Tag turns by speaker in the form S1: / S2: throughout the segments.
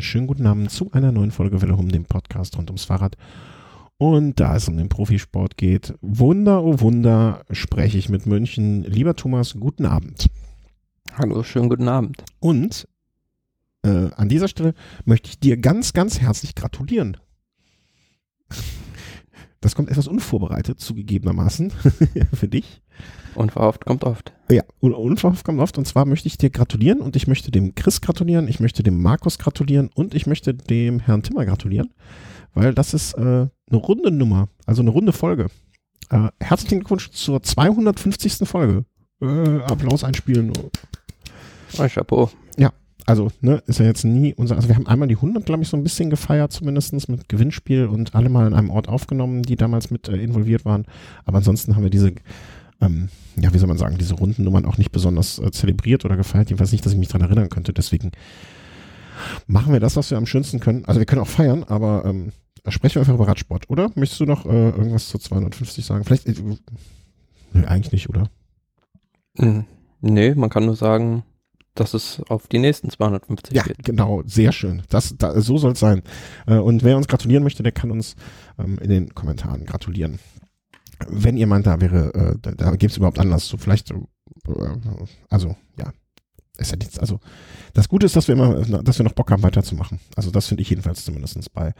S1: einen schönen guten Abend zu einer neuen Folge Welle um dem Podcast rund ums Fahrrad. Und da es um den Profisport geht, Wunder, oh Wunder, spreche ich mit München. Lieber Thomas, guten Abend.
S2: Hallo, schönen guten Abend.
S1: Und äh, an dieser Stelle möchte ich dir ganz, ganz herzlich gratulieren. Das kommt etwas unvorbereitet, zugegebenermaßen, für dich.
S2: Unverhofft kommt oft.
S1: Ja, unverhofft kommt oft. Und zwar möchte ich dir gratulieren und ich möchte dem Chris gratulieren, ich möchte dem Markus gratulieren und ich möchte dem Herrn Timmer gratulieren, weil das ist äh, eine runde Nummer, also eine runde Folge. Äh, herzlichen Glückwunsch zur 250. Folge. Äh, Applaus einspielen.
S2: Oh, Chapeau.
S1: Also, ne, ist ja jetzt nie unser, also wir haben einmal die 100, glaube ich, so ein bisschen gefeiert, zumindestens mit Gewinnspiel und alle mal in einem Ort aufgenommen, die damals mit äh, involviert waren. Aber ansonsten haben wir diese, ähm, ja, wie soll man sagen, diese runden Nummern auch nicht besonders äh, zelebriert oder gefeiert. Jedenfalls nicht, dass ich mich daran erinnern könnte. Deswegen machen wir das, was wir am schönsten können. Also wir können auch feiern, aber ähm, sprechen wir einfach über Radsport, oder? Möchtest du noch äh, irgendwas zu 250 sagen? Vielleicht, äh, nö, eigentlich nicht, oder?
S2: Mhm. Nee, man kann nur sagen, dass es auf die nächsten 250
S1: ja,
S2: geht.
S1: Ja, genau, sehr schön. Das, da, so soll es sein. Äh, und wer uns gratulieren möchte, der kann uns ähm, in den Kommentaren gratulieren. Wenn ihr meint, da wäre, äh, da, da gibt es überhaupt Anlass zu, vielleicht, äh, also ist ja nichts. Also das Gute ist, dass wir immer, dass wir noch Bock haben, weiterzumachen. Also das finde ich jedenfalls zumindest bei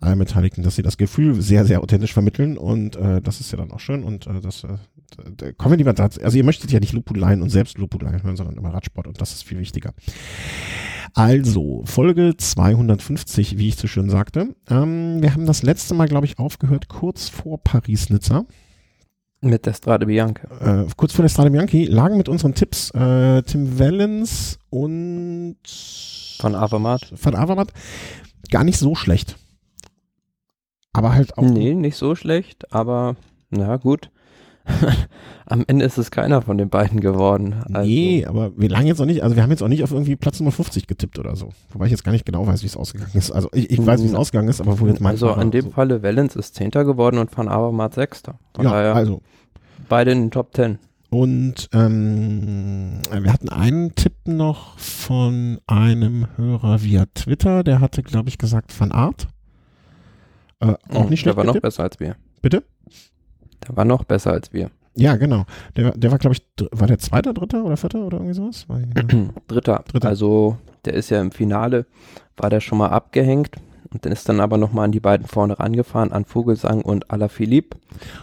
S1: allen Beteiligten, dass sie das Gefühl sehr, sehr authentisch vermitteln und äh, das ist ja dann auch schön und äh, das äh, kommen wir lieber dazu. Also ihr möchtet ja nicht Lupudeleien und selbst Lupudeleien hören, sondern immer Radsport und das ist viel wichtiger. Also, Folge 250, wie ich so schön sagte. Ähm, wir haben das letzte Mal, glaube ich, aufgehört, kurz vor Paris-Nizza.
S2: Mit der Strade Bianca.
S1: Äh, kurz vor der Strade Bianchi lagen mit unseren Tipps äh, Tim Wellens und
S2: Van Avermaet.
S1: Van Avermaet gar nicht so schlecht. Aber halt auch.
S2: Nee, nicht so schlecht, aber na gut. Am Ende ist es keiner von den beiden geworden.
S1: Also. Nee, aber wir lagen jetzt auch nicht, also wir haben jetzt auch nicht auf irgendwie Platz Nummer 50 getippt oder so. Wobei ich jetzt gar nicht genau weiß, wie es ausgegangen ist. Also ich, ich weiß, wie es ausgegangen ist, aber wo jetzt mein
S2: Also in dem so. Falle Wellens ist Zehnter geworden und Van Avermaet Sechster.
S1: Von ja, daher also.
S2: Beide in den Top Ten.
S1: Und ähm, wir hatten einen Tipp noch von einem Hörer via Twitter, der hatte, glaube ich, gesagt Van Art.
S2: Äh, auch nicht schlecht. Der war noch besser als wir.
S1: Bitte?
S2: Der war noch besser als wir.
S1: Ja, genau. Der, der war, glaube ich, war der zweite, dritter oder vierter oder irgendwie sowas?
S2: Dritter. Dritter. Also, der ist ja im Finale, war der schon mal abgehängt und dann ist dann aber nochmal an die beiden vorne rangefahren, an Vogelsang und Alaphilippe.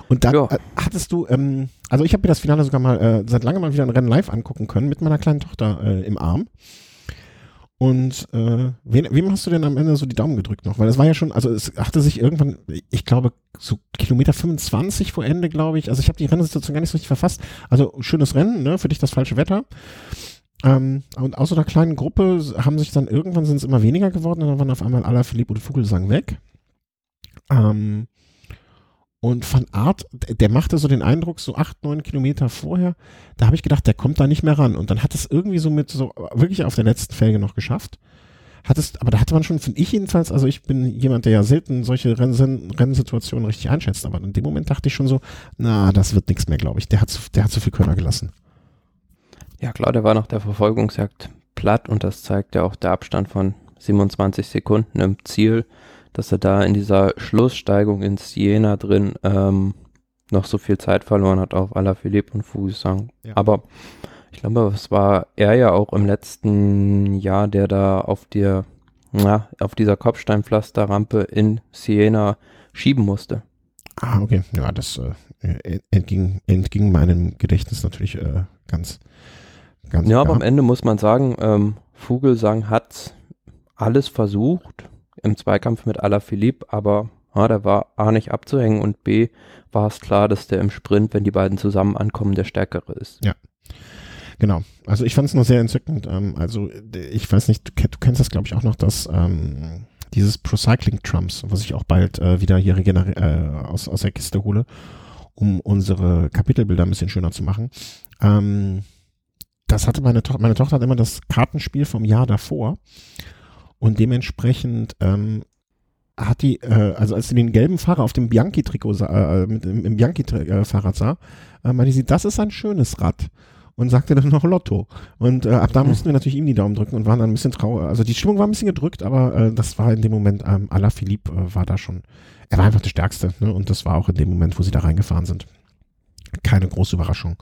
S1: Und dann ja. äh, hattest du, ähm, also ich habe mir das Finale sogar mal äh, seit langem mal wieder ein Rennen live angucken können mit meiner kleinen Tochter äh, im Arm. Und äh, wen, wem hast du denn am Ende so die Daumen gedrückt noch? Weil es war ja schon, also es hatte sich irgendwann, ich glaube, so Kilometer 25 vor Ende, glaube ich. Also ich habe die Rennsituation gar nicht so richtig verfasst. Also schönes Rennen, ne? Für dich das falsche Wetter. Ähm, und aus so einer kleinen Gruppe haben sich dann irgendwann sind es immer weniger geworden und dann waren auf einmal aller Philipp und Vogelsang weg. Ähm, und Van Art, der machte so den Eindruck, so acht, neun Kilometer vorher, da habe ich gedacht, der kommt da nicht mehr ran. Und dann hat es irgendwie so mit so wirklich auf der letzten Felge noch geschafft. Hat es, aber da hatte man schon, finde ich jedenfalls, also ich bin jemand, der ja selten solche Renn Rennsituationen richtig einschätzt, aber in dem Moment dachte ich schon so, na, das wird nichts mehr, glaube ich. Der hat, zu, der hat zu viel Körner gelassen.
S2: Ja klar, der war nach der Verfolgungsjagd platt und das zeigt ja auch der Abstand von 27 Sekunden im Ziel dass er da in dieser Schlusssteigung in Siena drin ähm, noch so viel Zeit verloren hat auf Alaphilippe und Fugusang. Ja. Aber ich glaube, es war er ja auch im letzten Jahr, der da auf der, na, auf dieser Kopfsteinpflasterrampe in Siena schieben musste.
S1: Ah, okay. Ja, das äh, entging, entging meinem Gedächtnis natürlich äh, ganz, ganz.
S2: Ja, aber am Ende muss man sagen, ähm, Vogelsang hat alles versucht, im Zweikampf mit Alaphilippe, aber ja, der war A nicht abzuhängen und B war es klar, dass der im Sprint, wenn die beiden zusammen ankommen, der Stärkere ist.
S1: Ja. Genau. Also ich fand es nur sehr entzückend. Ähm, also ich weiß nicht, du, du kennst das glaube ich auch noch, dass ähm, dieses Procycling Trumps, was ich auch bald äh, wieder hier äh, aus, aus der Kiste hole, um unsere Kapitelbilder ein bisschen schöner zu machen. Ähm, das hatte meine Tochter, meine Tochter hat immer das Kartenspiel vom Jahr davor und dementsprechend ähm, hat die, äh, also als sie den gelben Fahrer auf dem Bianchi-Trikot sah, äh, mit, im, im Bianchi-Fahrrad sah, äh, meinte sie, das ist ein schönes Rad. und sagte dann noch Lotto. Und äh, ab da mussten wir natürlich ihm die Daumen drücken und waren dann ein bisschen traurig. Also die Stimmung war ein bisschen gedrückt, aber äh, das war in dem Moment, ähm, Alaphilippe äh, war da schon, er war einfach der Stärkste. Ne? Und das war auch in dem Moment, wo sie da reingefahren sind. Keine große Überraschung,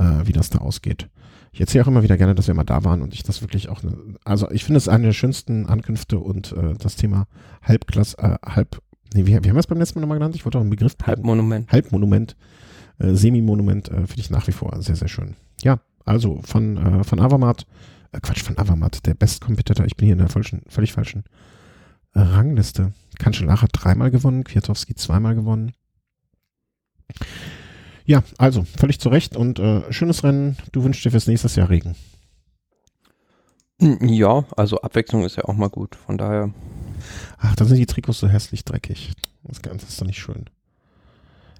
S1: äh, wie das da ausgeht. Ich erzähle auch immer wieder gerne, dass wir mal da waren und ich das wirklich auch, ne, also ich finde es eine der schönsten Ankünfte und äh, das Thema Halbklasse, äh, Halb, nee, wie, wie haben wir es beim letzten Mal nochmal genannt? Ich wollte auch einen Begriff.
S2: Halbmonument.
S1: Halbmonument, äh, Semi-Monument äh, finde ich nach wie vor sehr, sehr schön. Ja, also von, äh, von Avamat, äh, Quatsch, von Avamat, der Best Competitor, ich bin hier in der falschen, völlig falschen äh, Rangliste. Kanschelach hat dreimal gewonnen, Kwiatowski zweimal gewonnen. Ja, also völlig zu Recht und äh, schönes Rennen. Du wünschst dir fürs nächste Jahr Regen.
S2: Ja, also Abwechslung ist ja auch mal gut. Von daher.
S1: Ach, da sind die Trikots so hässlich dreckig. Das Ganze ist doch nicht schön.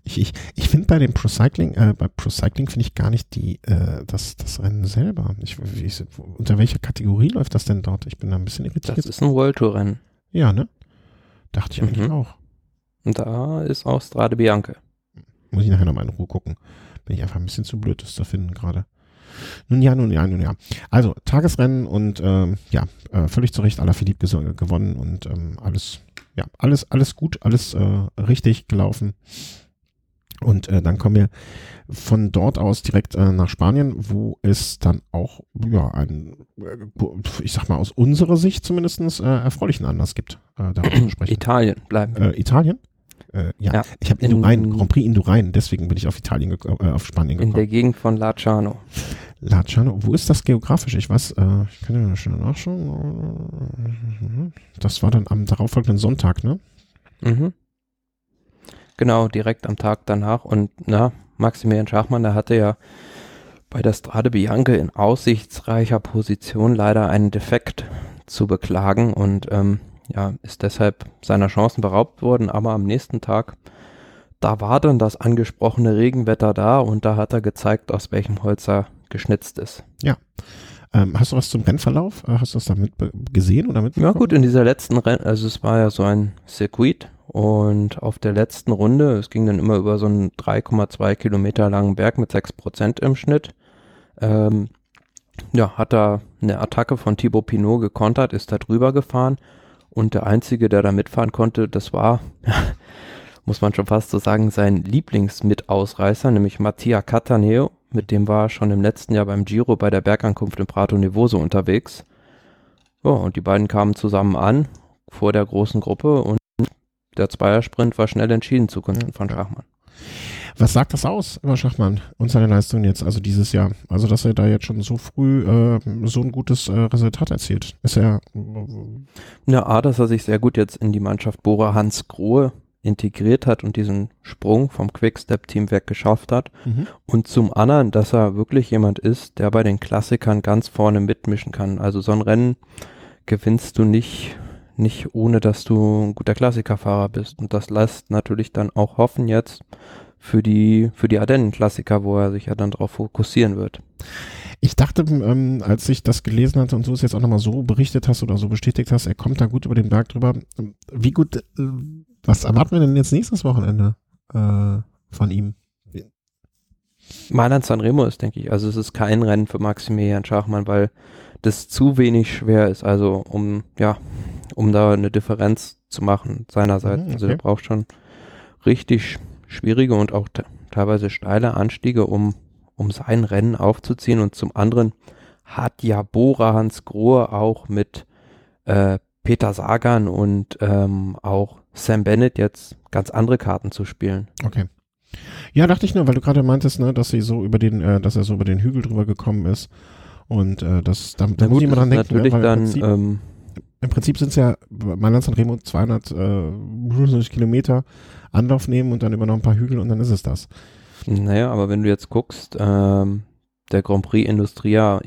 S1: Ich, ich, ich finde bei dem Procycling, äh, bei Procycling finde ich gar nicht die, äh, das, das Rennen selber. Ich, ist, unter welcher Kategorie läuft das denn dort? Ich bin da ein bisschen irritiert.
S2: Das ist ein World Tour Rennen.
S1: Ja, ne? Dachte ich eigentlich
S2: Mhm.
S1: auch.
S2: Und da ist auch Strade Bianche.
S1: Muss ich nachher nochmal in Ruhe gucken. Bin ich einfach ein bisschen zu blöd, das zu finden gerade. Nun ja, nun ja, nun ja. Also, Tagesrennen und ähm, ja, äh, völlig zu Recht Alaphilippe ges- gewonnen und ähm, alles, ja, alles, alles gut, alles äh, richtig gelaufen. Und äh, dann kommen wir von dort aus direkt äh, nach Spanien, wo es dann auch, ja, ein, äh, ich sag mal, aus unserer Sicht zumindest äh, erfreulichen Anlass gibt, äh, darüber zu sprechen.
S2: Italien bleiben. wir.
S1: Äh, Italien? Äh, ja.
S2: Ja.
S1: ich habe
S2: In-
S1: Indurain, Grand Prix Indurain, deswegen bin ich auf Italien, äh, auf Spanien
S2: In
S1: gekommen.
S2: der Gegend von Laciano.
S1: Laciano, wo ist das geografisch? Ich weiß, äh, ich kann ja schnell nachschauen. Das war dann am darauffolgenden Sonntag, ne?
S2: Mhm. Genau, direkt am Tag danach. Und na, Maximilian Schachmann, der hatte ja bei der Strade Bianche in aussichtsreicher Position leider einen Defekt zu beklagen und ähm, ja, ist deshalb seiner Chancen beraubt worden. Aber am nächsten Tag, da war dann das angesprochene Regenwetter da und da hat er gezeigt, aus welchem Holz er geschnitzt ist.
S1: Ähm, hast du was zum Rennverlauf? Äh, Hast du das da mit gesehen oder mit?
S2: Ja gut, in dieser letzten Rennen, also es war ja so ein Circuit und auf der letzten Runde, es ging dann immer über so einen 3,2 Kilometer langen Berg mit 6% im Schnitt, ähm, ja, hat er eine Attacke von Thibaut Pinot gekontert, ist da drüber gefahren und der Einzige, der da mitfahren konnte, das war, muss man schon fast so sagen, sein Lieblingsmitausreißer, nämlich Mattia Cataneo, mit dem war er schon im letzten Jahr beim Giro bei der Bergankunft in Prato Nevoso unterwegs. Ja, und die beiden kamen zusammen an vor der großen Gruppe und der Zweiersprint war schnell entschieden zugunsten von Schachmann.
S1: Was sagt das aus über Schachmann und seine Leistung jetzt, also dieses Jahr? Also, dass er da jetzt schon so früh äh, so ein gutes äh, Resultat erzielt. Ist er,
S2: Ja, A, dass er sich sehr gut jetzt in die Mannschaft Bora Hans Grohe integriert hat und diesen Sprung vom Quickstep-Team weg geschafft hat.
S1: mhm.
S2: Und zum anderen, dass er wirklich jemand ist, der bei den Klassikern ganz vorne mitmischen kann. Also so ein Rennen gewinnst du nicht, nicht ohne, dass du ein guter Klassikerfahrer bist. Und das lässt natürlich dann auch hoffen jetzt für die, für die Ardennen-Klassiker, wo er sich ja dann darauf fokussieren wird.
S1: Ich dachte, ähm, als ich das gelesen hatte und du es jetzt auch nochmal so berichtet hast oder so bestätigt hast, er kommt da gut über den Berg drüber. Ähm, Wie gut, äh, was erwarten wir denn jetzt nächstes Wochenende äh, von ihm?
S2: Mailand Sanremo ist, denke ich, also es ist kein Rennen für Maximilian Schachmann, weil das zu wenig schwer ist, also um, ja, um da eine Differenz zu machen seinerseits.
S1: Mhm,
S2: Also
S1: okay.
S2: er braucht schon richtig schwierige und auch te teilweise steile Anstiege, um, um sein Rennen aufzuziehen und zum anderen hat ja Bora Hans Grohe auch mit äh, Peter Sagan und ähm, auch Sam Bennett jetzt ganz andere Karten zu spielen.
S1: Okay. Ja, dachte ich nur, weil du gerade meintest, ne, dass sie so über den, äh, dass er so über den Hügel drüber gekommen ist. Und äh, das, da, da muss ich immer dran denken.
S2: natürlich
S1: ne, weil
S2: dann ähm,
S1: im Prinzip sind es ja Mailand San Remo 200 äh, Kilometer Anlauf nehmen und dann über noch ein paar Hügel und dann ist es das.
S2: Naja, aber wenn du jetzt guckst, ähm, der Grand Prix Industria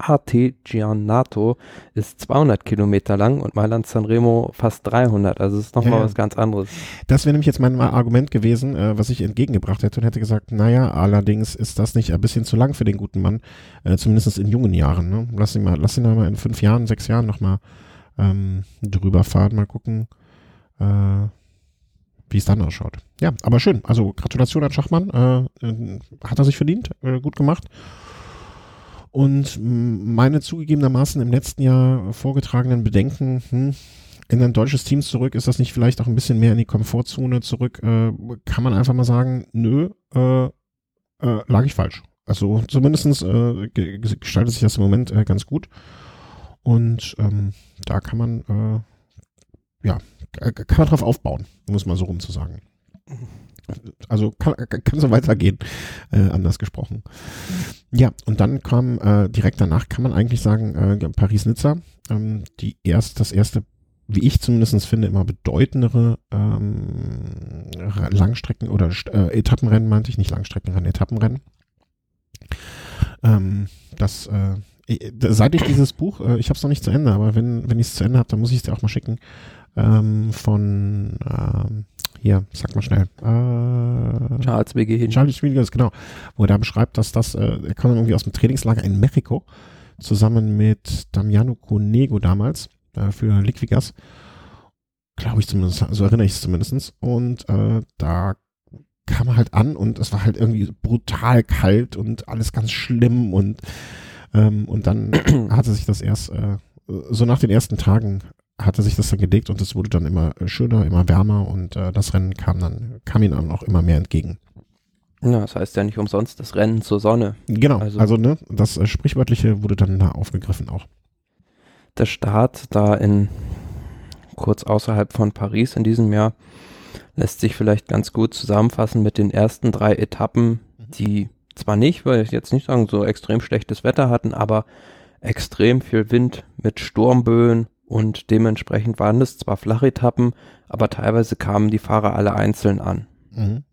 S2: Artigianato, Artigianato ist 200 Kilometer lang und Mailand Sanremo fast 300. Also es ist nochmal
S1: Ja, ja.
S2: was ganz anderes.
S1: Das wäre nämlich jetzt mein Argument gewesen, äh, was ich entgegengebracht hätte und hätte gesagt, naja, allerdings ist das nicht ein bisschen zu lang für den guten Mann, äh, zumindest in jungen Jahren. Ne? Lass ihn mal, lass ihn mal in fünf Jahren, sechs Jahren nochmal ähm, drüber fahren, mal gucken, äh, wie es dann ausschaut. Ja, aber schön. Also Gratulation an Schachmann. Äh, äh, hat er sich verdient. Äh, gut gemacht. Und meine zugegebenermaßen im letzten Jahr vorgetragenen Bedenken, hm, in ein deutsches Team zurück, ist das nicht vielleicht auch ein bisschen mehr in die Komfortzone zurück? Äh, kann man einfach mal sagen, nö, äh, äh, lag ich falsch. Also zumindestens äh, gestaltet sich das im Moment äh, ganz gut. Und ähm, da kann man, äh, ja, kann man drauf aufbauen, um es mal so rum zu sagen. Also kann, kann so weitergehen, äh, anders gesprochen. Ja, und dann kam äh, direkt danach, kann man eigentlich sagen, äh, Paris-Nizza, ähm, die erst, das erste wie ich zumindest finde, immer bedeutendere ähm, Langstrecken- oder äh, Etappenrennen, meinte ich, nicht Langstreckenrennen, Etappenrennen. Ähm, das, äh, seit ich dieses Buch, äh, ich habe es noch nicht zu Ende, aber wenn, wenn ich es zu Ende habe, dann muss ich es dir auch mal schicken, ähm, von, ähm, hier, sag mal schnell,
S2: äh, Charles W.
S1: Charles W. genau, wo er da beschreibt, dass das, äh, er kam irgendwie aus dem Trainingslager in Mexiko, zusammen mit Damiano Conego damals, äh, für Liquigas. Glaube ich zumindest, so erinnere ich es zumindest. Und äh, da kam er halt an und es war halt irgendwie brutal kalt und alles ganz schlimm und ähm, und dann hatte sich das erst äh, so nach den ersten Tagen hatte sich das dann gelegt und es wurde dann immer schöner, immer wärmer und äh, das Rennen kam dann kam ihm dann auch immer mehr entgegen.
S2: Ja, das heißt ja nicht umsonst das Rennen zur Sonne.
S1: Genau, also, also ne, das äh, sprichwörtliche wurde dann da aufgegriffen auch
S2: der Start da in kurz außerhalb von Paris in diesem Jahr lässt sich vielleicht ganz gut zusammenfassen mit den ersten drei Etappen, mhm. die zwar nicht, weil ich jetzt nicht sagen, so extrem schlechtes Wetter hatten, aber extrem viel Wind mit Sturmböen und dementsprechend waren es zwar Flachetappen, aber teilweise kamen die Fahrer alle einzeln an. Mhm.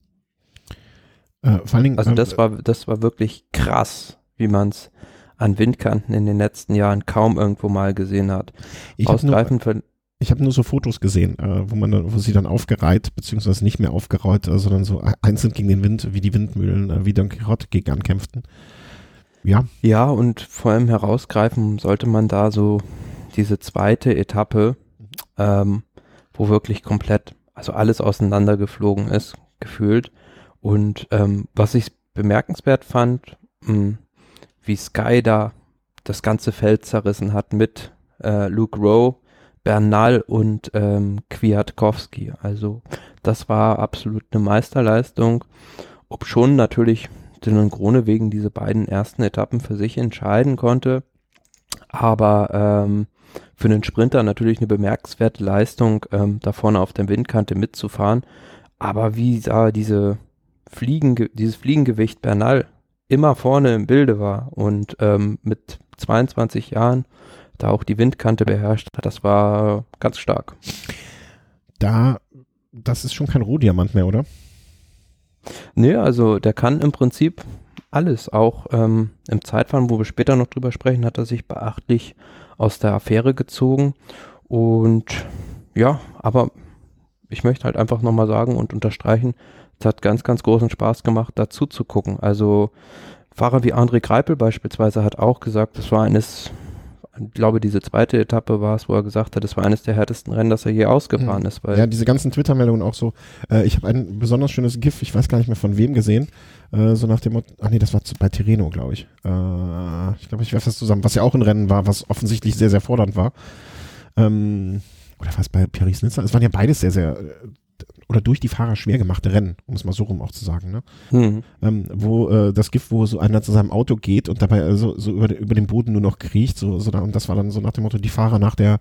S2: Äh, vor allen Dingen, also das äh, war, das war wirklich krass, wie man es an Windkanten in den letzten Jahren kaum irgendwo mal gesehen hat.
S1: Ich habe nur, ich hab nur so Fotos gesehen, äh, wo man dann, wo sie dann aufgereiht, beziehungsweise nicht mehr aufgereiht, äh, sondern so einzeln gegen den Wind, wie die Windmühlen, äh, wie Don Quixote gegen ankämpften.
S2: Ja. Ja, und vor allem herausgreifen sollte man da so diese zweite Etappe, ähm, wo wirklich komplett, also alles auseinandergeflogen ist, gefühlt. Und ähm, was ich bemerkenswert fand, mh, hm, wie Sky da das ganze Feld zerrissen hat mit äh, Luke Rowe, Bernal und ähm, Kwiatkowski. Also das war absolut eine Meisterleistung, ob schon natürlich Dylan Krone wegen diese beiden ersten Etappen für sich entscheiden konnte. Aber ähm, für einen Sprinter natürlich eine bemerkenswerte Leistung, ähm, da vorne auf der Windkante mitzufahren. Aber wie da diese Fliegen, dieses Fliegengewicht Bernal immer vorne im Bilde war und ähm, mit 22 Jahren da auch die Windkante beherrscht hat, das war ganz stark.
S1: Da, das ist schon kein Rohdiamant mehr, oder?
S2: Nee, also der kann im Prinzip alles. Auch ähm, im Zeitfahren, wo wir später noch drüber sprechen, hat er sich beachtlich aus der Affäre gezogen. Und ja, aber ich möchte halt einfach nochmal sagen und unterstreichen, es hat ganz, ganz großen Spaß gemacht, dazu zu gucken. Also Fahrer wie André Greipel beispielsweise hat auch gesagt, das war eines, ich glaube, diese zweite Etappe war es, wo er gesagt hat, es war eines der härtesten Rennen, das er je ausgefahren mhm. ist.
S1: ja, diese ganzen Twitter-Meldungen auch so. Äh, ich habe ein besonders schönes GIF, ich weiß gar nicht mehr von wem gesehen, äh, so nach dem Motto, ach nee, das war zu, bei Tireno, glaube ich. Äh, ich glaube, ich werfe das zusammen, was ja auch ein Rennen war, was offensichtlich sehr, sehr fordernd war. Ähm, oder was bei Paris-Nizza? Es waren ja beides sehr, sehr oder durch die Fahrer schwer gemachte Rennen, um es mal so rum auch zu sagen, ne? Mhm. Ähm, wo äh, das Gift, wo so einer zu seinem Auto geht und dabei äh, so, so über, über den Boden nur noch kriecht, so, so da, und das war dann so nach dem Motto, die Fahrer nach der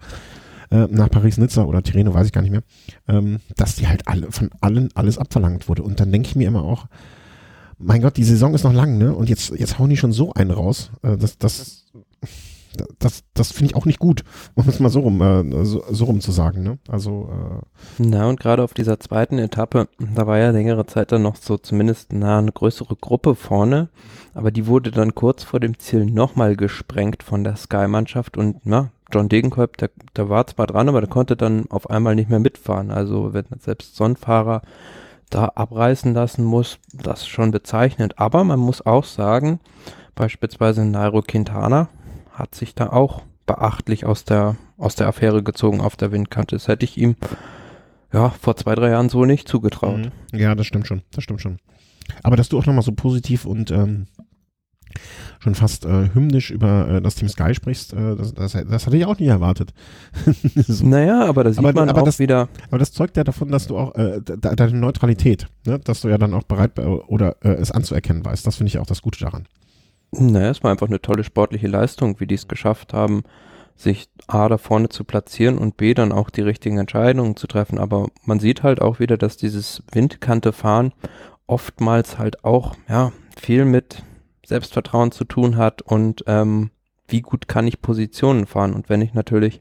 S1: äh, nach Paris-Nizza oder Tireno, weiß ich gar nicht mehr, ähm, dass die halt alle von allen alles abverlangt wurde. Und dann denke ich mir immer auch, mein Gott, die Saison ist noch lang, ne? Und jetzt, jetzt hauen die schon so einen raus. Äh, das, das, das, das finde ich auch nicht gut, um es mal so rum, äh, so, so, rum zu sagen. Ne? Also, äh
S2: Na, und gerade auf dieser zweiten Etappe, da war ja längere Zeit dann noch so zumindest na, eine größere Gruppe vorne, aber die wurde dann kurz vor dem Ziel nochmal gesprengt von der Sky-Mannschaft und na, John Degenkolb, der, der war zwar dran, aber der konnte dann auf einmal nicht mehr mitfahren. Also wenn selbst Sonnenfahrer da abreißen lassen muss, das ist schon bezeichnend. Aber man muss auch sagen, beispielsweise Nairo Quintana, hat sich da auch beachtlich aus der, aus der Affäre gezogen auf der Windkante. Das hätte ich ihm ja, vor zwei, drei Jahren so nicht zugetraut.
S1: Mhm. Ja, das stimmt schon, das stimmt schon. Aber dass du auch nochmal so positiv und ähm, schon fast äh, hymnisch über äh, das Team Sky sprichst, äh, das, das, das, hatte ich auch nie erwartet.
S2: so. Naja, aber da sieht aber, man aber auch
S1: das,
S2: wieder.
S1: Aber das zeugt ja davon, dass du auch äh, deine Neutralität, ne? dass du ja dann auch bereit oder äh, es anzuerkennen weißt. Das finde ich auch das Gute daran.
S2: Naja, es war einfach eine tolle sportliche Leistung, wie die es geschafft haben, sich A da vorne zu platzieren und B dann auch die richtigen Entscheidungen zu treffen. Aber man sieht halt auch wieder, dass dieses Windkante fahren oftmals halt auch, ja, viel mit Selbstvertrauen zu tun hat und ähm, wie gut kann ich Positionen fahren. Und wenn ich natürlich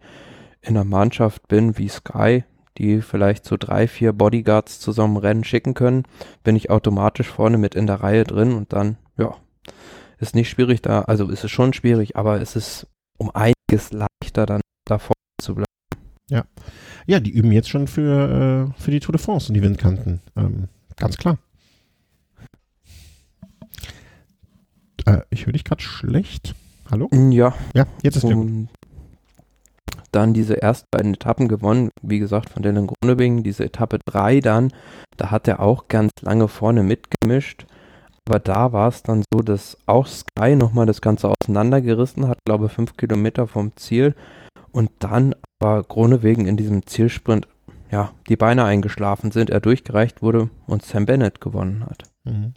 S2: in einer Mannschaft bin wie Sky, die vielleicht so drei, vier Bodyguards zusammen Rennen schicken können, bin ich automatisch vorne mit in der Reihe drin und dann, ja, ist nicht schwierig da, also ist es schon schwierig, aber es ist um einiges leichter dann davor zu bleiben.
S1: Ja. Ja, die üben jetzt schon für, äh, für die Tour de France und die Windkanten. Ähm, ganz klar. Äh, ich höre dich gerade schlecht. Hallo?
S2: Mm, ja.
S1: Ja, jetzt ist um, gut.
S2: Dann diese ersten beiden Etappen gewonnen, wie gesagt, von Dylan Grunewing. Diese Etappe 3 dann, da hat er auch ganz lange vorne mitgemischt. Aber da war es dann so, dass auch Sky nochmal das Ganze auseinandergerissen hat, glaube fünf Kilometer vom Ziel. Und dann aber Grunewegen in diesem Zielsprint, ja, die Beine eingeschlafen sind, er durchgereicht wurde und Sam Bennett gewonnen hat. Mhm.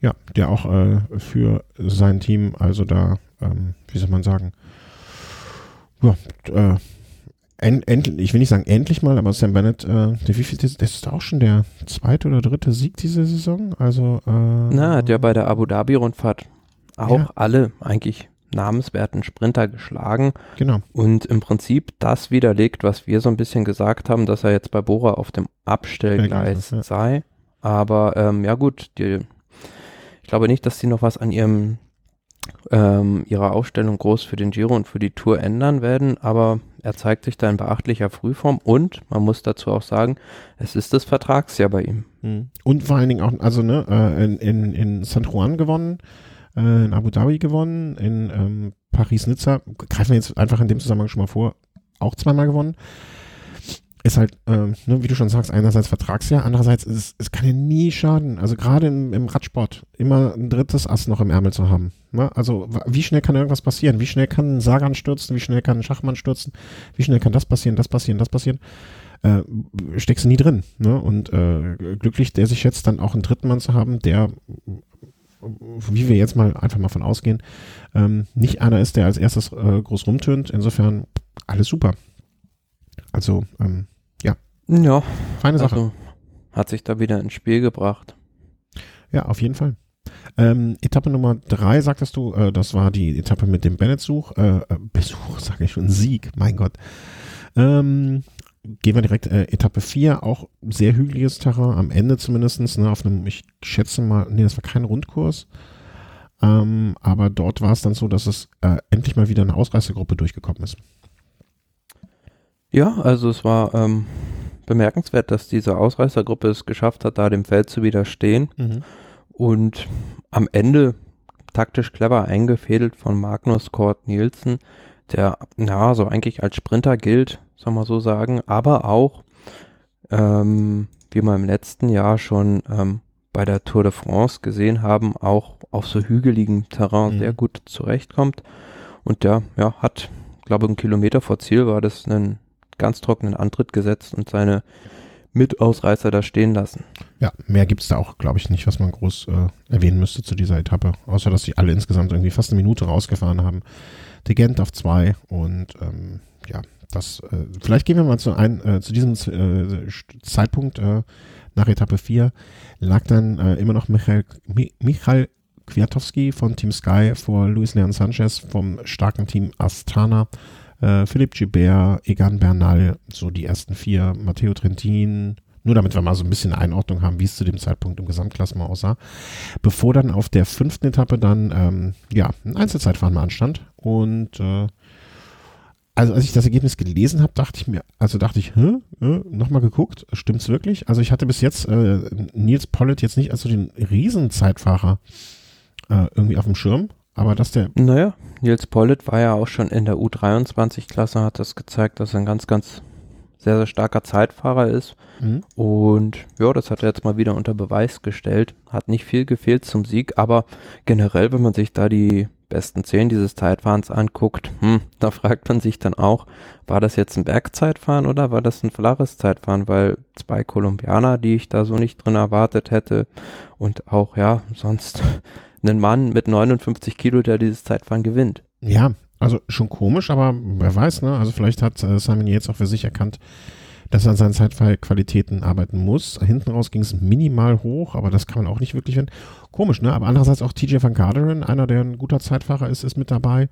S1: Ja, der auch äh, für sein Team, also da, ähm, wie soll man sagen, ja, äh, end, end, ich will nicht sagen endlich mal, aber Sam Bennett, äh, der, wie viel, das, ist auch schon der zweite oder dritte Sieg diese Saison. Also, äh,
S2: Na, hat ja bei der Abu Dhabi-Rundfahrt auch ja. alle eigentlich namenswerten Sprinter geschlagen.
S1: Genau.
S2: Und im Prinzip das widerlegt, was wir so ein bisschen gesagt haben, dass er jetzt bei Bora auf dem Abstellgleis ja. sei. Aber ähm, ja gut, die, ich glaube nicht, dass sie noch was an ihrem ähm, ihrer Aufstellung groß für den Giro und für die Tour ändern werden, aber er zeigt sich da in beachtlicher Frühform und man muss dazu auch sagen, es ist das Vertragsjahr bei ihm.
S1: Hm. Und vor allen Dingen auch, also ne, äh, in, in, in San Juan gewonnen, äh, in Abu Dhabi gewonnen, in ähm, Paris-Nizza, greifen wir jetzt einfach in dem Zusammenhang schon mal vor, auch zweimal gewonnen ist halt, ähm, ne, wie du schon sagst, einerseits Vertragsjahr, andererseits ist es, kann ja nie schaden. Also gerade im, im Radsport immer ein drittes Ass noch im Ärmel zu haben. Ne? Also wie schnell kann irgendwas passieren? Wie schnell kann ein Sagan stürzen? Wie schnell kann ein Schachmann stürzen? Wie schnell kann das passieren, das passieren, das passieren? Äh, steckst du nie drin. Ne? Und äh, glücklich, der sich jetzt dann auch einen dritten Mann zu haben, der wie wir jetzt mal einfach mal von ausgehen, ähm, nicht einer ist, der als erstes äh, groß rumtönt. Insofern alles super. Also ähm,
S2: ja.
S1: Feine Sache. Also,
S2: hat sich da wieder ins Spiel gebracht.
S1: Ja, auf jeden Fall. Ähm, Etappe Nummer drei, sagtest du, äh, das war die Etappe mit dem Bennett-Such, äh, äh Besuch, sage ich schon, Sieg, mein Gott. Ähm, gehen wir direkt äh, Etappe 4, auch sehr hügeliges Terrain, am Ende zumindest, ne, auf einem, ich schätze mal, nee, das war kein Rundkurs, ähm, aber dort war es dann so, dass es äh, endlich mal wieder eine Ausreißergruppe durchgekommen ist.
S2: Ja, also es war ähm, bemerkenswert, dass diese Ausreißergruppe es geschafft hat, da dem Feld zu widerstehen. Mhm. Und am Ende taktisch clever eingefädelt von Magnus Kort Nielsen, der ja so eigentlich als Sprinter gilt, soll man so sagen, aber auch, ähm, wie wir im letzten Jahr schon ähm, bei der Tour de France gesehen haben, auch auf so hügeligem Terrain mhm. sehr gut zurechtkommt. Und der ja, hat, glaube ich, einen Kilometer vor Ziel war das ein ganz trockenen Antritt gesetzt und seine Mitausreißer da stehen lassen.
S1: Ja, mehr gibt es da auch, glaube ich, nicht, was man groß äh, erwähnen müsste zu dieser Etappe. Außer, dass sie alle insgesamt irgendwie fast eine Minute rausgefahren haben. De Gent auf zwei und ähm, ja, das, äh, vielleicht gehen wir mal zu, ein, äh, zu diesem äh, Zeitpunkt äh, nach Etappe 4 lag dann äh, immer noch Michael, Michael Kwiatowski von Team Sky vor Luis Leon Sanchez vom starken Team Astana äh, Philipp Gibert, Egan Bernal, so die ersten vier, Matteo Trentin, nur damit wir mal so ein bisschen Einordnung haben, wie es zu dem Zeitpunkt im Gesamtklassement aussah. Bevor dann auf der fünften Etappe dann, ähm, ja, ein Einzelzeitfahren mal anstand. Und äh, also als ich das Ergebnis gelesen habe, dachte ich mir, also dachte ich, hä, äh, nochmal geguckt, stimmt's wirklich? Also ich hatte bis jetzt äh, Nils Pollitt jetzt nicht als so den Riesenzeitfahrer äh, irgendwie auf dem Schirm. Aber dass der.
S2: Naja, Nils Pollitt war ja auch schon in der U23-Klasse, hat das gezeigt, dass er ein ganz, ganz sehr, sehr starker Zeitfahrer ist.
S1: Mhm.
S2: Und ja, das hat er jetzt mal wieder unter Beweis gestellt. Hat nicht viel gefehlt zum Sieg, aber generell, wenn man sich da die besten zehn dieses Zeitfahrens anguckt, hm, da fragt man sich dann auch, war das jetzt ein Bergzeitfahren oder war das ein flaches Zeitfahren? Weil zwei Kolumbianer, die ich da so nicht drin erwartet hätte und auch, ja, sonst einen Mann mit 59 Kilo, der dieses Zeitfahren gewinnt.
S1: Ja, also schon komisch, aber wer weiß, ne? Also vielleicht hat äh, Simon Yates auch für sich erkannt, dass er an seinen Zeitqualitäten arbeiten muss. Hinten raus ging es minimal hoch, aber das kann man auch nicht wirklich finden. Komisch, ne? Aber andererseits auch TJ van Garderen, einer, der ein guter Zeitfahrer ist, ist mit dabei.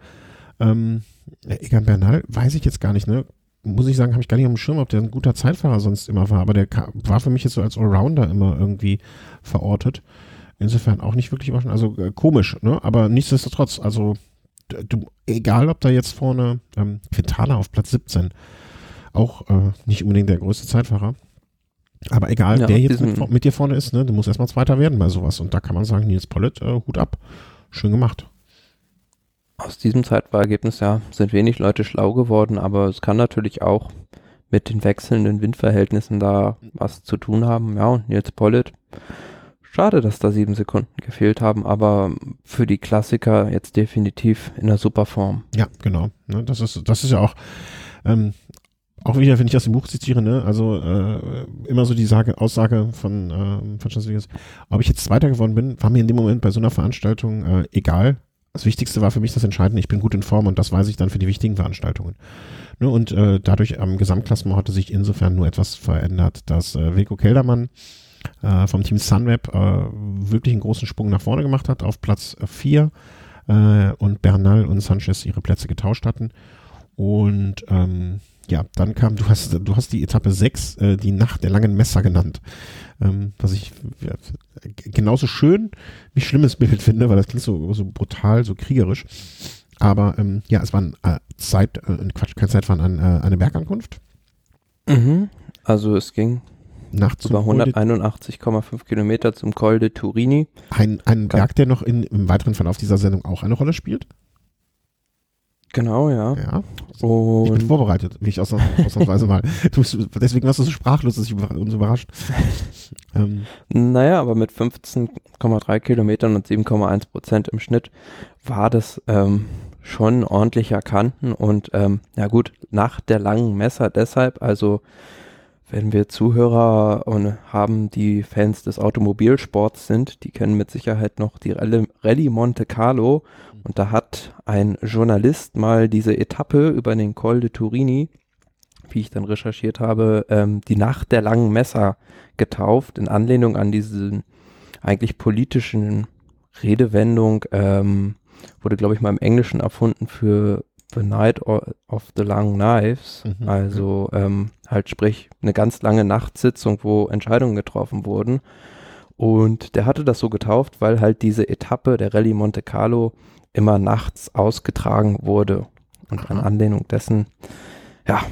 S1: Ähm, Egan Bernal, weiß ich jetzt gar nicht, ne? Muss ich sagen, habe ich gar nicht auf dem Schirm, ob der ein guter Zeitfahrer sonst immer war, aber der war für mich jetzt so als Allrounder immer irgendwie verortet. Insofern auch nicht wirklich überraschend. Also äh, komisch, ne? Aber nichtsdestotrotz, also du, egal ob da jetzt vorne ähm, Quintana auf Platz 17, auch äh, nicht unbedingt der größte Zeitfahrer. Aber egal,
S2: Ja,
S1: der jetzt mit, mit dir vorne ist, ne, du musst erstmal Zweiter werden bei sowas. Und da kann man sagen, Nils Pollitt, äh, Hut ab. Schön gemacht.
S2: Aus diesem Zeitfahrergebnis, ja, sind wenig Leute schlau geworden, aber es kann natürlich auch mit den wechselnden Windverhältnissen da was zu tun haben. Ja, und Nils Pollitt, schade, dass da sieben Sekunden gefehlt haben, aber für die Klassiker jetzt definitiv in einer super Form.
S1: Ja, genau. Ne, das ist, das ist ja auch, ähm, auch wieder, wenn ich aus dem Buch zitiere, ne, also äh, immer so die Sage, Aussage von, ähm, von Chanceliers, ob ich jetzt Zweiter geworden bin, war mir in dem Moment bei so einer Veranstaltung äh, egal. Das Wichtigste war für mich das Entscheidende, ich bin gut in Form und das weiß ich dann für die wichtigen Veranstaltungen. Ne, und äh, dadurch am Gesamtklassement hatte sich insofern nur etwas verändert, dass äh, Wilko Keldermann äh, vom Team Sunweb äh, wirklich einen großen Sprung nach vorne gemacht hat auf Platz 4 äh, und Bernal und Sanchez ihre Plätze getauscht hatten. Und ähm, ja, dann kam, du hast, du hast die Etappe 6, äh, die Nacht der langen Messer genannt. Ähm, was ich ja, genauso schön wie schlimmes Bild finde, weil das klingt so, so brutal, so kriegerisch. Aber ähm, ja, es war ein äh, Zeit, äh, Quatsch, kein Zeitfahren, ein, äh, eine Bergankunft.
S2: Also es ging
S1: Nachts
S2: über
S1: Col de-
S2: 181,5 Kilometer zum Col de Turini.
S1: Ein, ein Berg, der noch in, im weiteren Verlauf dieser Sendung auch eine Rolle spielt.
S2: Genau, ja.
S1: Ja. Ich bin
S2: Und
S1: vorbereitet, wie ich ausnahms- ausnahmsweise mal. Bist, deswegen warst du so sprachlos, dass ich über- uns überrascht. ähm,
S2: Naja, aber mit 15,3 Kilometern und 7,1 Prozent im Schnitt war das ähm, schon ordentlicher Kanten und ähm, ja gut, nach der langen Messer deshalb, also wenn wir Zuhörer haben, die Fans des Automobilsports sind, die kennen mit Sicherheit noch die Rallye, Rallye Monte Carlo. Und da hat ein Journalist mal diese Etappe über den Col de Turini, wie ich dann recherchiert habe, ähm, die Nacht der langen Messer getauft, in Anlehnung an diesen eigentlich politischen Redewendung, ähm, wurde, glaube ich, mal im Englischen erfunden für The Night of the Long Knives.
S1: Mhm.
S2: Also ähm, halt sprich eine ganz lange Nachtsitzung, wo Entscheidungen getroffen wurden. Und der hatte das so getauft, weil halt diese Etappe der Rallye Monte Carlo immer nachts ausgetragen wurde. Und in. Anlehnung dessen, ja,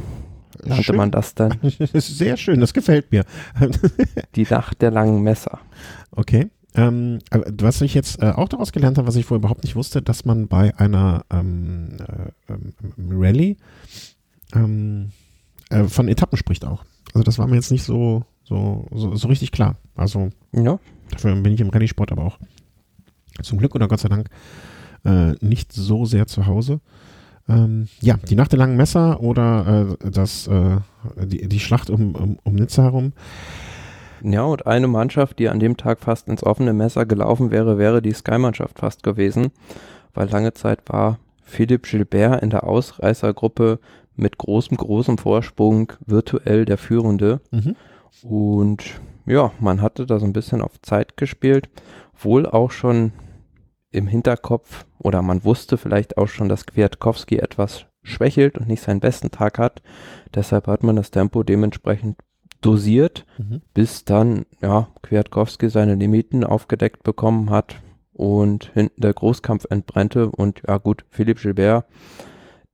S2: nannte
S1: schön.
S2: man das dann
S1: Das ist sehr schön, das gefällt mir.
S2: die Nacht der langen Messer.
S1: Okay. Ähm, was ich jetzt äh, auch daraus gelernt habe, was ich vorher überhaupt nicht wusste, dass man bei einer ähm, äh, ähm, Rallye ähm, äh, von Etappen spricht auch. Also das war mir jetzt nicht so, so, so, so richtig klar. Also
S2: Ja,
S1: dafür bin ich im Rallye-Sport aber auch zum Glück oder Gott sei Dank äh, nicht so sehr zu Hause. Ähm, ja, die Nacht der langen Messer oder äh, das, äh, die, die Schlacht um, um, um Nizza herum.
S2: Ja, und eine Mannschaft, die an dem Tag fast ins offene Messer gelaufen wäre, wäre die Sky-Mannschaft fast gewesen, weil lange Zeit war Philipp Gilbert in der Ausreißergruppe mit großem, großem Vorsprung virtuell der Führende.
S1: Mhm.
S2: Und ja, man hatte da so ein bisschen auf Zeit gespielt, wohl auch schon im Hinterkopf oder man wusste vielleicht auch schon, dass Kwiatkowski etwas schwächelt und nicht seinen besten Tag hat. Deshalb hat man das Tempo dementsprechend dosiert
S1: Mhm.
S2: bis dann, ja, Kwiatkowski seine Limiten aufgedeckt bekommen hat und hinten der Großkampf entbrannte und ja gut, Philipp Gilbert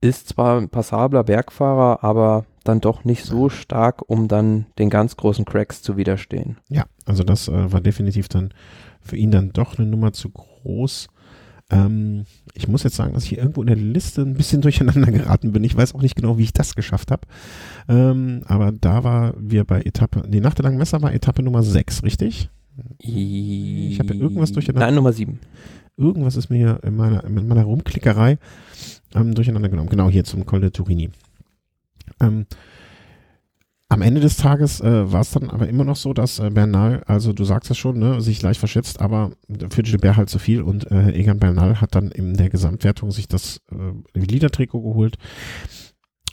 S2: ist zwar ein passabler Bergfahrer, aber dann doch nicht so stark, um dann den ganz großen Cracks zu widerstehen.
S1: Ja, also das äh, war definitiv dann für ihn dann doch eine Nummer zu groß. Ähm, ich muss jetzt sagen, dass ich hier irgendwo in der Liste ein bisschen durcheinander geraten bin. Ich weiß auch nicht genau, wie ich das geschafft habe. Ähm, aber da war wir bei Etappe, die Nacht der langen Messer war Etappe Nummer 6, richtig?
S2: Ich
S1: habe ja irgendwas durcheinander-
S2: Nein, Nummer 7.
S1: Irgendwas ist mir hier in meiner, in meiner Rumklickerei ähm, durcheinander genommen. Genau, hier zum Col de Turini. Ähm, am Ende des Tages äh, war es dann aber immer noch so, dass äh, Bernal, also du sagst es schon, ne, sich leicht verschätzt, aber für Gilbert halt zu viel und äh, Egan Bernal hat dann in der Gesamtwertung sich das äh, Liedertrikot geholt,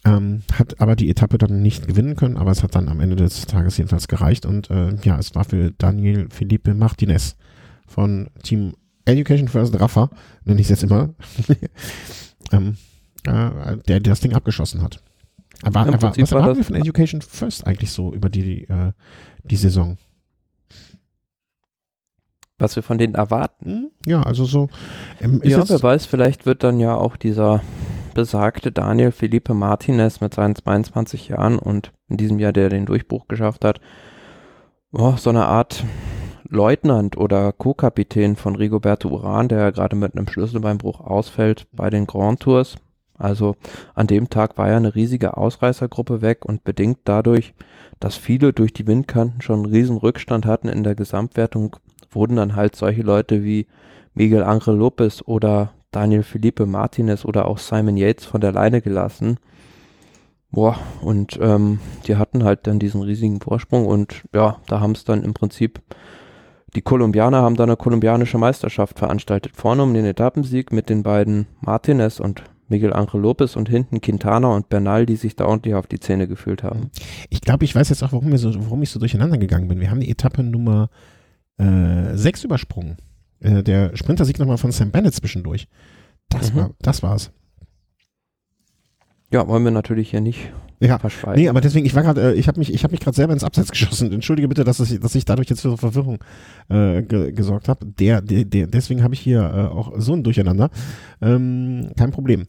S1: ähm, hat aber die Etappe dann nicht gewinnen können, aber es hat dann am Ende des Tages jedenfalls gereicht und äh, ja, es war für Daniel Felipe Martinez von Team Education First Rafa, nenne ich es jetzt immer, ähm, äh, der, der das Ding abgeschossen hat. Aber,
S2: Im
S1: aber was
S2: war
S1: erwarten wir von Education First eigentlich so über die, äh, die Saison?
S2: Was wir von denen erwarten.
S1: Hm? Ja, also so. Ähm,
S2: ja, wer weiß, vielleicht wird dann ja auch dieser besagte Daniel Felipe Martinez mit seinen 22 Jahren und in diesem Jahr, der den Durchbruch geschafft hat, oh, so eine Art Leutnant oder Co-Kapitän von Rigoberto Uran, der ja gerade mit einem Schlüsselbeinbruch ausfällt bei den Grand Tours. Also an dem Tag war ja eine riesige Ausreißergruppe weg und bedingt dadurch, dass viele durch die Windkanten schon einen riesen Rückstand hatten in der Gesamtwertung, wurden dann halt solche Leute wie Miguel Angel Lopez oder Daniel Felipe Martinez oder auch Simon Yates von der Leine gelassen. Boah, und ähm, die hatten halt dann diesen riesigen Vorsprung und ja, da haben es dann im Prinzip, die Kolumbianer haben dann eine kolumbianische Meisterschaft veranstaltet. Vorne um den Etappensieg mit den beiden Martinez und Miguel Angel Lopez und hinten Quintana und Bernal, die sich da ordentlich auf die Zähne gefühlt haben.
S1: ich glaube, ich weiß jetzt auch, warum, wir so, warum ich so durcheinander gegangen bin. Wir haben die Etappe Nummer äh, 6 übersprungen. Äh, der Sprintersieg nochmal von Sam Bennett zwischendurch. Das
S2: Mhm.
S1: war, das war's.
S2: Ja, wollen wir natürlich hier nicht
S1: Ja.
S2: verschweigen.
S1: Nee, aber deswegen, ich war gerade, äh, ich habe mich, ich habe mich gerade selber ins Abseits geschossen. Entschuldige bitte, dass ich, dass ich dadurch jetzt für Verwirrung äh, ge gesorgt habe. Der, der, der, deswegen habe ich hier äh, auch so ein Durcheinander. Ähm, kein Problem.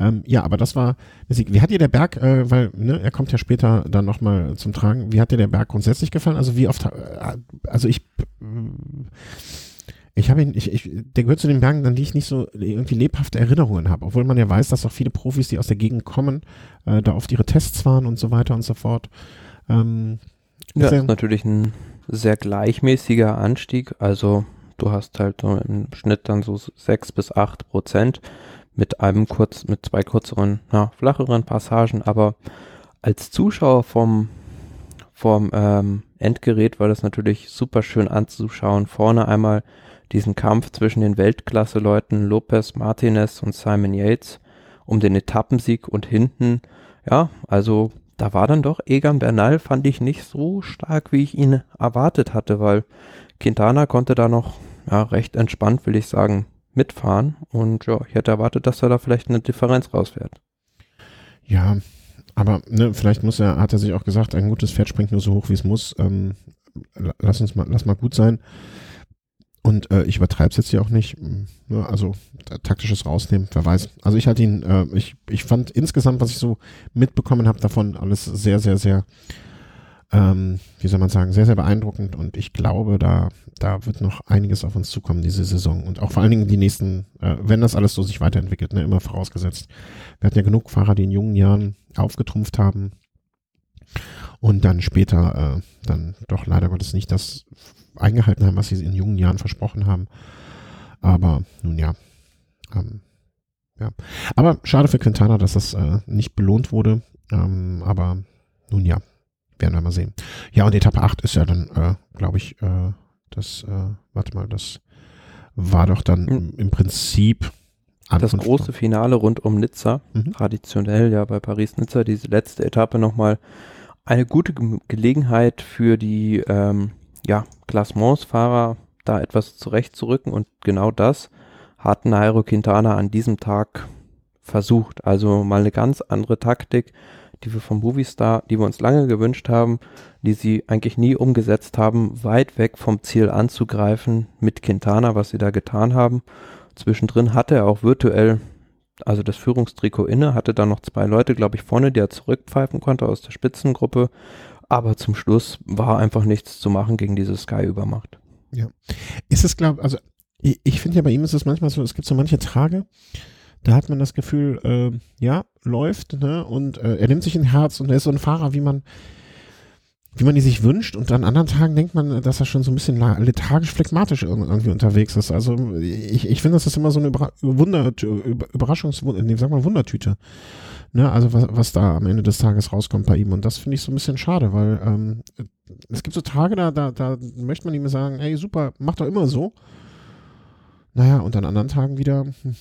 S1: Ähm, ja, aber das war, wie hat dir der Berg, äh, weil ne, er kommt ja später dann nochmal zum Tragen. Wie hat dir der Berg grundsätzlich gefallen? Also wie oft, äh, also ich, ich habe ihn, ich, ich, der gehört zu den Bergen, an die ich nicht so irgendwie lebhafte Erinnerungen habe, obwohl man ja weiß, dass auch viele Profis, die aus der Gegend kommen, äh, da oft ihre Tests waren und so weiter und so fort. Ähm,
S2: Ja,
S1: ist
S2: ist natürlich ein sehr gleichmäßiger Anstieg. Also du hast halt im Schnitt dann so sechs bis acht Prozent mit einem kurz, mit zwei kürzeren, ja, flacheren Passagen. Aber als Zuschauer vom, vom ähm, Endgerät war das natürlich super schön anzuschauen. Vorne einmal diesen Kampf zwischen den Weltklasse-Leuten Lopez, Martinez und Simon Yates um den Etappensieg und hinten, ja, also da war dann doch Egan Bernal, fand ich nicht so stark, wie ich ihn erwartet hatte, weil Quintana konnte da noch ja, recht entspannt, will ich sagen, mitfahren. Und ja, ich hätte erwartet, dass er da vielleicht eine Differenz rausfährt.
S1: Ja, aber ne, vielleicht muss er, hat er sich auch gesagt, ein gutes Pferd springt nur so hoch, wie es muss. Ähm, la- lass uns mal, lass mal gut sein. Und äh, ich übertreibe es jetzt hier auch nicht. Mm, Ne, also taktisches rausnehmen, wer weiß. Also ich hatte ihn, äh, ich, ich fand insgesamt, was ich so mitbekommen habe davon, alles sehr, sehr, sehr, ähm, wie soll man sagen, sehr, sehr beeindruckend. Und ich glaube, da, da wird noch einiges auf uns zukommen diese Saison. Und auch vor allen Dingen die nächsten, äh, wenn das alles so sich weiterentwickelt, ne, immer vorausgesetzt. Wir hatten ja genug Fahrer, die in jungen Jahren aufgetrumpft haben und dann später äh, dann doch leider Gottes nicht das eingehalten haben, was sie in jungen Jahren versprochen haben. Aber nun ja. Ähm, ja. Aber schade für Quintana, dass das äh, nicht belohnt wurde. Ähm, aber nun ja, werden wir mal sehen. Ja, und Etappe 8 ist ja dann, äh, glaube ich, äh, das, äh, warte mal, das war doch dann
S2: Hm.
S1: im, im Prinzip
S2: Das große Finale rund um Nizza,
S1: Mhm.
S2: traditionell ja bei Paris-Nizza, diese letzte Etappe nochmal eine gute Ge Gelegenheit für die ähm, ja, Klassementsfahrer, da etwas zurechtzurücken und genau das hat Nairo Quintana an diesem Tag versucht. Also mal eine ganz andere Taktik, die wir vom Movistar, die wir uns lange gewünscht haben, die sie eigentlich nie umgesetzt haben, weit weg vom Ziel anzugreifen mit Quintana, was sie da getan haben. Zwischendrin hatte er auch virtuell, also das Führungstrikot inne, hatte da noch zwei Leute, glaube ich, vorne, die er zurückpfeifen konnte aus der Spitzengruppe. Aber zum Schluss war einfach nichts zu machen gegen diese Sky-Übermacht.
S1: Ist es, glaube also ich, ich finde ja bei ihm ist es manchmal so, es gibt so manche Tage, da hat man das Gefühl, äh, ja, läuft, ne? Und äh, er nimmt sich ein Herz und er ist so ein Fahrer, wie man, wie man die sich wünscht. Und an anderen Tagen denkt man, dass er schon so ein bisschen lethargisch, phlegmatisch irgendwie unterwegs ist. Also ich, ich finde, das ist immer so eine Überra Wunder, Überraschungs, nee, sag mal Wundertüte. Ne, also was, was da am Ende des Tages rauskommt bei ihm. Und das finde ich so ein bisschen schade, weil ähm, es gibt so Tage, da, da, da möchte man ihm sagen, hey, super, mach doch immer so. Naja, und an anderen Tagen wieder, hm,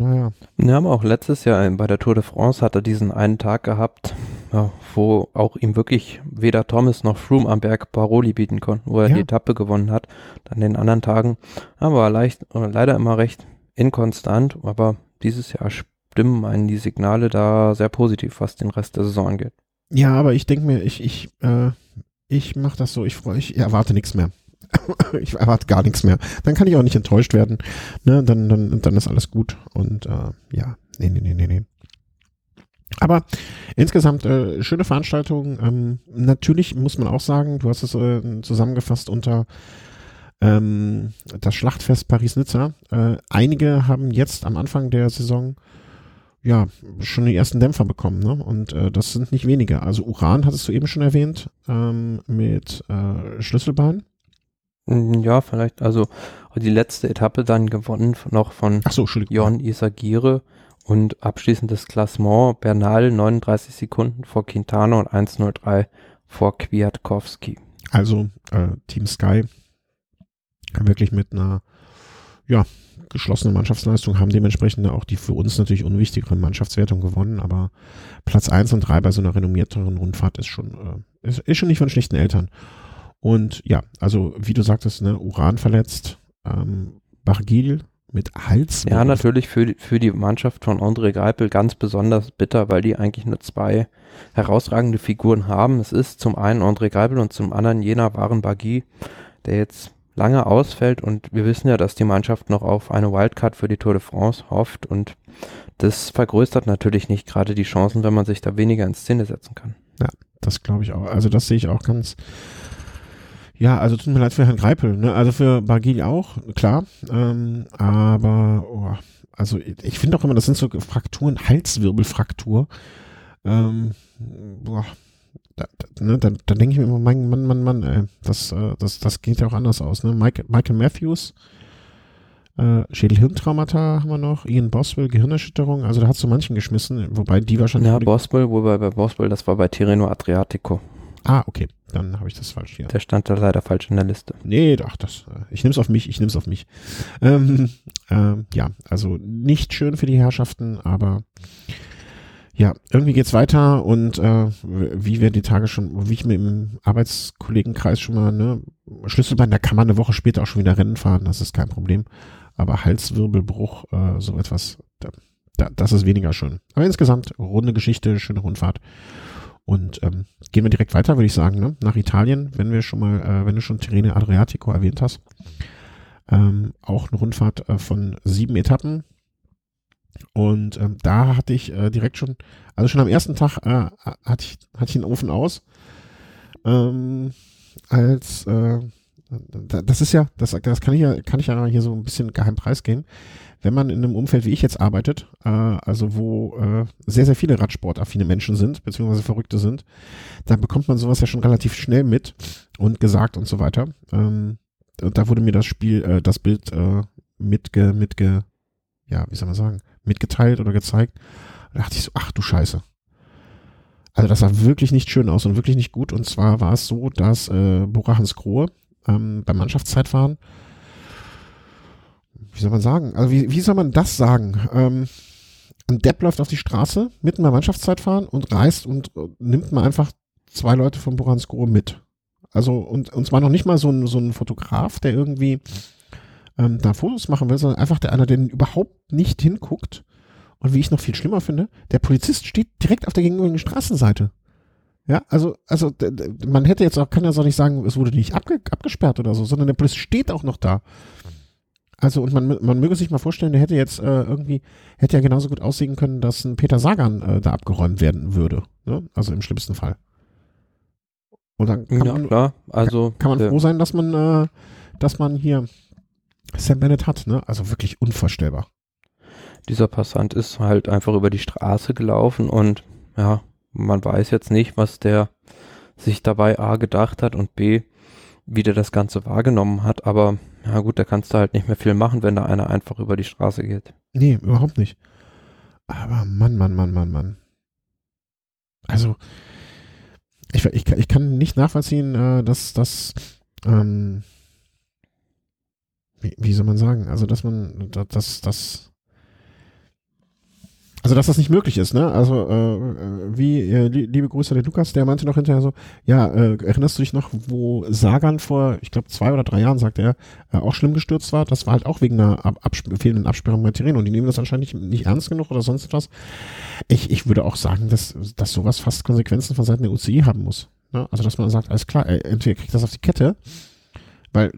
S1: naja.
S2: Wir haben auch letztes Jahr bei der Tour de France hat er diesen einen Tag gehabt, ja, wo auch ihm wirklich weder Thomas noch Froome am Berg Paroli bieten konnten, wo er ja. die Etappe gewonnen hat. Dann den anderen Tagen aber leicht, leider immer recht inkonstant, aber dieses Jahr stimmen einen die Signale da sehr positiv, was den Rest der Saison angeht.
S1: Ja, aber ich denke mir, ich, ich, äh, ich mache das so, ich freue, ich erwarte nichts mehr. ich erwarte gar nichts mehr. Dann kann ich auch nicht enttäuscht werden. Ne? Dann, dann, dann ist alles gut. Und äh, ja, nee, nee, nee, nee, nee. Aber insgesamt äh, schöne Veranstaltung. Ähm, natürlich muss man auch sagen, du hast es äh, zusammengefasst unter ähm, das Schlachtfest Paris-Nizza. Äh, einige haben jetzt am Anfang der Saison ja schon die ersten Dämpfer bekommen, ne? Und äh, das sind nicht wenige. Also Uran hattest du eben schon erwähnt ähm, mit äh, Schlüsselbein.
S2: Mm, ja, vielleicht, also die letzte Etappe dann gewonnen noch von
S1: Ach so,
S2: Jon Isagire und abschließendes Klassement Bernal 39 Sekunden vor Quintana und 1.03 vor Kwiatkowski.
S1: Also äh, Team Sky wirklich mit einer ja, geschlossenen Mannschaftsleistung haben dementsprechend auch die für uns natürlich unwichtigere Mannschaftswertung gewonnen, aber Platz 1 und 3 bei so einer renommierteren Rundfahrt ist schon, äh, ist, ist schon nicht von schlichten Eltern. Und ja, also wie du sagtest, ne, Uran verletzt, ähm, Bargil mit Hals.
S2: Ja, natürlich für, für die Mannschaft von André Greipel ganz besonders bitter, weil die eigentlich nur zwei herausragende Figuren haben. Es ist zum einen André Greipel und zum anderen jener Waren Bagui, der jetzt lange ausfällt und wir wissen ja, dass die Mannschaft noch auf eine Wildcard für die Tour de France hofft und das vergrößert natürlich nicht gerade die Chancen, wenn man sich da weniger in Szene setzen kann.
S1: Ja, das glaube ich auch. Also das sehe ich auch ganz, ja, also tut mir leid für Herrn Greipel, ne? Also für Bargil auch, klar. Ähm, aber oh, also ich finde auch immer, das sind so Frakturen, Halswirbelfraktur. Ähm, boah, da, da, ne, da, da denke ich mir immer, Mann, Mann, Mann, Mann, ey, das, äh, das, das geht ja auch anders aus. Ne? Michael, Michael Matthews, äh, Schädelhirntraumata haben wir noch, Ian Boswell, Gehirnerschütterung, also da hat so manchen geschmissen, wobei die wahrscheinlich.
S2: Ja, Boswell, wobei bei Boswell, das war bei Tirreno Adriatico.
S1: Ah, okay. Dann habe ich das falsch hier.
S2: Der stand da leider falsch in der Liste.
S1: Nee, ach, das, äh, ich nehme es auf mich, ich nehme es auf mich. Ähm, ähm, ja, also nicht schön für die Herrschaften, aber ja, irgendwie geht's weiter und äh, wie wir die Tage schon, wie ich mir im Arbeitskollegenkreis schon mal, ne, Schlüsselbein, da kann man eine Woche später auch schon wieder Rennen fahren, das ist kein Problem. Aber Halswirbelbruch, äh, so etwas, da, da, das ist weniger schön. Aber insgesamt runde Geschichte, schöne Rundfahrt. Und ähm, gehen wir direkt weiter, würde ich sagen, ne? nach Italien, wenn wir schon mal, äh, wenn du schon Tirrene Adriatico erwähnt hast. Ähm, auch eine Rundfahrt äh, von sieben Etappen. Und ähm, da hatte ich äh, direkt schon, also schon am ersten Tag äh, hatte, ich, hatte ich den Ofen aus. Ähm, als äh, das ist ja, das, das kann ich ja, kann ich ja hier so ein bisschen geheim preisgeben wenn man in einem Umfeld wie ich jetzt arbeitet, äh, also wo äh, sehr, sehr viele Radsportaffine Menschen sind, beziehungsweise Verrückte sind, dann bekommt man sowas ja schon relativ schnell mit und gesagt und so weiter. Ähm, und da wurde mir das Spiel, äh, das Bild äh, mitge, mitge, ja, wie soll man sagen, mitgeteilt oder gezeigt. Da dachte ich so, ach du Scheiße. Also das sah wirklich nicht schön aus und wirklich nicht gut. Und zwar war es so, dass äh, Bora Hans Grohe ähm, beim Mannschaftszeitfahren wie soll man sagen? Also wie, wie soll man das sagen? Ähm, ein Depp läuft auf die Straße mitten bei Mannschaftszeitfahren und reist und äh, nimmt mal einfach zwei Leute vom Boransko mit. Also und, und zwar noch nicht mal so ein, so ein Fotograf, der irgendwie ähm, da Fotos machen will, sondern einfach der einer, der überhaupt nicht hinguckt. Und wie ich noch viel schlimmer finde, der Polizist steht direkt auf der gegenüberliegenden Straßenseite. Ja, also, also man hätte jetzt auch, kann ja so nicht sagen, es wurde nicht abge, abgesperrt oder so, sondern der Polizist steht auch noch da. Also und man, man möge sich mal vorstellen, der hätte jetzt äh, irgendwie, hätte ja genauso gut aussehen können, dass ein Peter Sagan äh, da abgeräumt werden würde. Ne? Also im schlimmsten Fall. Und dann kann
S2: ja,
S1: man,
S2: klar. Also,
S1: kann, kann man froh sein, dass man, äh, dass man hier Sam Bennett hat, ne? Also wirklich unvorstellbar.
S2: Dieser Passant ist halt einfach über die Straße gelaufen und ja, man weiß jetzt nicht, was der sich dabei A gedacht hat und B, wie der das Ganze wahrgenommen hat, aber ja gut, da kannst du halt nicht mehr viel machen, wenn da einer einfach über die Straße geht.
S1: Nee, überhaupt nicht. Aber Mann, Mann, Mann, Mann, Mann. Also, ich, ich, ich kann nicht nachvollziehen, äh, dass das, ähm, wie, wie soll man sagen, also dass man, dass, dass, also, dass das nicht möglich ist, ne? Also, äh, äh wie, äh, liebe Grüße der Lukas, der meinte noch hinterher so, ja, äh, erinnerst du dich noch, wo Sagan vor, ich glaube, zwei oder drei Jahren, sagte er, äh, auch schlimm gestürzt war? Das war halt auch wegen einer ab Absp fehlenden Absperrung bei und die nehmen das anscheinend nicht, nicht ernst genug oder sonst etwas. Ich, ich würde auch sagen, dass, dass sowas fast Konsequenzen von Seiten der UCI haben muss. Ne? Also, dass man sagt, alles klar, ey, entweder kriegt das auf die Kette weil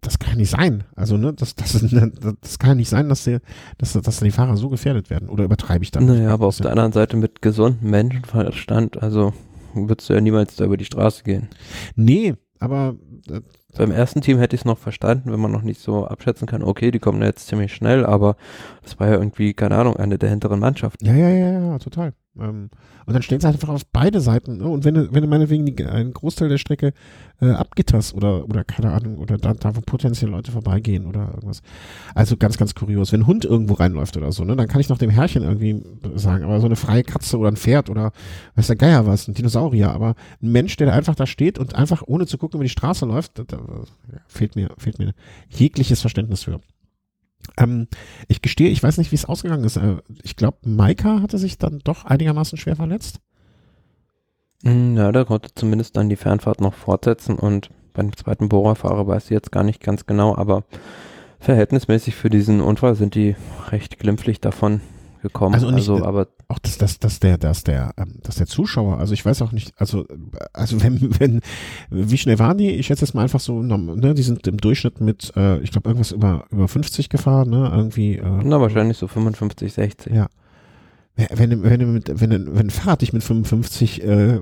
S1: das kann nicht sein. Also, ne, das, das, das kann nicht sein, dass, der, dass, dass die Fahrer so gefährdet werden. Oder übertreibe ich da?
S2: Naja, aber auf der anderen Seite mit gesundem Menschenverstand, also würdest du ja niemals da über die Straße gehen.
S1: Nee, aber
S2: äh, beim ersten Team hätte ich es noch verstanden, wenn man noch nicht so abschätzen kann, okay, die kommen jetzt ziemlich schnell, aber das war ja irgendwie, keine Ahnung, eine der hinteren Mannschaften.
S1: Ja, ja, ja, ja, total. Ähm, und dann stehen sie halt einfach auf beide Seiten. Ne? Und wenn du, wenn du meinetwegen die, einen Großteil der Strecke äh, abgitterst oder, oder keine Ahnung, oder da, da wo potenziell Leute vorbeigehen oder irgendwas. Also ganz, ganz kurios. Wenn ein Hund irgendwo reinläuft oder so, ne, dann kann ich noch dem Herrchen irgendwie sagen, aber so eine freie Katze oder ein Pferd oder weiß der Geier was, ein Dinosaurier, aber ein Mensch, der einfach da steht und einfach ohne zu gucken über die Straße läuft, da, da fehlt mir, fehlt mir jegliches Verständnis für. Ähm, ich gestehe, ich weiß nicht, wie es ausgegangen ist. Ich glaube, Maika hatte sich dann doch einigermaßen schwer verletzt.
S2: Hm, ja, der konnte zumindest dann die Fernfahrt noch fortsetzen und beim zweiten Bohrerfahrer weiß ich jetzt gar nicht ganz genau, aber verhältnismäßig für diesen Unfall sind die recht glimpflich davon gekommen.
S1: Also, nicht, also aber auch dass, dass, dass der, dass der, ähm, dass der Zuschauer, also ich weiß auch nicht, also, also wenn, wenn, wie schnell waren die? Ich schätze jetzt mal einfach so, ne, die sind im Durchschnitt mit, äh, ich glaube, irgendwas über, über 50 gefahren, ne, irgendwie. Äh,
S2: Na, wahrscheinlich so 55, 60.
S1: Ja. Wenn, wenn, wenn, mit, wenn, wenn ein Fahrrad dich mit 55 äh,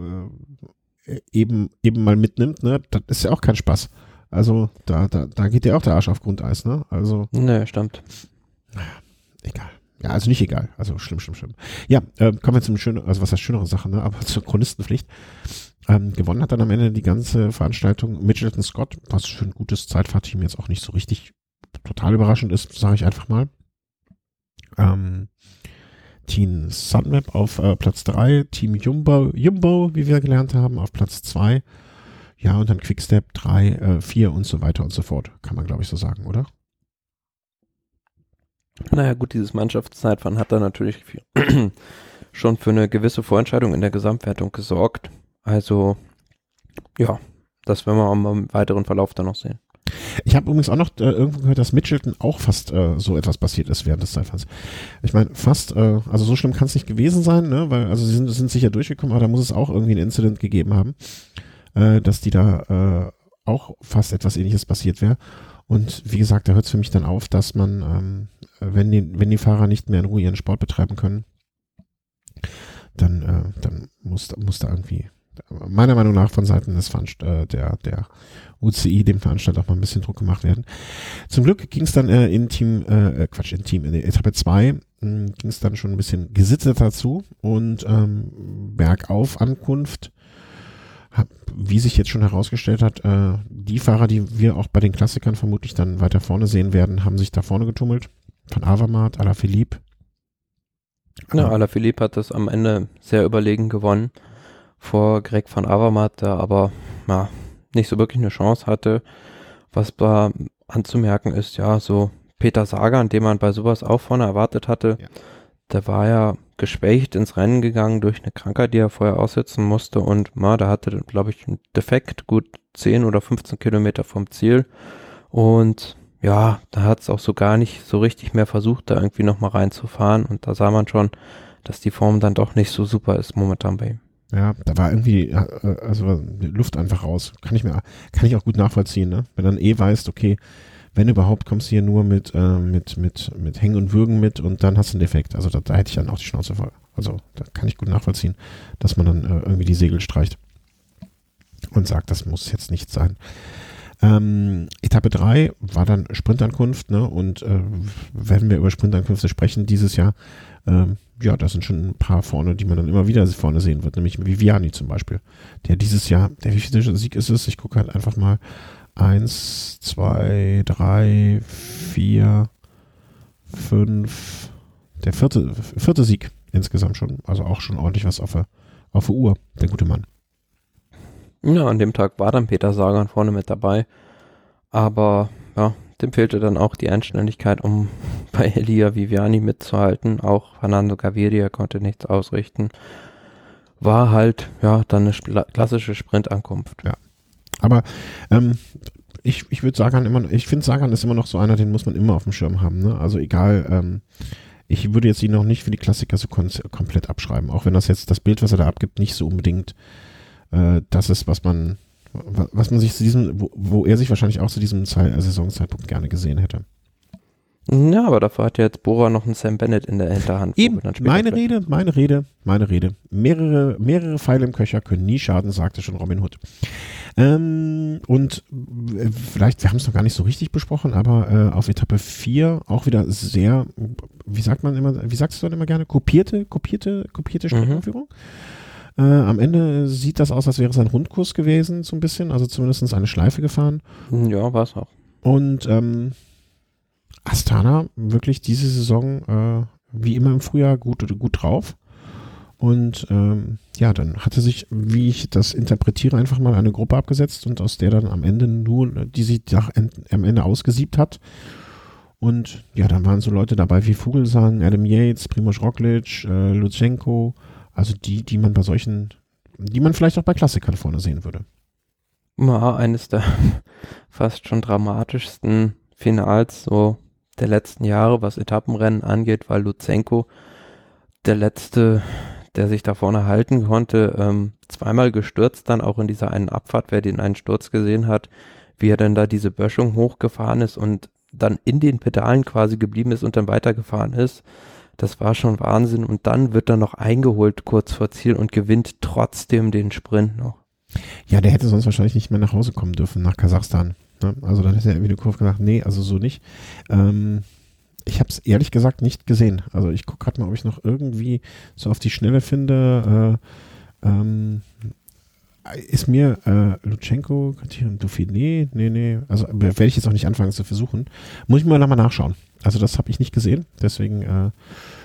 S1: eben, eben mal mitnimmt, ne, das ist ja auch kein Spaß. Also da, da, da geht dir auch der Arsch auf Grundeis, ne? Also.
S2: Ne, stimmt.
S1: Naja, egal. Ja, also nicht egal. Also schlimm, schlimm, schlimm. Ja, äh, kommen wir zum schönen, also was heißt schönere Sache, ne? Aber zur Chronistenpflicht. Ähm, gewonnen hat dann am Ende die ganze Veranstaltung Mitchelton Scott, was für ein gutes Zeitfahrteam jetzt auch nicht so richtig total überraschend ist, sage ich einfach mal. Ähm, Team Sunmap auf äh, Platz 3, Team Jumbo, Jumbo, wie wir gelernt haben, auf Platz 2. Ja, und dann Quickstep 3, äh, 4 und so weiter und so fort. Kann man, glaube ich, so sagen, oder?
S2: Naja, gut, dieses Mannschaftszeitfahren hat da natürlich schon für eine gewisse Vorentscheidung in der Gesamtwertung gesorgt. Also, ja, das werden wir im weiteren Verlauf dann noch sehen.
S1: Ich habe übrigens auch noch äh, irgendwo gehört, dass Mitchelton auch fast äh, so etwas passiert ist während des Zeitfahrens. Ich meine, fast, äh, also so schlimm kann es nicht gewesen sein, ne? weil also sie sind, sind sicher durchgekommen, aber da muss es auch irgendwie ein Incident gegeben haben, äh, dass die da äh, auch fast etwas ähnliches passiert wäre. Und wie gesagt, da hört es für mich dann auf, dass man, ähm, wenn, die, wenn die Fahrer nicht mehr in Ruhe ihren Sport betreiben können, dann, äh, dann muss, muss da irgendwie meiner Meinung nach von Seiten des Veranst äh, der, der UCI dem Veranstalter auch mal ein bisschen Druck gemacht werden. Zum Glück ging es dann äh, in Team, äh, äh Quatsch, in Team, in Etappe 2 ging es dann schon ein bisschen gesitteter zu und ähm, Bergauf Ankunft, hab, wie sich jetzt schon herausgestellt hat, äh, die Fahrer, die wir auch bei den Klassikern vermutlich dann weiter vorne sehen werden, haben sich da vorne getummelt. Von Avamat, Alaphilippe.
S2: Ja, Alaphilippe hat das am Ende sehr überlegen gewonnen vor Greg van Avermaet, der aber ja, nicht so wirklich eine Chance hatte. Was da anzumerken ist, ja, so Peter Sagan, den man bei sowas auch vorne erwartet hatte, ja. der war ja geschwächt ins Rennen gegangen durch eine Krankheit, die er vorher aussetzen musste und ma, da hatte, glaube ich, ein Defekt, gut 10 oder 15 Kilometer vom Ziel und ja, da hat es auch so gar nicht so richtig mehr versucht, da irgendwie nochmal reinzufahren und da sah man schon, dass die Form dann doch nicht so super ist momentan bei ihm.
S1: Ja, da war irgendwie, äh, also Luft einfach raus. Kann ich mir, kann ich auch gut nachvollziehen, ne? Wenn dann eh weißt, okay, wenn überhaupt, kommst du hier nur mit, äh, mit, mit, mit Hängen und Würgen mit und dann hast du einen Defekt. Also da, da hätte ich dann auch die Schnauze voll. Also da kann ich gut nachvollziehen, dass man dann äh, irgendwie die Segel streicht und sagt, das muss jetzt nicht sein. Ähm, Etappe 3 war dann Sprintankunft, ne? Und äh, wenn wir über Sprintankünfte sprechen dieses Jahr, ähm, ja, da sind schon ein paar vorne, die man dann immer wieder vorne sehen wird, nämlich Viviani zum Beispiel, der dieses Jahr, der wievielte Sieg ist es? Ich gucke halt einfach mal. Eins, zwei, drei, vier, fünf, der vierte, vierte Sieg insgesamt schon. Also auch schon ordentlich was auf der, auf der Uhr, der gute Mann.
S2: Ja, an dem Tag war dann Peter Sagan vorne mit dabei. Aber ja, dem fehlte dann auch die Einständigkeit, um bei Elia Viviani mitzuhalten. Auch Fernando Gaviria konnte nichts ausrichten. War halt, ja, dann eine klassische Sprintankunft.
S1: Ja. Aber ähm, ich, ich würde Sagan immer, ich finde Sagan ist immer noch so einer, den muss man immer auf dem Schirm haben. Ne? Also egal, ähm, ich würde jetzt ihn noch nicht für die Klassiker so komplett abschreiben, auch wenn das jetzt das Bild, was er da abgibt, nicht so unbedingt äh, das ist, was man, was man sich zu diesem, wo, wo er sich wahrscheinlich auch zu diesem Zeit, Saisonzeitpunkt gerne gesehen hätte.
S2: Ja, aber dafür hat jetzt Bora noch einen Sam Bennett in der Hinterhand.
S1: Eben, meine Rede, meine Rede, meine Rede. Mehrere, mehrere Pfeile im Köcher können nie schaden, sagte schon Robin Hood. Ähm, und äh, vielleicht, wir haben es noch gar nicht so richtig besprochen, aber äh, auf Etappe 4 auch wieder sehr, wie sagt man immer, wie sagst du dann immer gerne, kopierte, kopierte, kopierte mhm. Streckenführung. Mhm. Äh, am Ende sieht das aus, als wäre es ein Rundkurs gewesen, so ein bisschen, also zumindest eine Schleife gefahren.
S2: Ja, war es auch.
S1: Und ähm, Astana wirklich diese Saison äh, wie immer im Frühjahr gut, gut drauf. Und ähm, ja, dann hatte sich, wie ich das interpretiere, einfach mal eine Gruppe abgesetzt und aus der dann am Ende nur, die sich am Ende ausgesiebt hat. Und ja, dann waren so Leute dabei wie Vogelsang, Adam Yates, Primoz Roglic, äh, Lutsenko, also die, die man bei solchen, die man vielleicht auch bei Klassikern vorne sehen würde.
S2: Ja, eines der fast schon dramatischsten Finals so der letzten Jahre, was Etappenrennen angeht, weil Luzenko der letzte, der sich da vorne halten konnte, ähm, zweimal gestürzt dann auch in dieser einen Abfahrt, wer den einen Sturz gesehen hat, wie er dann da diese Böschung hochgefahren ist und dann in den Pedalen quasi geblieben ist und dann weitergefahren ist. Das war schon Wahnsinn. Und dann wird er noch eingeholt kurz vor Ziel und gewinnt trotzdem den Sprint noch.
S1: Ja, der hätte sonst wahrscheinlich nicht mehr nach Hause kommen dürfen, nach Kasachstan. Ne? Also dann hätte er irgendwie die Kurve gesagt, nee, also so nicht. Ähm, ich habe es ehrlich gesagt nicht gesehen. Also ich gucke gerade mal, ob ich noch irgendwie so auf die Schnelle finde. Äh, ähm, ist mir äh, Lutschenko, Dauphiné, nee, nee, also werde ich jetzt auch nicht anfangen zu versuchen. Muss ich mal nochmal nachschauen. Also das habe ich nicht gesehen, deswegen, äh,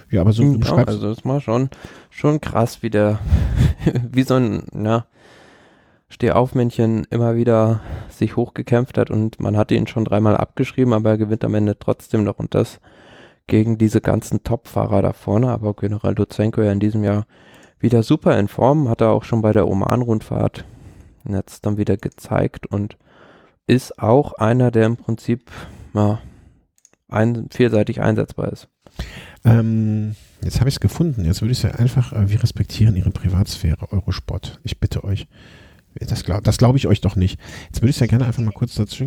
S1: ja, aber so
S2: du ja, Also das war schon, schon krass, wie der, wie so ein, ja, Stehaufmännchen immer wieder sich hochgekämpft hat und man hatte ihn schon dreimal abgeschrieben, aber er gewinnt am Ende trotzdem noch und das gegen diese ganzen Top-Fahrer da vorne, aber General Luzenko ja in diesem Jahr wieder super in Form, hat er auch schon bei der Oman-Rundfahrt jetzt dann wieder gezeigt und ist auch einer, der im Prinzip ja, ein, vielseitig einsetzbar ist.
S1: Ähm, jetzt habe ich es gefunden. Jetzt würde ich es ja einfach, äh, wir respektieren Ihre Privatsphäre, Eurosport. Ich bitte euch. Das glaube glaub ich euch doch nicht. Jetzt würde ich es ja gerne einfach mal kurz dazu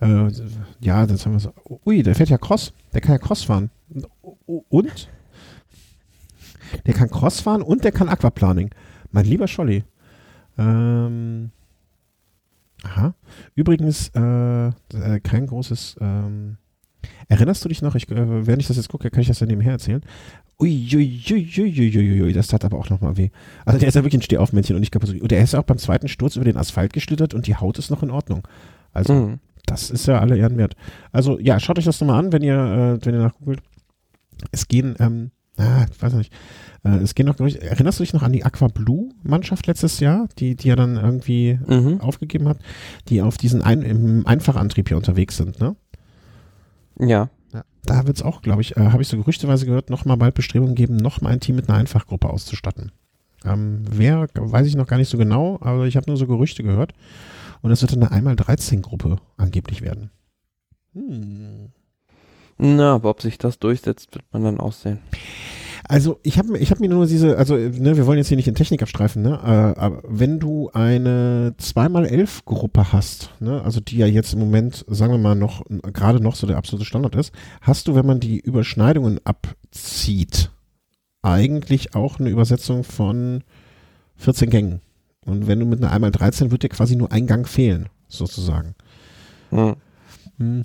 S1: äh, Ja, das haben wir so. Ui, der fährt ja Cross. Der kann ja Cross fahren. Und? Der kann Cross fahren und der kann Aquaplaning. Mein lieber Scholli. Ähm, aha. Übrigens, äh, äh, kein großes. Ähm, erinnerst du dich noch? Ich, äh, während ich das jetzt gucke, kann ich das ja nebenher erzählen. Uiuiuiuiui, das tat aber auch nochmal weh. Also der ist ja wirklich ein Stehaufmännchen und nicht kaputt. Und der ist ja auch beim zweiten Sturz über den Asphalt geschlittert und die Haut ist noch in Ordnung. Also mhm. das ist ja alle Ehren wert. Also ja, schaut euch das nochmal an, wenn ihr, äh, wenn ihr nachgoogelt. Es gehen, ähm, ah, ich weiß nicht, äh, es gehen noch, erinnerst du dich noch an die Aqua Blue Mannschaft letztes Jahr, die, die er dann irgendwie mhm. aufgegeben hat, die auf diesen Ein im Einfachantrieb hier unterwegs sind, ne?
S2: Ja.
S1: Ja, da wird es auch, glaube ich, äh, habe ich so gerüchteweise gehört, nochmal bald Bestrebungen geben, nochmal ein Team mit einer Einfachgruppe auszustatten. Ähm, wer, weiß ich noch gar nicht so genau, aber ich habe nur so Gerüchte gehört. Und es wird eine einmal 13 Gruppe angeblich werden.
S2: Hm. Na, aber ob sich das durchsetzt, wird man dann aussehen.
S1: Also ich habe ich hab mir nur diese, also ne, wir wollen jetzt hier nicht in Technik abstreifen, ne? Äh, aber wenn du eine 2x11 Gruppe hast, ne, also die ja jetzt im Moment, sagen wir mal, noch gerade noch so der absolute Standard ist, hast du, wenn man die Überschneidungen abzieht, eigentlich auch eine Übersetzung von 14 Gängen. Und wenn du mit einer 1x13 wird dir quasi nur ein Gang fehlen, sozusagen. Hm. Hm.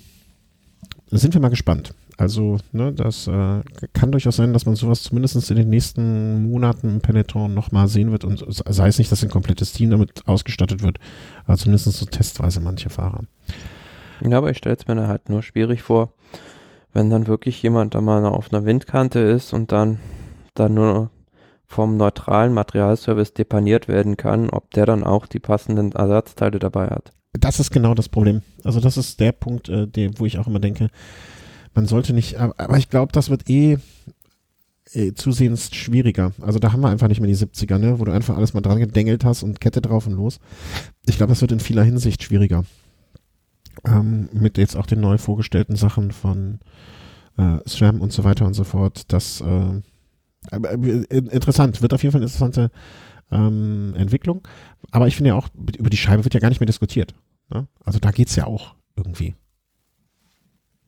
S1: Sind wir mal gespannt. Also, ne, das äh, kann durchaus sein, dass man sowas zumindest in den nächsten Monaten im Peloton nochmal sehen wird und sei es nicht, dass ein komplettes Team damit ausgestattet wird, aber zumindest so testweise manche Fahrer.
S2: Ja, aber ich stelle es mir halt nur schwierig vor, wenn dann wirklich jemand da mal auf einer Windkante ist und dann, dann nur vom neutralen Materialservice depaniert werden kann, ob der dann auch die passenden Ersatzteile dabei hat.
S1: Das ist genau das Problem. Also das ist der Punkt, äh, der, wo ich auch immer denke, man sollte nicht, aber ich glaube, das wird eh, eh, zusehends schwieriger. Also da haben wir einfach nicht mehr die 70er, ne, wo du einfach alles mal dran gedengelt hast und Kette drauf und los. Ich glaube, das wird in vieler Hinsicht schwieriger. Ähm, mit jetzt auch den neu vorgestellten Sachen von äh, SRAM und so weiter und so fort. Das äh, äh, interessant, wird auf jeden Fall eine interessante ähm, Entwicklung. Aber ich finde ja auch, über die Scheibe wird ja gar nicht mehr diskutiert. Ne? Also da geht es ja auch irgendwie.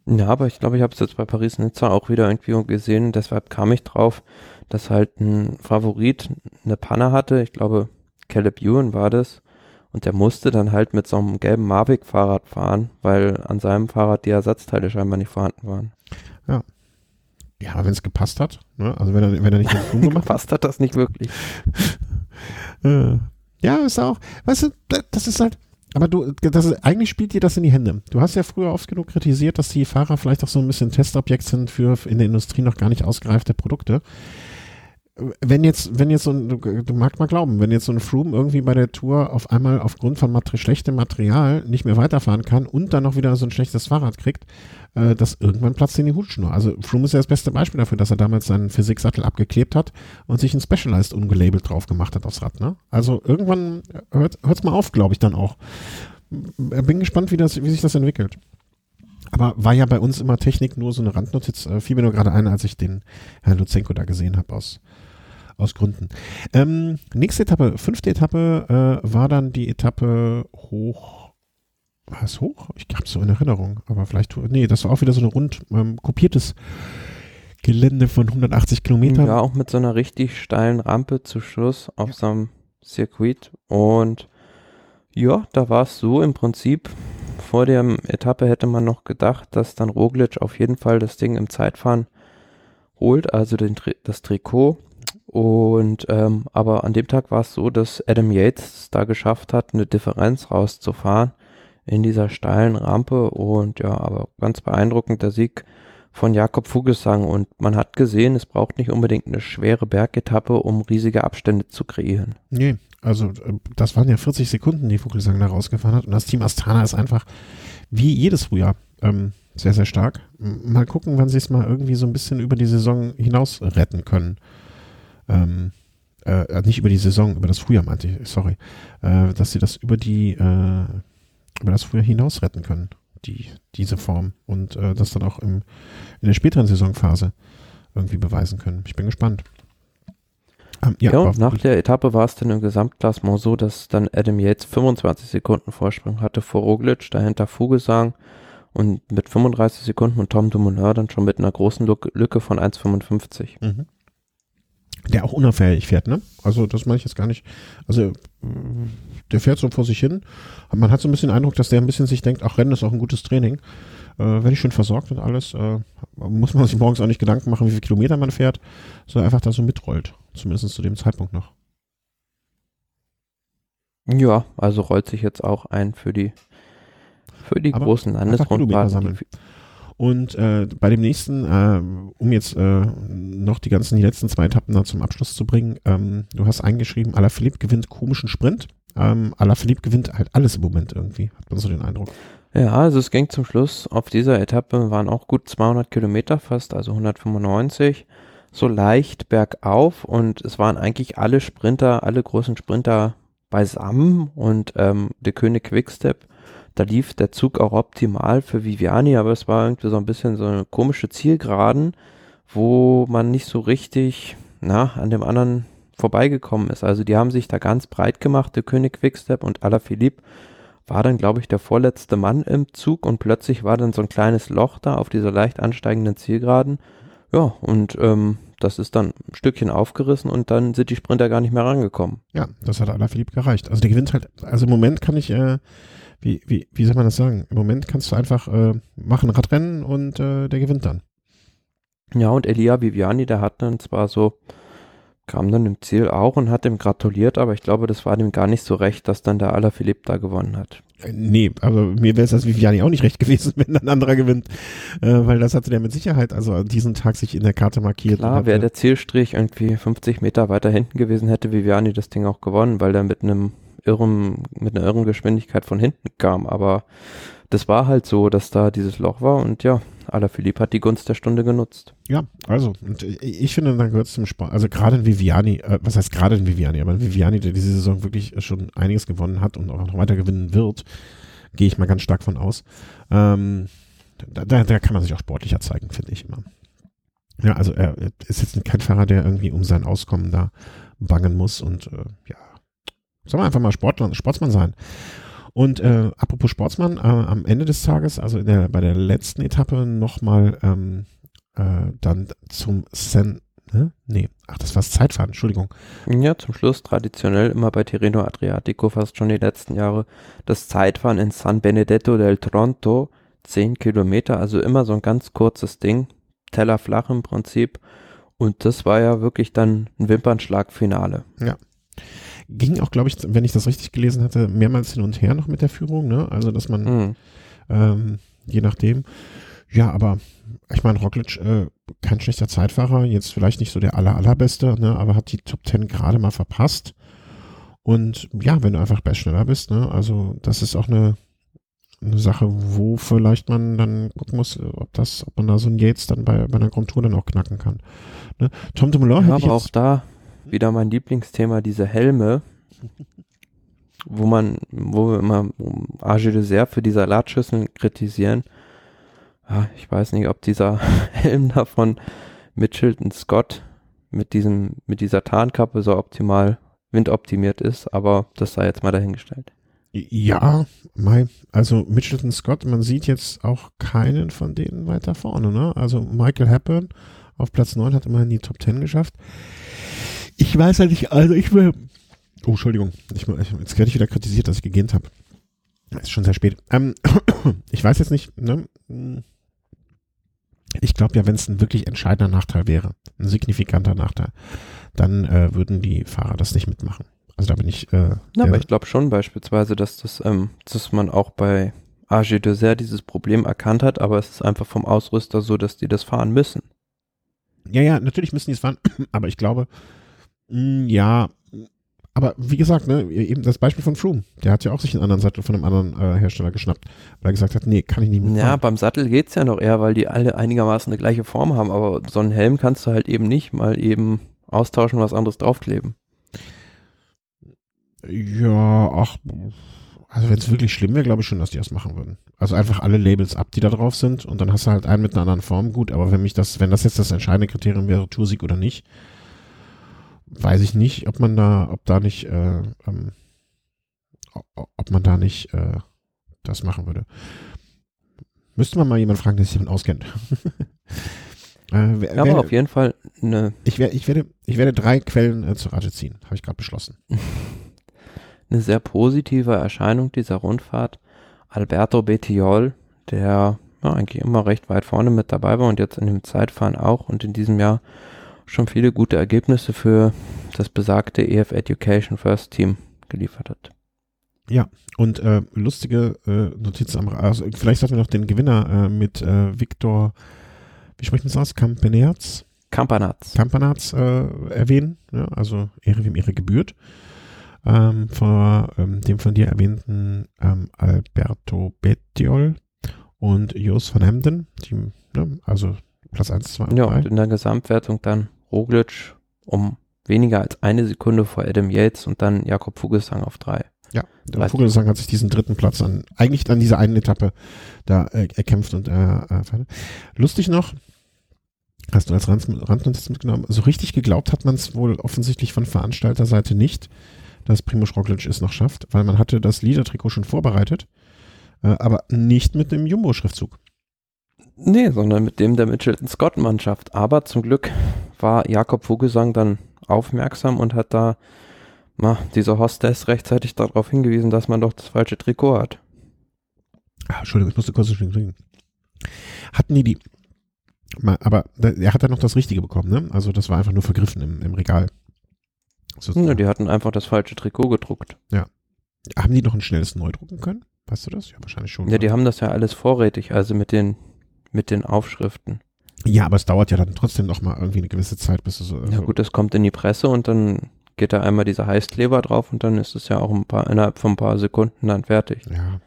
S2: Ja, aber ich glaube, ich habe es jetzt bei Paris-Nizza auch wieder irgendwie gesehen. Deshalb kam ich drauf, dass halt ein Favorit eine Panne hatte. Ich glaube, Caleb Ewan war das. Und der musste dann halt mit so einem gelben Mavic-Fahrrad fahren, weil an seinem Fahrrad die Ersatzteile scheinbar nicht vorhanden waren.
S1: Ja. Ja, aber wenn es gepasst hat, ne? also wenn er, wenn er nicht
S2: Flug gemacht hat. hat das nicht wirklich.
S1: Äh, ja, ist auch, weißt du, das ist halt, aber du, das ist, eigentlich spielt dir das in die Hände. Du hast ja früher oft genug kritisiert, dass die Fahrer vielleicht auch so ein bisschen Testobjekt sind für in der Industrie noch gar nicht ausgereifte Produkte wenn jetzt, wenn jetzt so ein, du, magst mal glauben, wenn jetzt so ein Froome irgendwie bei der Tour auf einmal aufgrund von Mater schlechtem Material nicht mehr weiterfahren kann und dann noch wieder so ein schlechtes Fahrrad kriegt, äh, das irgendwann platzt in die Hutschnur. Also Froome ist ja das beste Beispiel dafür, dass er damals seinen Physiksattel abgeklebt hat und sich ein Specialized ungelabelt drauf gemacht hat aufs Rad. Ne? Also irgendwann hört es mal auf, glaube ich dann auch. Bin gespannt, wie, das, wie sich das entwickelt. Aber war ja bei uns immer Technik nur so eine Randnotiz. Äh, fiel mir nur gerade ein, als ich den Herrn Luzenko da gesehen habe aus aus Gründen. Ähm, nächste Etappe, fünfte Etappe, äh, war dann die Etappe hoch. War es hoch? Ich habe so in Erinnerung, aber vielleicht, nee, das war auch wieder so ein rund ähm, kopiertes Gelände von 180 Kilometern.
S2: Ja, auch mit so einer richtig steilen Rampe zu Schluss auf ja. so einem Circuit. Und ja, da war es so im Prinzip. Vor der Etappe hätte man noch gedacht, dass dann Roglic auf jeden Fall das Ding im Zeitfahren holt, also den, das Trikot. Und ähm, aber an dem Tag war es so, dass Adam Yates da geschafft hat, eine Differenz rauszufahren in dieser steilen Rampe und ja, aber ganz beeindruckend der Sieg von Jakob Fugesang und man hat gesehen, es braucht nicht unbedingt eine schwere Bergetappe, um riesige Abstände zu kreieren.
S1: Nee, also äh, das waren ja 40 Sekunden, die Vogelsang da rausgefahren hat und das Team Astana ist einfach wie jedes Frühjahr ähm, sehr, sehr stark. Mal gucken, wann sie es mal irgendwie so ein bisschen über die Saison hinaus retten können ähm, äh, äh, nicht über die Saison, über das Frühjahr meinte ich, sorry, äh, dass sie das über die, äh, über das Frühjahr hinaus retten können, die, diese Form und äh, das dann auch im, in der späteren Saisonphase irgendwie beweisen können. Ich bin gespannt.
S2: Ähm, ja, ja und nach der Etappe war es dann im Gesamtklassement so, dass dann Adam Yates 25 Sekunden Vorsprung hatte vor Roglic, dahinter Fugesang und mit 35 Sekunden und Tom Dumoulin dann schon mit einer großen Lücke von 1,55. Mhm
S1: der auch unauffällig fährt, ne? Also das meine ich jetzt gar nicht. Also der fährt so vor sich hin. Man hat so ein bisschen den Eindruck, dass der ein bisschen sich denkt, ach, Rennen ist auch ein gutes Training. Äh, werde ich schön versorgt und alles. Äh, muss man sich morgens auch nicht Gedanken machen, wie viele Kilometer man fährt, sondern einfach da so mitrollt. Zumindest zu dem Zeitpunkt noch.
S2: Ja, also rollt sich jetzt auch ein für die für die Aber großen Landesrundfahrten.
S1: Und äh, bei dem nächsten, äh, um jetzt äh, noch die ganzen die letzten zwei Etappen da zum Abschluss zu bringen, ähm, du hast eingeschrieben, Alaphilippe gewinnt komischen Sprint. Ähm, Alaphilippe gewinnt halt alles im Moment irgendwie, hat man so den Eindruck.
S2: Ja, also es ging zum Schluss. Auf dieser Etappe waren auch gut 200 Kilometer fast, also 195. So leicht bergauf und es waren eigentlich alle Sprinter, alle großen Sprinter beisammen und ähm, der König Quickstep da lief der Zug auch optimal für Viviani, aber es war irgendwie so ein bisschen so eine komische Zielgeraden, wo man nicht so richtig, na, an dem anderen vorbeigekommen ist. Also die haben sich da ganz breit gemacht, der König Quickstep und Alaphilippe war dann, glaube ich, der vorletzte Mann im Zug und plötzlich war dann so ein kleines Loch da auf dieser leicht ansteigenden Zielgeraden. Ja, und ähm, das ist dann ein Stückchen aufgerissen und dann sind die Sprinter gar nicht mehr rangekommen.
S1: Ja, das hat Alaphilippe gereicht. Also der gewinnt halt, also im Moment kann ich, äh, wie, wie, wie soll man das sagen? Im Moment kannst du einfach äh, machen Radrennen und äh, der gewinnt dann.
S2: Ja, und Elia Viviani, der hat dann zwar so, kam dann im Ziel auch und hat ihm gratuliert, aber ich glaube, das war dem gar nicht so recht, dass dann der Alaphilippe da gewonnen hat.
S1: Äh, Nee, also mir wäre es als Viviani auch nicht recht gewesen, wenn ein anderer gewinnt, äh, weil das hatte der mit Sicherheit, also an diesem Tag sich in der Karte markiert.
S2: Klar, wäre der Zielstrich irgendwie 50 Meter weiter hinten gewesen, hätte Viviani das Ding auch gewonnen, weil der mit einem irren, mit einer irren Geschwindigkeit von hinten kam. Aber das war halt so, dass da dieses Loch war und ja, Alaphilippe hat die Gunst der Stunde genutzt.
S1: Ja, also, und ich ich finde, dann gehört es zum Sport. Also gerade in Viviani, äh, was heißt gerade in Viviani, aber in Viviani, der diese Saison wirklich schon einiges gewonnen hat und auch noch weiter gewinnen wird, gehe ich mal ganz stark von aus. Ähm, da, da, da kann man sich auch sportlicher zeigen, finde ich immer. Ja, also er ist jetzt kein Fahrer, der irgendwie um sein Auskommen da bangen muss und äh, ja, soll man einfach mal Sportler, Sportsmann sein. Und äh, apropos Sportsmann, äh, am Ende des Tages, also der, bei der letzten Etappe nochmal ähm, äh, dann zum Sen, ne? Nee, ach, das war das Zeitfahren, Entschuldigung.
S2: Ja, zum Schluss traditionell immer bei Tirreno Adriatico fast schon die letzten Jahre das Zeitfahren in San Benedetto del Tronto, 10 Kilometer, also immer so ein ganz kurzes Ding, Teller flach im Prinzip. Und das war ja wirklich dann ein Wimpernschlagfinale.
S1: Ging auch, glaube ich, wenn ich das richtig gelesen hatte, mehrmals hin und her noch mit der Führung, ne? Also, dass man,
S2: Mhm.
S1: ähm, je nachdem. Ja, aber ich meine, Roglic, äh, kein schlechter Zeitfahrer, jetzt vielleicht nicht so der aller, allerbeste, ne? Aber hat die Top Ten gerade mal verpasst. Und ja, wenn du einfach best schneller bist, ne? Also, das ist auch eine, eine Sache, wo vielleicht man dann gucken muss, ob das, ob man da so ein Yates dann bei, bei einer Grand Tour dann auch knacken kann. Ne? Tom Dumoulin
S2: Ja,
S1: hätte ich
S2: aber auch da wieder mein Lieblingsthema, diese Helme, wo man, wo wir immer Age Dessert für die Salatschüsseln kritisieren. Ja, ich weiß nicht, ob dieser Helm da von Mitchelton Scott mit diesem, mit dieser Tarnkappe so optimal windoptimiert ist, aber das sei jetzt mal dahingestellt.
S1: Ja, also Mitchelton Scott, man sieht jetzt auch keinen von denen weiter vorne, ne? Also Michael Hepburn auf Platz 9 hat immerhin die Top 10 geschafft. Ich weiß halt nicht, also ich will. Oh, Entschuldigung, ich, jetzt werde ich wieder kritisiert, dass ich gegähnt habe. Ist schon sehr spät. Ähm, ich weiß jetzt nicht, ne? Ich glaube ja, wenn es ein wirklich entscheidender Nachteil wäre, ein signifikanter Nachteil, dann äh, würden die Fahrer das nicht mitmachen. Also da bin ich. Äh,
S2: Ja,
S1: der-
S2: aber ich glaube schon beispielsweise, dass das, ähm, dass man auch bei AG Dessert dieses Problem erkannt hat, aber es ist einfach vom Ausrüster so, dass die das fahren müssen.
S1: Ja, ja, natürlich müssen die es fahren, aber ich glaube, ja, aber wie gesagt, ne, eben das Beispiel von Froome, der hat ja auch sich einen anderen Sattel von einem anderen äh, Hersteller geschnappt, weil er gesagt hat, nee, kann ich nicht
S2: Ja,
S1: mitfahren.
S2: beim Sattel geht's ja noch eher, weil die alle einigermaßen eine gleiche Form haben, aber so einen Helm kannst du halt eben nicht mal eben austauschen, was anderes draufkleben.
S1: Ja, ach, also wenn es wirklich schlimm wäre, glaube ich schon, dass die das machen würden. Also einfach alle Labels ab, die da drauf sind und dann hast du halt einen mit einer anderen Form, gut, aber wenn mich das, wenn das jetzt das entscheidende Kriterium wäre, Toursieg oder nicht, weiß ich nicht, ob man da, ob da nicht, äh, ähm, ob man da nicht äh, das machen würde. Müsste man mal jemanden fragen, der sich damit auskennt. äh, wer,
S2: Ja, aber
S1: wer,
S2: auf jeden Fall eine,
S1: ich, wer, ich, werde, ich werde drei Quellen äh, zu Rate ziehen, habe ich gerade beschlossen.
S2: eine sehr positive Erscheinung dieser Rundfahrt. Alberto Bettiol, der ja, eigentlich immer recht weit vorne mit dabei war und jetzt in dem Zeitfahren auch und in diesem Jahr schon viele gute Ergebnisse für das besagte EF Education First Team geliefert hat.
S1: Und äh, lustige äh, Notiz am also vielleicht sollten wir noch den Gewinner äh, mit äh, Victor, wie spricht man das aus? Campenerz,
S2: Campanaz.
S1: Campanaz äh, erwähnen. Ja, also Ehre wem Ehre gebührt. Ähm, vor ähm, dem von dir erwähnten ähm, Alberto Bettiol und Jos van Hemden, die, ne, also Platz 1, 2 und
S2: Ja,
S1: 3.
S2: und in der Gesamtwertung dann Roglic um weniger als eine Sekunde vor Adam Yates und dann Jakob Vogelsang auf drei.
S1: Ja, der Vogelsang hat sich diesen dritten Platz an, eigentlich an dieser einen Etappe da äh, erkämpft und äh, äh, lustig noch, hast du als Rand- Randnotiz mitgenommen, so richtig geglaubt hat man es wohl offensichtlich von Veranstalterseite nicht, dass Primoz Roglic es noch schafft, weil man hatte das Liedertrikot schon vorbereitet, äh, aber nicht mit dem Jumbo-Schriftzug.
S2: Nee, sondern mit dem der Mitchelton Scott Mannschaft. Aber zum Glück war Jakob Vogelsang dann aufmerksam und hat da na, dieser Hostess rechtzeitig darauf hingewiesen, dass man doch das falsche Trikot hat.
S1: Ah, Entschuldigung, ich musste kurz trinken. Hatten die die, aber er hat dann noch das Richtige bekommen, ne? Also das war einfach nur vergriffen im, im Regal.
S2: Ja, die hatten einfach das falsche Trikot gedruckt.
S1: Ja. Haben die noch ein schnelles neu drucken können? Weißt du das? Ja, wahrscheinlich schon.
S2: Ja, die haben das ja alles vorrätig, also mit den, mit den Aufschriften.
S1: Ja, aber es dauert ja dann trotzdem noch mal irgendwie eine gewisse Zeit, bis es so.
S2: Ja gut, es kommt in die Presse und dann geht da einmal dieser Heißkleber drauf und dann ist es ja auch ein paar, innerhalb von ein paar Sekunden dann fertig.
S1: Ja.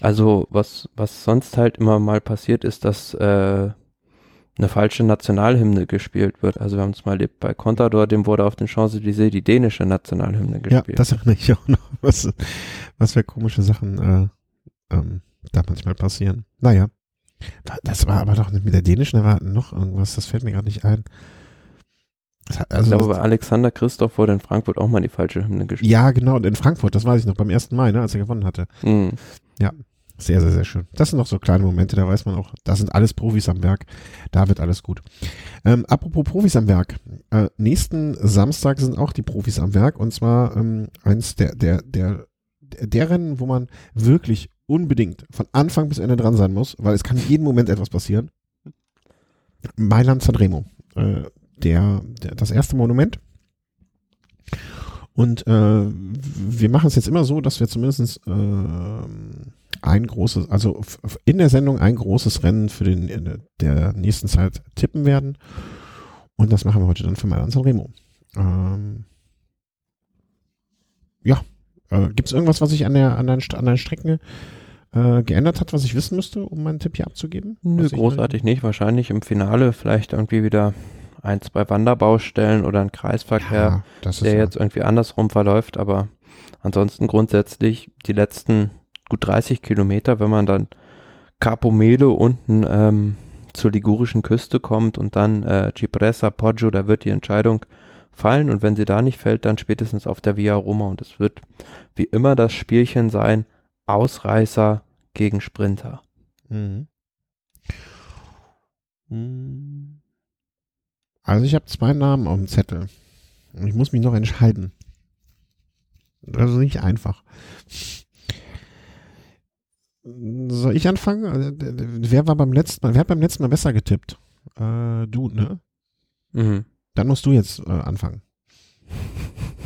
S2: Also was, was sonst halt immer mal passiert ist, dass äh, eine falsche Nationalhymne gespielt wird. Also wir haben es mal erlebt bei Contador, dem wurde auf den Champs-Élysées die dänische Nationalhymne gespielt.
S1: Ja, das erinnere ich auch noch. Was, was für komische Sachen äh, ähm, da manchmal passieren. Naja. Das war aber doch nicht mit der dänischen, da war noch irgendwas, das fällt mir gerade nicht ein.
S2: Also ich glaube, bei Alexander Christoph wurde in Frankfurt auch mal die falsche Hymne gespielt.
S1: Ja, genau, in Frankfurt, das weiß ich noch, beim 1. Mai, ne, als er gewonnen hatte.
S2: Mhm.
S1: Ja, sehr, sehr, sehr schön. Das sind noch so kleine Momente, da weiß man auch, da sind alles Profis am Werk, da wird alles gut. Ähm, apropos Profis am Werk, äh, nächsten Samstag sind auch die Profis am Werk und zwar ähm, eins der, der, der, der Rennen, wo man wirklich unbedingt von Anfang bis Ende dran sein muss, weil es kann jeden Moment etwas passieren. Mailand Sanremo. Äh, der, der, das erste Monument. Und äh, wir machen es jetzt immer so, dass wir zumindest äh, ein großes, also in der Sendung ein großes Rennen für den der nächsten Zeit tippen werden. Und das machen wir heute dann für Mailand Sanremo. Ähm, ja, äh, gibt es irgendwas, was sich an der an an den Strecken äh, geändert hat, was ich wissen müsste, um meinen Tipp hier abzugeben?
S2: Nö, großartig nicht. Wahrscheinlich im Finale vielleicht irgendwie wieder ein, zwei Wanderbaustellen oder ein Kreisverkehr, ja, der jetzt irgendwie andersrum verläuft, aber ansonsten grundsätzlich die letzten gut 30 Kilometer, wenn man dann Capomelo unten ähm, zur ligurischen Küste kommt und dann äh, Cipressa, Poggio, da wird die Entscheidung fallen und wenn sie da nicht fällt, dann spätestens auf der Via Roma und es wird wie immer das Spielchen sein, Ausreißer gegen Sprinter.
S1: Mhm. Also ich habe zwei Namen auf dem Zettel. Ich muss mich noch entscheiden. Also nicht einfach. Soll ich anfangen? Also, wer war beim letzten Mal, wer hat beim letzten Mal besser getippt? Äh, du, ne?
S2: Mhm.
S1: Dann musst du jetzt äh, anfangen.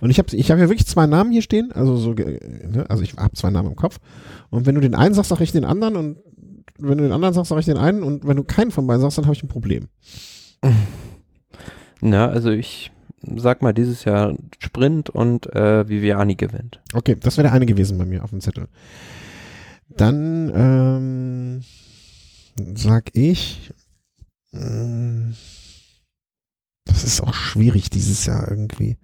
S1: Und ich habe ich hab ja wirklich zwei Namen hier stehen, also so, ne? also ich habe zwei Namen im Kopf. Und wenn du den einen sagst, sag ich den anderen und wenn du den anderen sagst, sag ich den einen und wenn du keinen von beiden sagst, dann habe ich ein Problem.
S2: Na, also ich sag mal dieses Jahr Sprint und äh, Viviani gewinnt.
S1: Okay, das wäre der eine gewesen bei mir auf dem Zettel. Dann ähm, sag ich, äh, das ist auch schwierig dieses Jahr irgendwie.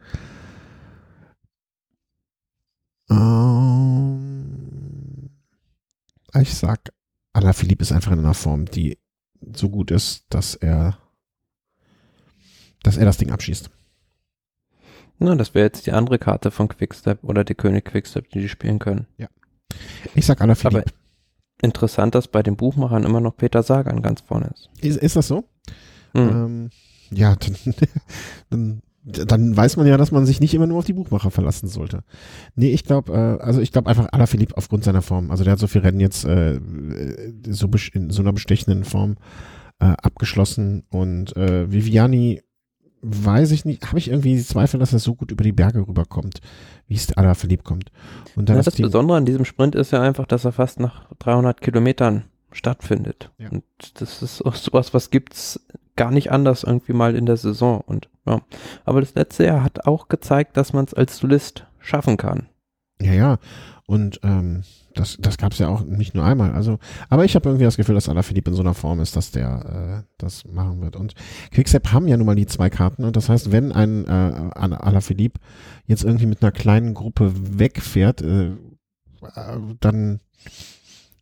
S1: Ähm, ich sag, Alaphilippe ist einfach in einer Form, die so gut ist, dass er dass er das Ding abschießt.
S2: Na, das wäre jetzt die andere Karte von Quickstep oder die König Quickstep, die die spielen können.
S1: Ja. Ich sag Alaphilippe.
S2: Aber interessant, dass bei den Buchmachern immer noch Peter Sagan ganz vorne ist.
S1: Ist, ist das so? Mhm. Ähm, ja, dann, dann, dann, weiß man ja, dass man sich nicht immer nur auf die Buchmacher verlassen sollte. Nee, ich glaube, äh, also ich glaube einfach Alaphilippe aufgrund seiner Form. Also der hat so viel Rennen jetzt äh, so in so einer bestechenden Form äh, abgeschlossen und äh, Viviani weiß ich nicht, habe ich irgendwie Zweifel, dass er so gut über die Berge rüberkommt, wie es verliebt kommt. Und
S2: ja, das, das Besondere an diesem Sprint ist ja einfach, dass er fast nach 300 Kilometern stattfindet. Ja. Und das ist auch sowas, was gibt's gar nicht anders irgendwie mal in der Saison. Und ja, aber das letzte Jahr hat auch gezeigt, dass man es als Solist schaffen kann.
S1: Ja, ja. Und ähm, das, das gab es ja auch nicht nur einmal. Also, aber ich habe irgendwie das Gefühl, dass Alaphilippe in so einer Form ist, dass der äh, das machen wird. Und Quickstep haben ja nun mal die zwei Karten. Und das heißt, wenn ein äh, Alaphilippe jetzt irgendwie mit einer kleinen Gruppe wegfährt, äh, dann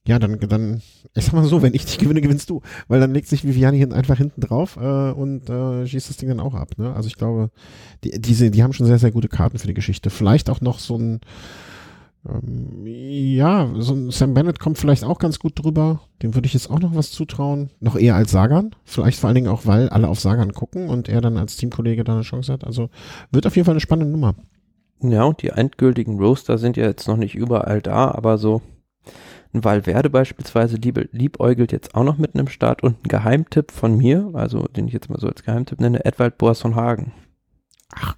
S1: ja, dann, dann, ich sag mal so, wenn ich dich gewinne, gewinnst du. Weil dann legt sich Viviani einfach hinten drauf äh, und äh, schießt das Ding dann auch ab. Ne? Also ich glaube, die, diese, die haben schon sehr, sehr gute Karten für die Geschichte. Vielleicht auch noch so ein Ähm, ja, so ein Sam Bennett kommt vielleicht auch ganz gut drüber. Dem würde ich jetzt auch noch was zutrauen. Noch eher als Sagan. Vielleicht vor allen Dingen auch, weil alle auf Sagan gucken und er dann als Teamkollege da eine Chance hat. Also wird auf jeden Fall eine spannende Nummer.
S2: Ja, und die endgültigen Roaster sind ja jetzt noch nicht überall da, aber so ein Valverde beispielsweise lieb, liebäugelt jetzt auch noch mit einem Start und ein Geheimtipp von mir, also den ich jetzt mal so als Geheimtipp nenne, Edwald Boasson Hagen.
S1: Ach,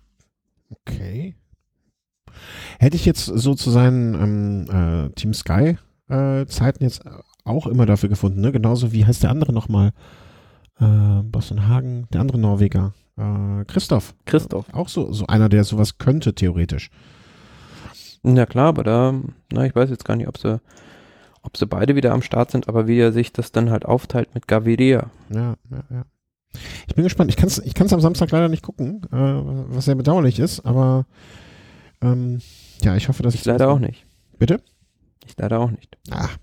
S1: okay. Hätte ich jetzt so zu seinen ähm, äh, Team Sky äh, Zeiten jetzt auch immer dafür gefunden, ne? Genauso wie heißt der andere nochmal? Äh, Boston Hagen, der andere Norweger. Äh, Christoph.
S2: Christoph.
S1: Auch so, so einer, der sowas könnte, theoretisch.
S2: Ja klar, aber da, na, ich weiß jetzt gar nicht, ob sie, ob sie beide wieder am Start sind, aber wie er sich das dann halt aufteilt mit Gaviria.
S1: Ja, ja, ja. Ich bin gespannt. Ich kann es ich kann's am Samstag leider nicht gucken, äh, was sehr bedauerlich ist, aber ähm, ja, ich hoffe, dass
S2: ich. Ich leider auch nicht.
S1: Bitte?
S2: Ich leider auch nicht.
S1: Ach,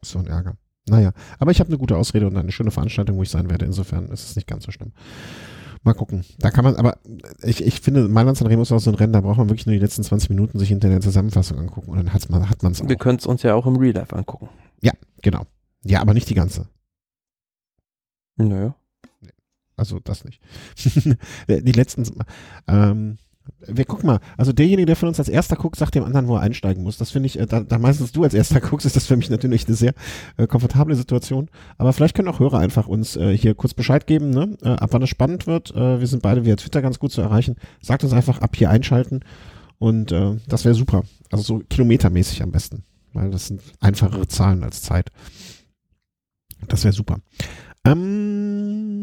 S1: so ein Ärger. Naja, aber ich habe eine gute Ausrede und eine schöne Veranstaltung, wo ich sein werde. Insofern ist es nicht ganz so schlimm. Mal gucken. Da kann man, aber ich, ich finde, Mailand San Remo ist auch so ein Rennen, da braucht man wirklich nur die letzten 20 Minuten sich hinter der Zusammenfassung angucken und dann hat's man, hat man es auch.
S2: Wir können es uns ja auch im Real Life angucken.
S1: Ja, genau. Ja, aber nicht die ganze.
S2: Naja.
S1: Also das nicht. die letzten, ähm, wir gucken mal. Also derjenige, der von uns als erster guckt, sagt dem anderen, wo er einsteigen muss. Das finde ich, äh, da, da meistens du als erster guckst, ist das für mich natürlich eine sehr äh, komfortable Situation. Aber vielleicht können auch Hörer einfach uns äh, hier kurz Bescheid geben, ne? äh, ab wann es spannend wird. Äh, wir sind beide via Twitter ganz gut zu erreichen. Sagt uns einfach ab hier einschalten und äh, das wäre super. Also so kilometermäßig am besten, weil das sind einfachere Zahlen als Zeit. Das wäre super. Ähm,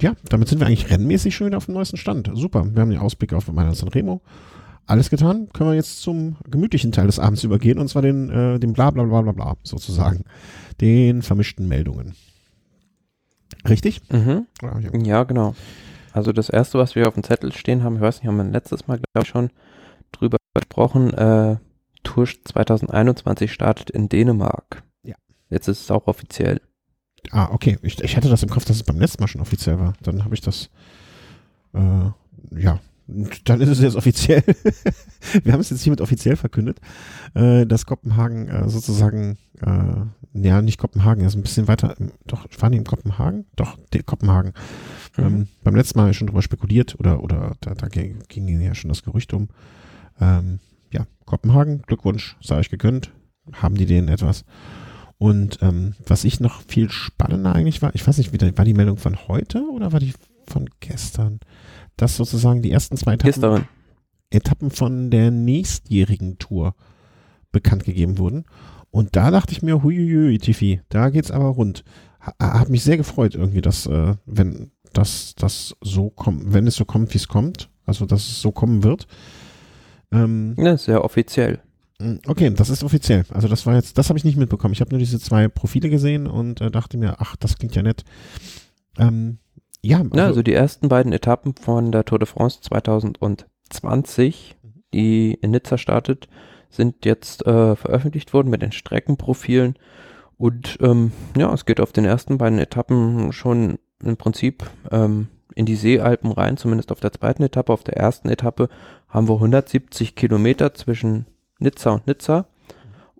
S1: ja, damit sind wir eigentlich rennmäßig schon wieder auf dem neuesten Stand. Super. Wir haben den Ausblick auf Mailand San Remo. Alles getan. Können wir jetzt zum gemütlichen Teil des Abends übergehen und zwar den, äh, den bla bla bla bla bla sozusagen. Den vermischten Meldungen. Richtig?
S2: Mhm. Ja, genau. Also das erste, was wir auf dem Zettel stehen haben, ich weiß nicht, haben wir letztes Mal, glaube ich, schon drüber gesprochen, äh, Tour 2021 startet in Dänemark.
S1: Ja.
S2: Jetzt ist es auch offiziell.
S1: Ah, okay. Ich, ich hatte das im Kopf, dass es beim letzten Mal schon offiziell war. Dann habe ich das, äh, ja, dann ist es jetzt offiziell. Wir haben es jetzt hiermit offiziell verkündet, äh, dass Kopenhagen äh, sozusagen, äh, ja, nicht Kopenhagen, er ist ein bisschen weiter, doch, waren die in Kopenhagen? Doch, die, Kopenhagen. Mhm. Ähm, beim letzten Mal habe ich schon drüber spekuliert oder, oder da, da ging, ging ja schon das Gerücht um. Ähm, ja, Kopenhagen, Glückwunsch, sei euch gegönnt. Haben die denen etwas? Und ähm, was ich noch viel spannender eigentlich war, ich weiß nicht, war die Meldung von heute oder war die von gestern? Dass sozusagen die ersten zwei Etappen, Etappen von der nächstjährigen Tour bekannt gegeben wurden. Und da dachte ich mir, huiuiui, Tiffy, da geht's aber rund. Ha, hat mich sehr gefreut irgendwie, dass, äh, wenn das, das so kommt, wenn es so kommt, wie es kommt, also dass es so kommen wird.
S2: Ähm, ja, sehr offiziell.
S1: Hm, okay, das ist offiziell. Also das war jetzt, das habe ich nicht mitbekommen. Ich habe nur diese zwei Profile gesehen und äh, dachte mir, ach, das klingt ja nett. Ähm, ja,
S2: also, ja, also die ersten beiden Etappen von der Tour de France 2020, die in Nizza startet, sind jetzt äh, veröffentlicht worden mit den Streckenprofilen. Und ähm, ja, es geht auf den ersten beiden Etappen schon im Prinzip ähm, in die Seealpen rein, zumindest auf der zweiten Etappe. Auf der ersten Etappe haben wir 170 Kilometer zwischen Nizza und Nizza.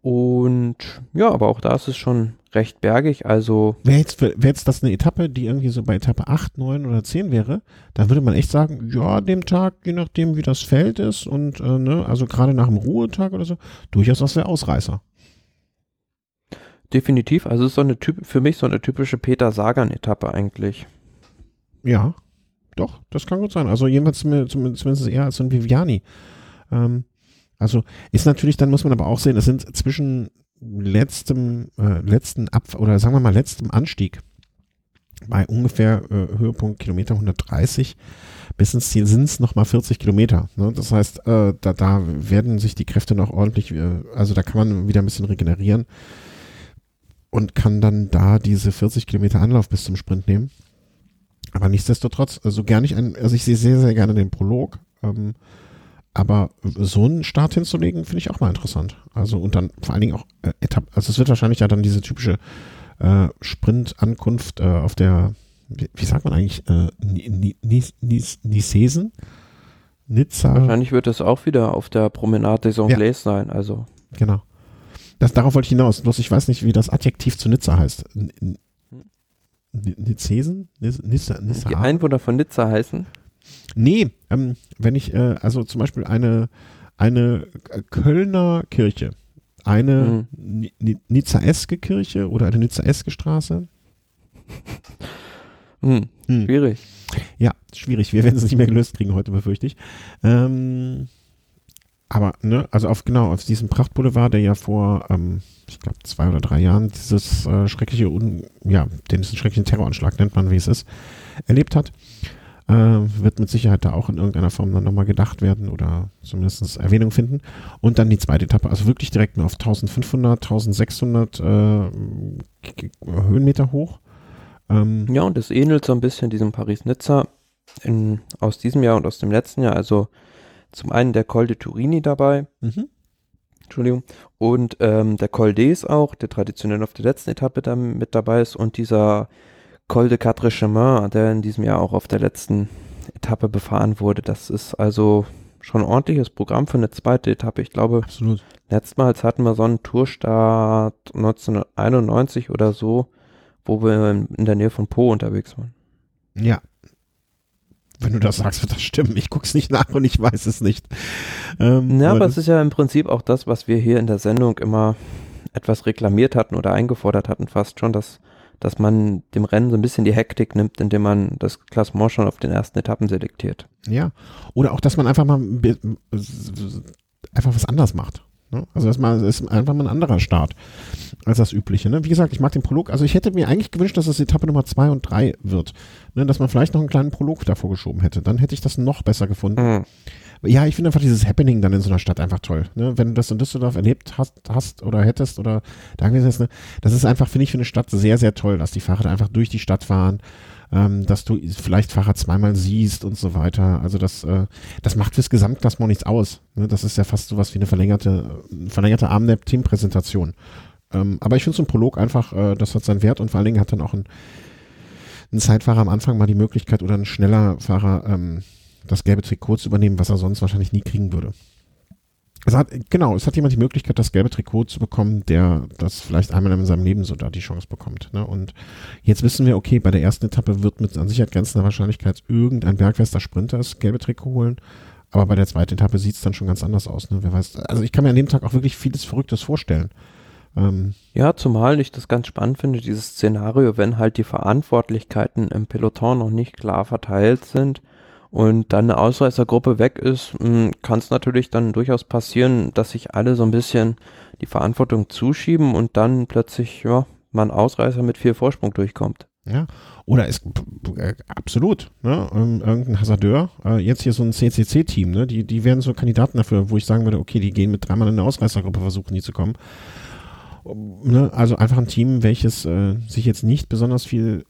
S2: Und ja, aber auch da ist es schon recht bergig, also.
S1: Wäre jetzt, wär jetzt das eine Etappe, die irgendwie so bei Etappe 8, 9 oder 10 wäre, da würde man echt sagen, ja, dem Tag, je nachdem wie das Feld ist und, äh, ne, also gerade nach dem Ruhetag oder so, durchaus was der Ausreißer.
S2: Definitiv, also es ist so eine Typ, für mich so eine typische Peter Sagan-Etappe eigentlich.
S1: Ja, doch, das kann gut sein. Also jedenfalls zumindest eher als so ein Viviani. Ähm, also ist natürlich, dann muss man aber auch sehen, es sind zwischen letztem, äh, letzten Ab oder sagen wir mal letztem Anstieg bei ungefähr äh, Höhepunkt Kilometer 130 bis ins Ziel sind es nochmal 40 Kilometer. Ne? Das heißt, äh, da, da werden sich die Kräfte noch ordentlich, äh, also da kann man wieder ein bisschen regenerieren und kann dann da diese 40 Kilometer Anlauf bis zum Sprint nehmen. Aber nichtsdestotrotz, also gerne ich ein, also ich sehe sehr, sehr gerne den Prolog. Ähm, aber so einen Start hinzulegen, finde ich auch mal interessant. Also und dann vor allen Dingen auch äh, Etapp, also es wird wahrscheinlich ja dann diese typische äh, Sprint-Ankunft äh, auf der, wie, wie, sagt man eigentlich, äh, Nisesen?
S2: Nizza. Wahrscheinlich wird es auch wieder auf der Promenade des Anglais ja. sein, also.
S1: genau. Das, darauf wollte ich hinaus. Bloß ich weiß nicht, wie das Adjektiv zu Nizza heißt. Nizesen?
S2: Nizza, Nizza? Die Einwohner von Nizza heißen?
S1: Nee, ähm, wenn ich, äh, also zum Beispiel eine, eine Kölner Kirche, eine mhm. Nizzaeske Kirche oder eine Nizzaeske Straße.
S2: Hm, hm. Schwierig.
S1: Ja, schwierig. Wir werden es nicht mehr gelöst kriegen heute, befürchte ich. Ähm, aber, ne, also auf, genau, auf diesem Prachtboulevard, der ja vor, ähm, ich glaube, zwei oder drei Jahren dieses äh, schreckliche, Un ja, den schrecklichen Terroranschlag, nennt man, wie es ist, erlebt hat, äh, wird mit Sicherheit da auch in irgendeiner Form dann nochmal gedacht werden oder zumindest Erwähnung finden. Und dann die zweite Etappe, also wirklich direkt nur auf 1500, 1600 äh, Höhenmeter hoch.
S2: Ähm, ja, und es ähnelt so ein bisschen diesem Paris-Nizza aus diesem Jahr und aus dem letzten Jahr. Also zum einen der Col de Turini dabei. Mhm. Entschuldigung. Und ähm, der Col d'Es auch, der traditionell auf der letzten Etappe da mit dabei ist. Und dieser Col de Quatre Chemins, der in diesem Jahr auch auf der letzten Etappe befahren wurde. Das ist also schon ein ordentliches Programm für eine zweite Etappe. Ich glaube,
S1: Absolut.
S2: letztmals hatten wir so einen Tourstart 1991 oder so, wo wir in der Nähe von Po unterwegs waren.
S1: Ja, wenn du das sagst, wird das stimmen. Ich guck's nicht nach und ich weiß es nicht.
S2: Ähm, ja, aber es ist ja im Prinzip auch das, was wir hier in der Sendung immer etwas reklamiert hatten oder eingefordert hatten, fast schon, dass, dass man dem Rennen so ein bisschen die Hektik nimmt, indem man das Klassement schon auf den ersten Etappen selektiert.
S1: Ja, oder auch, dass man einfach mal einfach was anders macht. Ne? Also das ist einfach mal ein anderer Start als das übliche. Ne? Wie gesagt, ich mag den Prolog. Also ich hätte mir eigentlich gewünscht, dass es Etappe Nummer 2 und 3 wird. Ne? Dass man vielleicht noch einen kleinen Prolog davor geschoben hätte. Dann hätte ich das noch besser gefunden. Mhm. Ja, ich finde einfach dieses Happening dann in so einer Stadt einfach toll. Ne? Wenn du das in Düsseldorf erlebt hast, hast oder hättest oder da gewesen ist, ne? das ist einfach, finde ich, für eine Stadt sehr, sehr toll, dass die Fahrer einfach durch die Stadt fahren ähm, dass du vielleicht Fahrer zweimal siehst und so weiter. Also das, äh, das macht fürs Gesamtklassement nichts aus. Ne? Das ist ja fast sowas wie eine verlängerte, verlängerte Armnap-Teampräsentation. Ähm, aber ich finde so ein Prolog einfach, äh, das hat seinen Wert und vor allen Dingen hat dann auch ein, ein Zeitfahrer am Anfang mal die Möglichkeit oder ein schneller Fahrer ähm, das gelbe Trikot zu übernehmen, was er sonst wahrscheinlich nie kriegen würde. Es hat, genau, es hat jemand die Möglichkeit, das gelbe Trikot zu bekommen, der das vielleicht einmal in seinem Leben so da die Chance bekommt. Ne? Und jetzt wissen wir, okay, bei der ersten Etappe wird mit an Sicherheit grenzender Wahrscheinlichkeit irgendein bergfester Sprinter das gelbe Trikot holen. Aber bei der zweiten Etappe sieht es dann schon ganz anders aus. Ne? Wer weiß, also ich kann mir an dem Tag auch wirklich vieles Verrücktes vorstellen.
S2: Ähm, ja, zumal ich das ganz spannend finde, dieses Szenario, wenn halt die Verantwortlichkeiten im Peloton noch nicht klar verteilt sind und dann eine Ausreißergruppe weg ist, hm, kann es natürlich dann durchaus passieren, dass sich alle so ein bisschen die Verantwortung zuschieben und dann plötzlich, ja, man Ausreißer mit viel Vorsprung durchkommt.
S1: Ja, oder ist äh, absolut, ne? Irgendein Hasardeur, äh, jetzt hier so ein CCC-Team, ne? Die, die wären so Kandidaten dafür, wo ich sagen würde, okay, die gehen mit dreimal in eine Ausreißergruppe, versuchen die zu kommen. Ne? Also einfach ein Team, welches äh, sich jetzt nicht besonders viel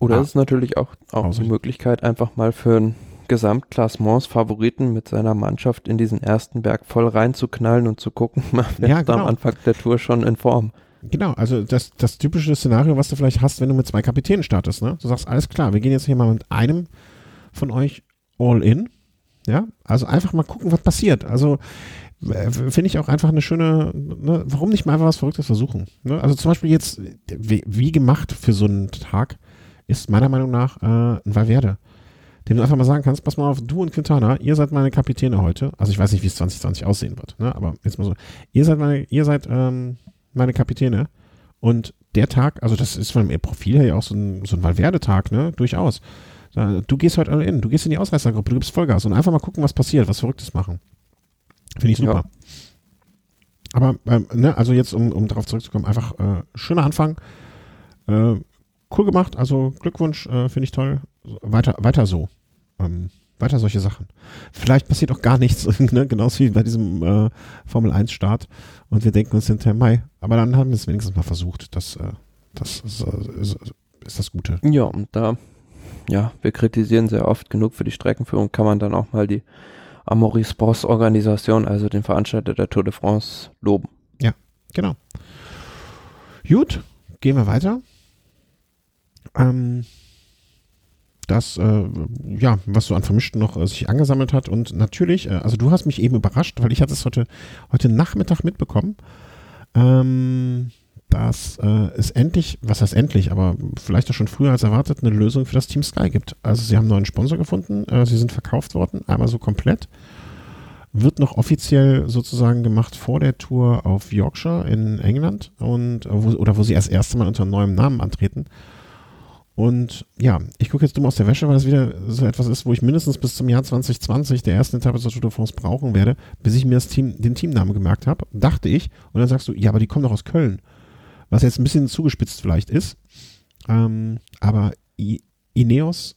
S2: oder ah. ist natürlich auch, auch eine Möglichkeit, einfach mal für einen Gesamtklassements-Favoriten mit seiner Mannschaft in diesen ersten Berg voll reinzuknallen und zu gucken, wer ja, genau. am Anfang der Tour schon in Form.
S1: Genau, also das, das typische Szenario, was du vielleicht hast, wenn du mit zwei Kapitänen startest, ne? Du sagst, alles klar, wir gehen jetzt hier mal mit einem von euch all in. Ja, also einfach mal gucken, was passiert. Also äh, finde ich auch einfach eine schöne, ne? warum nicht mal einfach was Verrücktes versuchen? Ne? Also zum Beispiel jetzt, wie, wie gemacht für so einen Tag, ist meiner Meinung nach äh, ein Valverde. Dem du einfach mal sagen kannst, pass mal auf, du und Quintana, ihr seid meine Kapitäne heute. Also ich weiß nicht, wie es 2020 aussehen wird, ne? aber jetzt mal so. Ihr seid meine, ihr seid ähm, meine Kapitäne. Und der Tag, also das ist von dem Profil her ja auch so ein, so ein Valverde-Tag, ne? Durchaus. Du gehst heute alle in, du gehst in die Ausreißergruppe, du gibst Vollgas und einfach mal gucken, was passiert, was Verrücktes machen. Finde ich super. Ja. Aber, ähm, ne, also jetzt, um, um darauf zurückzukommen, einfach äh, schöner Anfang. Äh, cool gemacht, also Glückwunsch, äh, finde ich toll. Weiter, weiter so. Ähm, weiter solche Sachen. Vielleicht passiert auch gar nichts, ne? genauso wie bei diesem äh, Formel 1 Start und wir denken uns hinterher Mai, aber dann haben wir es wenigstens mal versucht. Das, äh, das ist, äh, ist, ist, das Gute.
S2: Ja, und da, ja, wir kritisieren sehr oft genug für die Streckenführung, kann man dann auch mal die Amaury Sports Organisation, also den Veranstalter der Tour de France, loben.
S1: Ja, genau. Gut, gehen wir weiter. Ähm, das, äh, ja, was so an Vermischten noch äh, sich angesammelt hat. Und natürlich, äh, also du hast mich eben überrascht, weil ich hatte es heute, heute Nachmittag mitbekommen, ähm, dass äh, es endlich, was heißt endlich, aber vielleicht auch schon früher als erwartet, eine Lösung für das Team Sky gibt. Also sie haben einen neuen Sponsor gefunden, äh, sie sind verkauft worden, einmal so komplett. Wird noch offiziell sozusagen gemacht vor der Tour auf Yorkshire in England und äh, wo, oder wo sie erst erste Mal unter neuem Namen antreten. Und ja, ich gucke jetzt dumm aus der Wäsche, weil es wieder so etwas ist, wo ich mindestens bis zum Jahr 2020 der ersten Etappe zur Tour de France brauchen werde, bis ich mir das Team, den Teamnamen gemerkt habe, dachte ich. Und dann sagst du, ja, aber die kommen doch aus Köln. Was jetzt ein bisschen zugespitzt vielleicht ist. Ähm, aber I Ineos,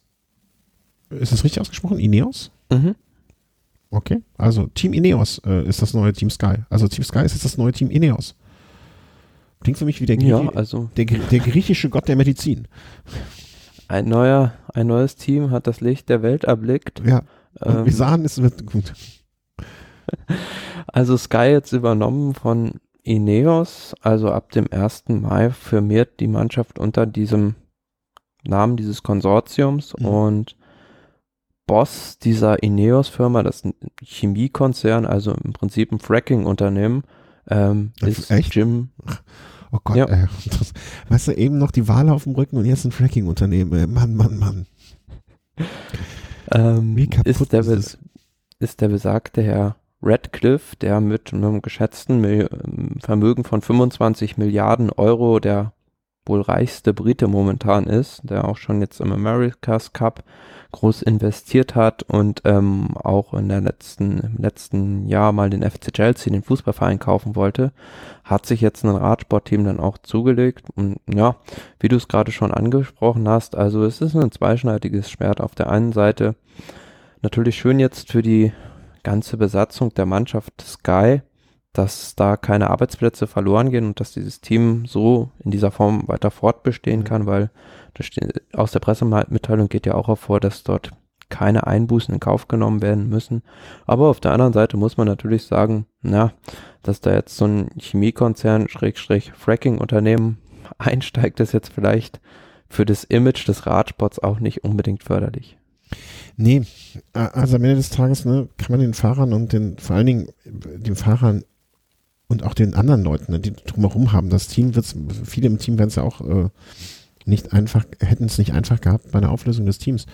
S1: ist das richtig ausgesprochen? Ineos?
S2: Mhm.
S1: Okay, also Team Ineos äh, ist das neue Team Sky. Also Team Sky ist jetzt das neue Team Ineos. Klingt für mich wie der, Grieche,
S2: Ja, also
S1: der, der griechische Gott der Medizin.
S2: ein neuer, ein neues Team hat das Licht der Welt erblickt.
S1: Ja, und
S2: Ähm,
S1: wir sahen, es wird gut.
S2: Also Sky jetzt übernommen von Ineos, also ab dem 1. Mai firmiert die Mannschaft unter diesem Namen dieses Konsortiums
S1: Mhm.
S2: und Boss dieser Ineos-Firma, das ist ein Chemiekonzern, also im Prinzip ein Fracking-Unternehmen, ähm,
S1: Äh,
S2: ist
S1: echt?
S2: Jim,
S1: Oh Gott,
S2: Ja.
S1: ey. Das, weißt du, eben noch die Wale auf dem Rücken und jetzt ein Fracking-Unternehmen. Mann, Mann, Mann.
S2: ähm,
S1: Wie kaputt
S2: ist, der,
S1: ist
S2: ist der besagte Herr Radcliffe, der mit einem geschätzten Mil Vermögen von 25 Milliarden Euro der wohl reichste Brite momentan ist, der auch schon jetzt im America's Cup groß investiert hat und ähm, auch in der letzten, im letzten Jahr mal den FC Chelsea, den Fußballverein kaufen wollte, hat sich jetzt ein Radsportteam dann auch zugelegt und ja, wie du es gerade schon angesprochen hast, also es ist ein zweischneidiges Schwert. Auf der einen Seite natürlich schön jetzt für die ganze Besatzung der Mannschaft Sky, dass da keine Arbeitsplätze verloren gehen und dass dieses Team so in dieser Form weiter fortbestehen
S1: Mhm.
S2: kann, weil aus der Pressemitteilung geht ja auch hervor, dass dort keine Einbußen in Kauf genommen werden müssen. Aber auf der anderen Seite muss man natürlich sagen, na, dass da jetzt so ein Chemiekonzern, Schrägstrich Fracking-Unternehmen einsteigt, ist jetzt vielleicht für das Image des Radsports auch nicht unbedingt förderlich.
S1: Nee, also am Ende des Tages ne, kann man den Fahrern und den, vor allen Dingen den Fahrern und auch den anderen Leuten, ne, die drumherum haben, das Team wird's, viele im Team werden es ja auch äh, nicht einfach, hätten es nicht einfach gehabt bei einer Auflösung des Teams.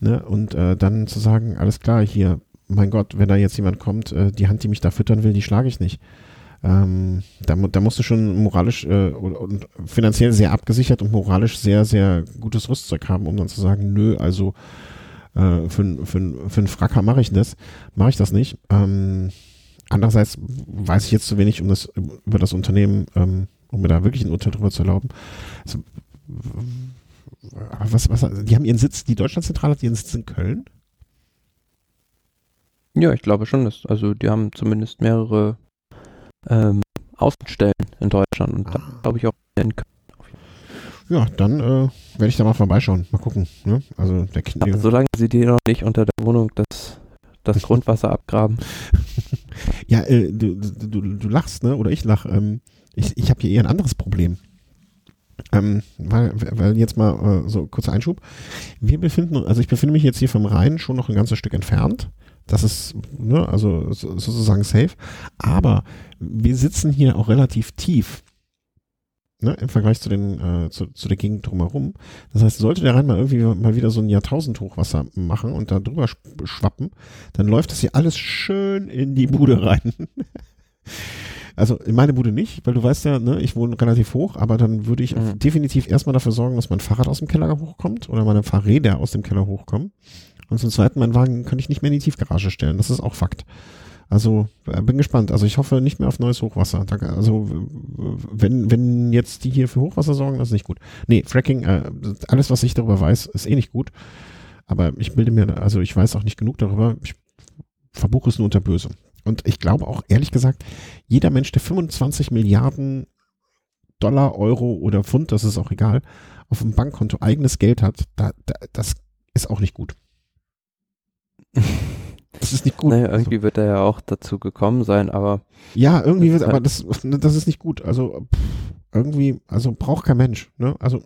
S1: Ne? Und äh, dann zu sagen, alles klar, hier, mein Gott, wenn da jetzt jemand kommt, äh, die Hand, die mich da füttern will, die schlage ich nicht. Ähm, da, da musst du schon moralisch äh, und, finanziell sehr abgesichert und moralisch sehr, sehr gutes Rüstzeug haben, um dann zu sagen, nö, also äh, für, für, für einen Fracker mache ich das, mache ich das nicht. Ähm, andererseits weiß ich jetzt zu wenig um das, über das Unternehmen, ähm, um mir da wirklich ein Urteil drüber zu erlauben. Also, was, was, die haben ihren Sitz, die Deutschlandzentrale hat ihren Sitz in Köln?
S2: Ja, ich glaube schon. Dass, also die haben zumindest mehrere ähm, Außenstellen in Deutschland und
S1: Ah.
S2: glaube ich auch in Köln.
S1: Ja, dann äh, werde ich da mal vorbeischauen. Mal gucken. Ne? Also der.
S2: Aber solange sie dir noch nicht unter der Wohnung das, das Grundwasser abgraben.
S1: Ja, äh, du, du, du lachst, ne? Oder ich lach. Ähm, ich ich habe hier eher ein anderes Problem. Ähm, weil, weil jetzt mal äh, so kurzer Einschub. Wir befinden, also ich befinde mich jetzt hier vom Rhein schon noch ein ganzes Stück entfernt. Das ist, ne, also so- sozusagen safe. Aber wir sitzen hier auch relativ tief. Ne, im Vergleich zu, den, äh, zu, zu der Gegend drumherum. Das heißt, sollte der Rhein mal irgendwie mal wieder so ein Jahrtausendhochwasser machen und da drüber sch- schwappen, dann läuft das hier alles schön in die Bude rein. Also in meine Bude nicht, weil du weißt ja, ne, ich wohne relativ hoch, aber dann würde ich
S2: Mhm.
S1: definitiv erstmal dafür sorgen, dass mein Fahrrad aus dem Keller hochkommt oder meine Fahrräder aus dem Keller hochkommen. Und zum Zweiten, meinen Wagen könnte ich nicht mehr in die Tiefgarage stellen. Das ist auch Fakt. Also äh, bin gespannt. Also ich hoffe nicht mehr auf neues Hochwasser. Also wenn, wenn jetzt die hier für Hochwasser sorgen, das ist nicht gut. Nee, Fracking, äh, alles, was ich darüber weiß, ist eh nicht gut. Aber ich bilde mir, also ich weiß auch nicht genug darüber. Ich verbuche es nur unter Böse. Und ich glaube auch, ehrlich gesagt, jeder Mensch, der 25 Milliarden Dollar, Euro oder Pfund, das ist auch egal, auf dem Bankkonto eigenes Geld hat, da, da, das ist auch nicht gut. Das ist nicht gut.
S2: Naja, irgendwie wird er ja auch dazu gekommen sein, aber
S1: Ja, irgendwie wird, aber das, das ist nicht gut. Also pff, irgendwie, also braucht kein Mensch. Ne? Also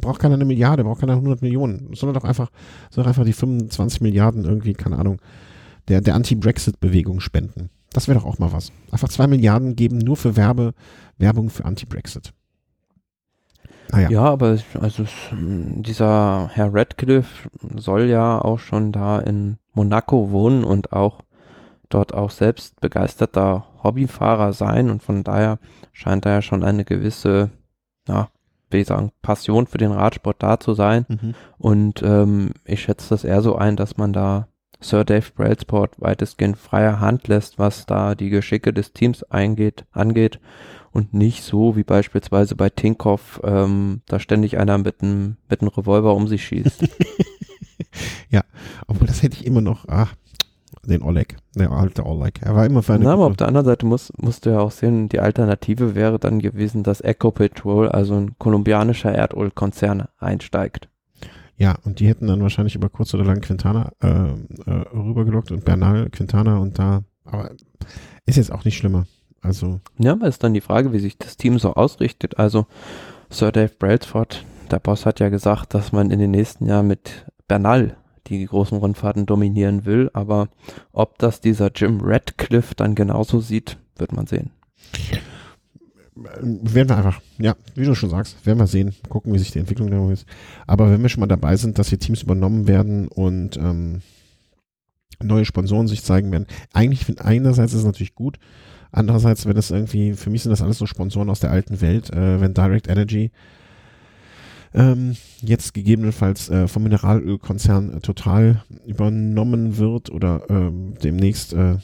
S1: braucht keiner eine Milliarde, braucht keiner 100 Millionen, sondern doch einfach, soll doch einfach die 25 Milliarden irgendwie, keine Ahnung, der, der Anti-Brexit-Bewegung spenden. Das wäre doch auch mal was. Einfach zwei Milliarden geben nur für Werbe, Werbung für Anti-Brexit.
S2: Ah, ja. ja, aber also dieser Herr Radcliffe soll ja auch schon da in Monaco wohnen und auch dort auch selbst begeisterter Hobbyfahrer sein und von daher scheint da ja schon eine gewisse, ja, wie ich sagen, Passion für den Radsport da zu sein. Mhm. Und ähm, ich schätze das eher so ein, dass man da Sir Dave Brailsport weitestgehend freier Hand lässt, was da die Geschicke des Teams eingeht, angeht und nicht so wie beispielsweise bei Tinkoff, ähm, da ständig einer mit einem mit einem Revolver um sich schießt.
S1: ja, obwohl das hätte ich immer noch, ach, den Oleg, der alte Oleg. Er war immer für eine.
S2: Na, aber auf der anderen Seite muss, musst du ja auch sehen, die Alternative wäre dann gewesen, dass Eco Petrol, also ein kolumbianischer Erdölkonzern, einsteigt.
S1: Ja, und die hätten dann wahrscheinlich über kurz oder lang Quintana äh, äh, rübergelockt und Bernal, Quintana und da, aber ist jetzt auch nicht schlimmer. Also.
S2: Ja, aber ist dann die Frage, wie sich das Team so ausrichtet. Also Sir Dave Brailsford, der Boss hat ja gesagt, dass man in den nächsten Jahren mit Bernal die großen Rundfahrten dominieren will, aber ob das dieser Jim Radcliffe dann genauso sieht, wird man sehen.
S1: Werden wir einfach, ja, wie du schon sagst, werden wir sehen, gucken, wie sich die Entwicklung da ist. Aber wenn wir schon mal dabei sind, dass hier Teams übernommen werden und ähm, neue Sponsoren sich zeigen werden, eigentlich einerseits ist es natürlich gut, Andererseits, wenn es irgendwie, für mich sind das alles so Sponsoren aus der alten Welt, äh, wenn Direct Energy ähm, jetzt gegebenenfalls äh, vom Mineralölkonzern äh, total übernommen wird oder ähm, demnächst äh,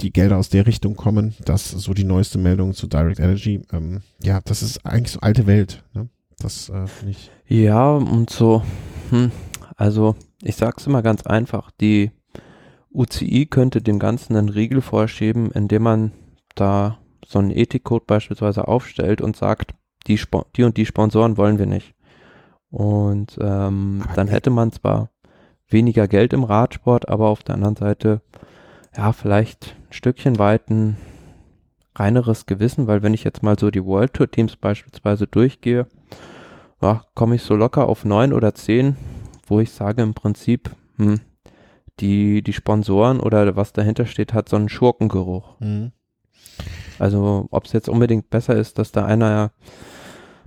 S1: die Gelder aus der Richtung kommen, das so die neueste Meldung zu Direct Energy. Ähm, ja, das ist eigentlich so alte Welt. Ne? Das äh, finde ich.
S2: Ja, und so, hm, also ich sag's immer ganz einfach, die UCI könnte dem Ganzen einen Riegel vorschieben, indem man da so einen Ethikcode beispielsweise aufstellt und sagt, die, die und die Sponsoren wollen wir nicht. Und ähm, dann hätte man zwar weniger Geld im Radsport, aber auf der anderen Seite ja vielleicht ein Stückchen weit ein reineres Gewissen, weil wenn ich jetzt mal so die World Tour Teams beispielsweise durchgehe, ja, komme ich so locker auf neun oder zehn, wo ich sage im Prinzip, hm, die, die Sponsoren oder was dahinter steht, hat so einen Schurkengeruch. Mhm. Also ob es jetzt unbedingt besser ist, dass da einer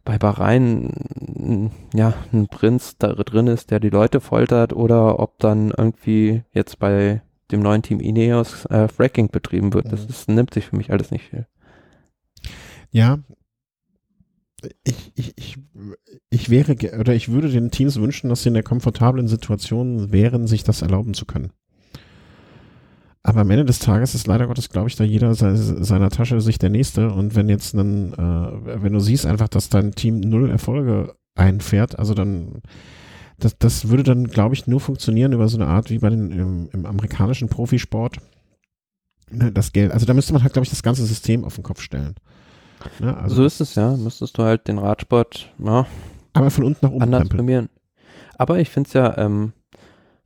S2: bei Bahrain ja ein Prinz da drin ist, der die Leute foltert, oder ob dann irgendwie jetzt bei dem neuen Team Ineos äh, Fracking betrieben wird. Das mhm. ist, nimmt sich für mich alles nicht viel.
S1: Ja, ich, ich, ich, ich wäre oder ich würde den Teams wünschen, dass sie in der komfortablen Situation wären, sich das erlauben zu können. Aber am Ende des Tages ist leider Gottes, glaube ich, da jeder se seiner Tasche sich der Nächste. Und wenn jetzt einen, äh, wenn du siehst einfach, dass dein Team null Erfolge einfährt, also dann, das, das würde dann, glaube ich, nur funktionieren über so eine Art wie bei den im, im amerikanischen Profisport. Ne, das Geld, also da müsste man halt, glaube ich, das ganze System auf den Kopf stellen.
S2: Ne, also so ist es ja. Müsstest du halt den Radsport, ja,
S1: aber von unten nach oben
S2: anders prämieren. Aber ich finde es ja, ähm,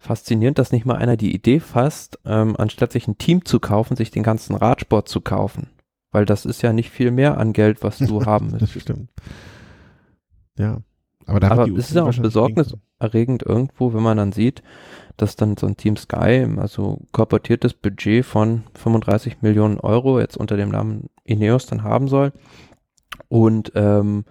S2: faszinierend, dass nicht mal einer die Idee fasst, ähm, anstatt sich ein Team zu kaufen, sich den ganzen Radsport zu kaufen. Weil das ist ja nicht viel mehr an Geld, was du haben
S1: müsstest. das stimmt. Ja.
S2: Aber, da Aber es ist ja auch besorgniserregend irgendwo, wenn man dann sieht, dass dann so ein Team Sky, also korportiertes Budget von 35 Millionen Euro jetzt unter dem Namen Ineos dann haben soll. Und ähm,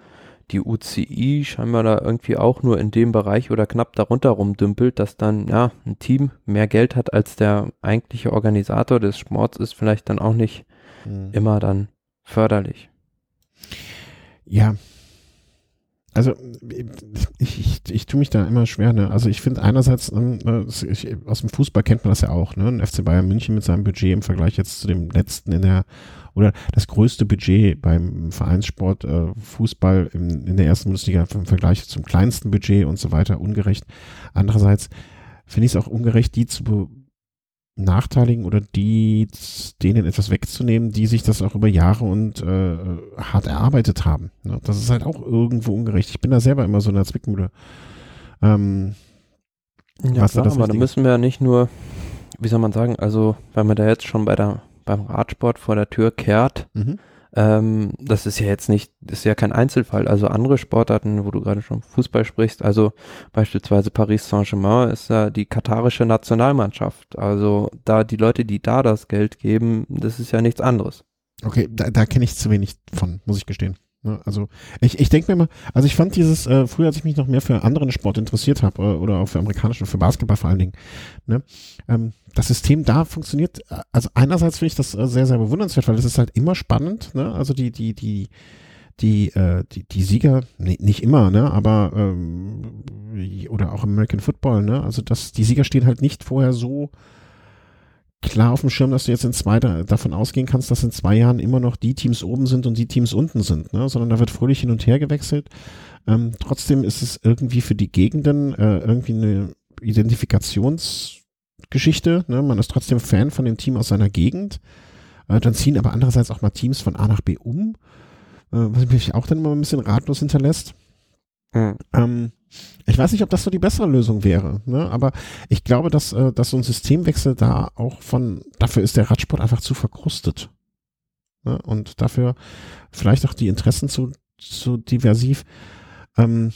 S2: die UCI scheinbar da irgendwie auch nur in dem Bereich oder knapp darunter rumdümpelt, dass dann ja ein Team mehr Geld hat als der eigentliche Organisator des Sports, ist vielleicht dann auch nicht mhm. immer dann förderlich.
S1: Ja. Also ich, ich, ich tue mich da immer schwer. Ne? Also ich finde einerseits, ähm, ich, aus dem Fußball kennt man das ja auch, ne? Ein FC Bayern München mit seinem Budget im Vergleich jetzt zu dem letzten in der oder das größte Budget beim Vereinssport, äh, Fußball in, in der ersten Bundesliga im Vergleich zum kleinsten Budget und so weiter ungerecht. Andererseits finde ich es auch ungerecht, die zu benachteiligen oder die denen etwas wegzunehmen, die sich das auch über Jahre und äh, hart erarbeitet haben. Ne? Das ist halt auch irgendwo ungerecht. Ich bin da selber immer so in der Zwickmühle. Ähm,
S2: ja, klar, da aber da müssen wir ja nicht nur, wie soll man sagen, also, weil wir da jetzt schon bei der beim Radsport vor der Tür kehrt, mhm. Ähm, das ist ja jetzt nicht, das ist ja kein Einzelfall. Also andere Sportarten, wo du gerade schon Fußball sprichst, also beispielsweise Paris Saint-Germain ist ja die katarische Nationalmannschaft. Also da die Leute, die da das Geld geben, das ist ja nichts anderes.
S1: Okay, da, da kenne ich zu wenig von, muss ich gestehen. Ne? Also ich, ich denke mir mal, also ich fand dieses, äh, früher als ich mich noch mehr für anderen Sport interessiert habe äh, oder auch für amerikanischen, für Basketball vor allen Dingen, ne? ähm, das System da funktioniert, äh, also einerseits finde ich das äh, sehr, sehr bewundernswert, weil es ist halt immer spannend, ne? also die, die, die, die, äh, die, die Sieger, nee, nicht immer, ne, aber ähm, oder auch American Football, ne, also das, die Sieger stehen halt nicht vorher so klar auf dem Schirm, dass du jetzt in zwei davon ausgehen kannst, dass in zwei Jahren immer noch die Teams oben sind und die Teams unten sind, ne? sondern da wird fröhlich hin und her gewechselt. Ähm, trotzdem ist es irgendwie für die Gegenden äh, irgendwie eine Identifikationsgeschichte. Ne? Man ist trotzdem Fan von dem Team aus seiner Gegend. Äh, dann ziehen aber andererseits auch mal Teams von A nach B um, äh, was mich auch dann immer ein bisschen ratlos hinterlässt. Ähm, ich weiß nicht, ob das so die bessere Lösung wäre, ne? aber ich glaube, dass, äh, dass so ein Systemwechsel da auch von, dafür ist der Radsport einfach zu verkrustet. Ne? Und dafür vielleicht auch die Interessen zu, zu diversiv. Ähm,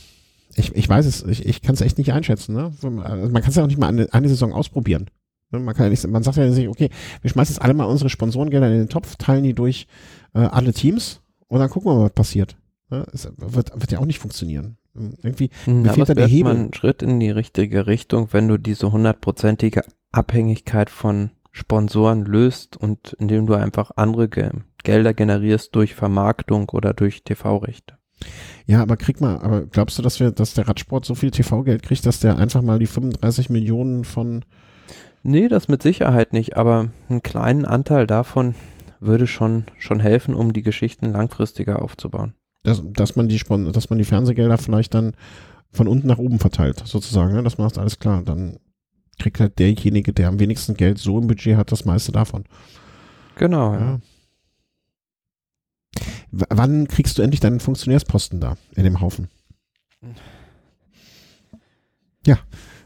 S1: ich, ich weiß es, ich, ich kann es echt nicht einschätzen. Ne? Also man kann es ja auch nicht mal eine, eine Saison ausprobieren. Ne? Man, kann ja nicht, man sagt ja nicht, okay, wir schmeißen jetzt alle mal unsere Sponsorengelder in den Topf, teilen die durch äh, alle Teams und dann gucken wir mal, was passiert. Ne? Es wird, wird ja auch nicht funktionieren. Irgendwie
S2: hm, mir fehlt da der Hebel. ein Schritt in die richtige Richtung, wenn du diese hundertprozentige Abhängigkeit von Sponsoren löst und indem du einfach andere Ge Gelder generierst durch Vermarktung oder durch TV-Rechte.
S1: Ja, aber krieg mal, aber glaubst du, dass wir, dass der Radsport so viel TV-Geld kriegt, dass der einfach mal die 35 Millionen von
S2: Nee, das mit Sicherheit nicht, aber einen kleinen Anteil davon würde schon, schon helfen, um die Geschichten langfristiger aufzubauen
S1: dass, dass man die dass man die Fernsehgelder vielleicht dann von unten nach oben verteilt, sozusagen. Ne? Das macht alles klar. Dann kriegt halt derjenige, der am wenigsten Geld so im Budget hat, das meiste davon.
S2: Genau, ja. ja.
S1: wann kriegst du endlich deinen Funktionärsposten da in dem Haufen? Ja,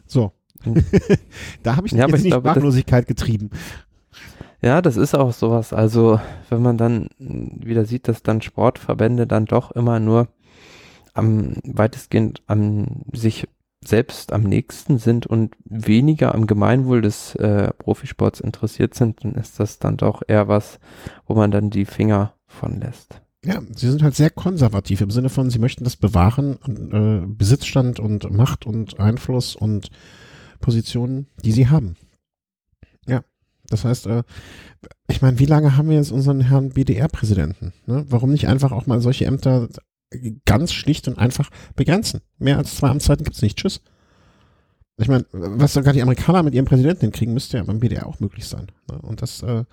S1: so. Hm. da habe ich ja, jetzt nicht glaube, Sprachlosigkeit getrieben.
S2: Ja, das ist auch sowas. Also, wenn man dann wieder sieht, dass dann Sportverbände dann doch immer nur am weitestgehend am sich selbst am nächsten sind und weniger am Gemeinwohl des äh, Profisports interessiert sind, dann ist das dann doch eher was, wo man dann die Finger von lässt.
S1: Ja, sie sind halt sehr konservativ im Sinne von, sie möchten das bewahren, äh, Besitzstand und Macht und Einfluss und Positionen, die sie haben. Das heißt, äh, ich meine, wie lange haben wir jetzt unseren Herrn BDR-Präsidenten? Ne? Warum nicht einfach auch mal solche Ämter ganz schlicht und einfach begrenzen? Mehr als zwei Amtszeiten gibt's nicht. Tschüss. Ich meine, was sogar die Amerikaner mit ihrem Präsidenten hinkriegen, müsste ja beim BDR auch möglich sein. Ne? Und das äh,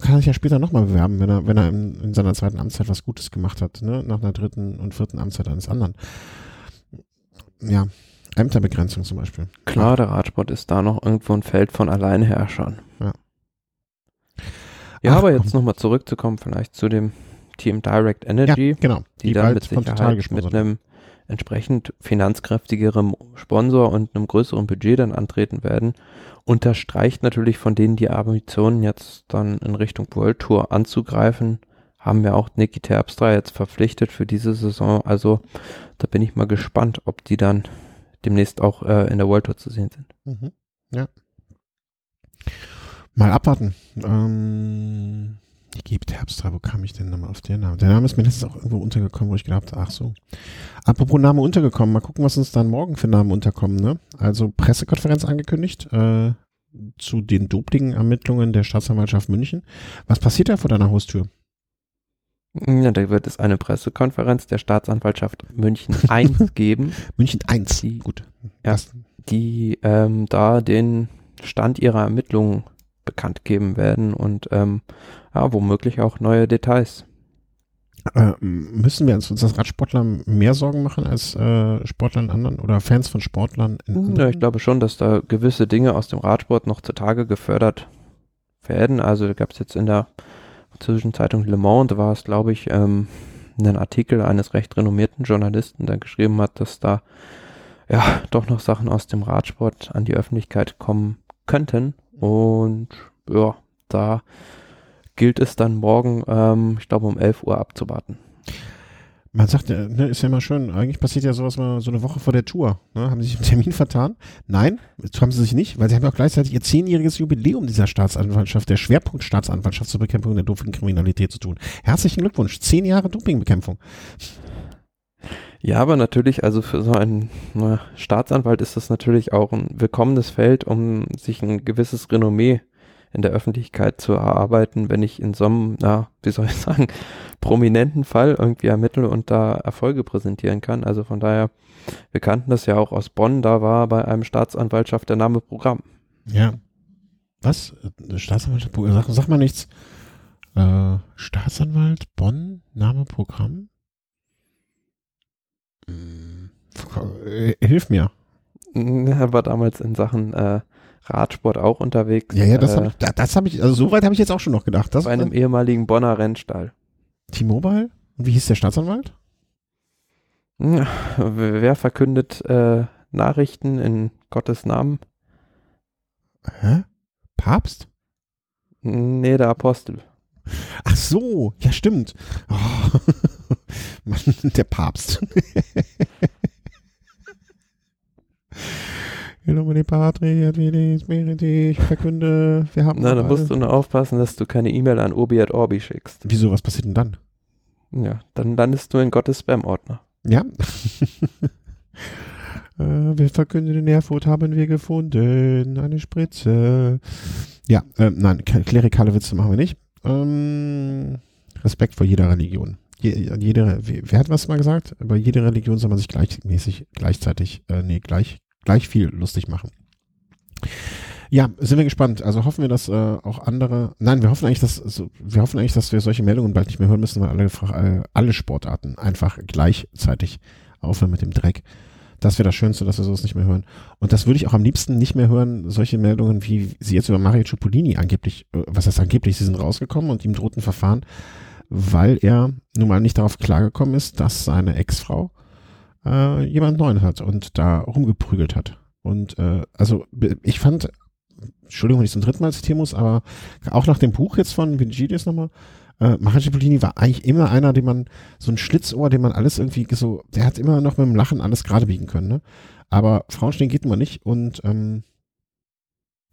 S1: kann er sich ja später nochmal bewerben, wenn er, wenn er in, in, seiner zweiten Amtszeit was Gutes gemacht hat, ne? nach einer dritten und vierten Amtszeit eines anderen. Ja, Ämterbegrenzung zum Beispiel.
S2: Klar, der Radsport ist da noch irgendwo ein Feld von Alleinherrschern.
S1: Ja.
S2: Ja, Ach, aber jetzt nochmal zurückzukommen, vielleicht zu dem Team Direct Energy.
S1: Ja, genau.
S2: Die, die dann mit Sicherheit mit einem entsprechend finanzkräftigeren Sponsor und einem größeren Budget dann antreten werden, unterstreicht natürlich von denen die Ambitionen jetzt dann in Richtung World Tour anzugreifen, haben wir auch Niki Terpstra jetzt verpflichtet für diese Saison. Also da bin ich mal gespannt, ob die dann demnächst auch äh, in der World Tour zu sehen sind.
S1: Mhm. Ja. Mal abwarten. Ähm, ich gebe Terpstra, wo kam ich denn nochmal auf den Namen? Der Name ist mir letztens auch irgendwo untergekommen, wo ich gedacht ach so. Apropos Name untergekommen, mal gucken, was uns dann morgen für Namen unterkommen, ne? Also Pressekonferenz angekündigt, äh, zu den Doping-Ermittlungen der Staatsanwaltschaft München. Was passiert da vor deiner Haustür?
S2: Ja, da wird es eine Pressekonferenz der Staatsanwaltschaft München 1 geben.
S1: München 1,
S2: die, gut. Ja, die ähm, da den Stand ihrer Ermittlungen bekannt geben werden und ähm, ja, womöglich auch neue Details.
S1: Äh, müssen wir uns als Radsportler mehr Sorgen machen als äh, Sportler in anderen oder Fans von Sportlern in
S2: anderen? Ja, ich glaube schon, dass da gewisse Dinge aus dem Radsport noch zutage gefördert werden. Also da gab es jetzt in der französischen Zeitung Le Monde war es, glaube ich, ähm, einen Artikel eines recht renommierten Journalisten, der geschrieben hat, dass da ja doch noch Sachen aus dem Radsport an die Öffentlichkeit kommen könnten. Und ja, da gilt es dann morgen, ähm, ich glaube um 11 Uhr abzuwarten.
S1: Man sagt, ne, ist ja immer schön, eigentlich passiert ja sowas mal so eine Woche vor der Tour. Ne? Haben sie sich im Termin vertan? Nein, haben sie sich nicht, weil sie haben auch gleichzeitig ihr zehnjähriges Jubiläum dieser Staatsanwaltschaft, der Schwerpunkt Staatsanwaltschaft zur Bekämpfung der Dopingkriminalität zu tun. Herzlichen Glückwunsch, zehn Jahre Dopingbekämpfung.
S2: Ja, aber natürlich, also für so einen na, Staatsanwalt ist das natürlich auch ein willkommenes Feld, um sich ein gewisses Renommee in der Öffentlichkeit zu erarbeiten, wenn ich in so einem, na, wie soll ich sagen, prominenten Fall irgendwie ermittle und da Erfolge präsentieren kann. Also von daher, wir kannten das ja auch aus Bonn, da war bei einem Staatsanwaltschaft der Name Programm.
S1: Ja. Was? Staatsanwaltschaft, sag, sag mal nichts. Äh, Staatsanwalt, Bonn, Name Programm? Hm, hilf mir.
S2: Er war damals in Sachen äh, Radsport auch unterwegs.
S1: Ja, ja, das habe ich, das hab ich, also so weit habe ich jetzt auch schon noch gedacht. Das
S2: bei einem ehemaligen Bonner Rennstall.
S1: T-Mobile? Und wie hieß der Staatsanwalt?
S2: Ja, wer verkündet äh, Nachrichten in Gottes Namen?
S1: Hä? Papst?
S2: Nee, der Apostel.
S1: Ach so, ja stimmt. Oh. Mann, der Papst. In nomine Patri et Filii Spiritus, ich verkünde, wir haben.
S2: Na, da musst du nur aufpassen, dass du keine E-Mail an Obi et Orbi schickst.
S1: Wieso, was passiert denn dann?
S2: Ja, dann landest du in Gottes Spam-Ordner.
S1: Ja. äh, wir verkünden in Erfurt haben wir gefunden eine Spritze. Ja, äh, nein, klerikale Witze machen wir nicht. Ähm, Respekt vor jeder Religion. Je, jede, wer hat was mal gesagt? Bei jeder Religion soll man sich gleichmäßig, gleichzeitig, äh, nee, gleich, gleich viel lustig machen. Ja, sind wir gespannt. Also hoffen wir, dass äh, auch andere. Nein, wir hoffen eigentlich, dass so, wir hoffen eigentlich, dass wir solche Meldungen bald nicht mehr hören müssen, weil alle, äh, alle Sportarten einfach gleichzeitig aufhören mit dem Dreck. Das wäre das Schönste, dass wir sowas nicht mehr hören. Und das würde ich auch am liebsten nicht mehr hören, solche Meldungen, wie sie jetzt über Mario Cipollini angeblich, äh, was heißt angeblich, sie sind rausgekommen und ihm drohten Verfahren, weil er nun mal nicht darauf klargekommen ist, dass seine Ex-Frau äh, jemand Neuen hat und da rumgeprügelt hat. Und äh, also ich fand Entschuldigung, wenn ich zum dritten Mal zitieren muss, aber auch nach dem Buch jetzt von Vingides nochmal, äh, Cipollini war eigentlich immer einer, den man, so ein Schlitzohr, den man alles irgendwie so, der hat immer noch mit dem Lachen alles gerade biegen können, ne? Aber Frauenstehen geht immer nicht und, ähm,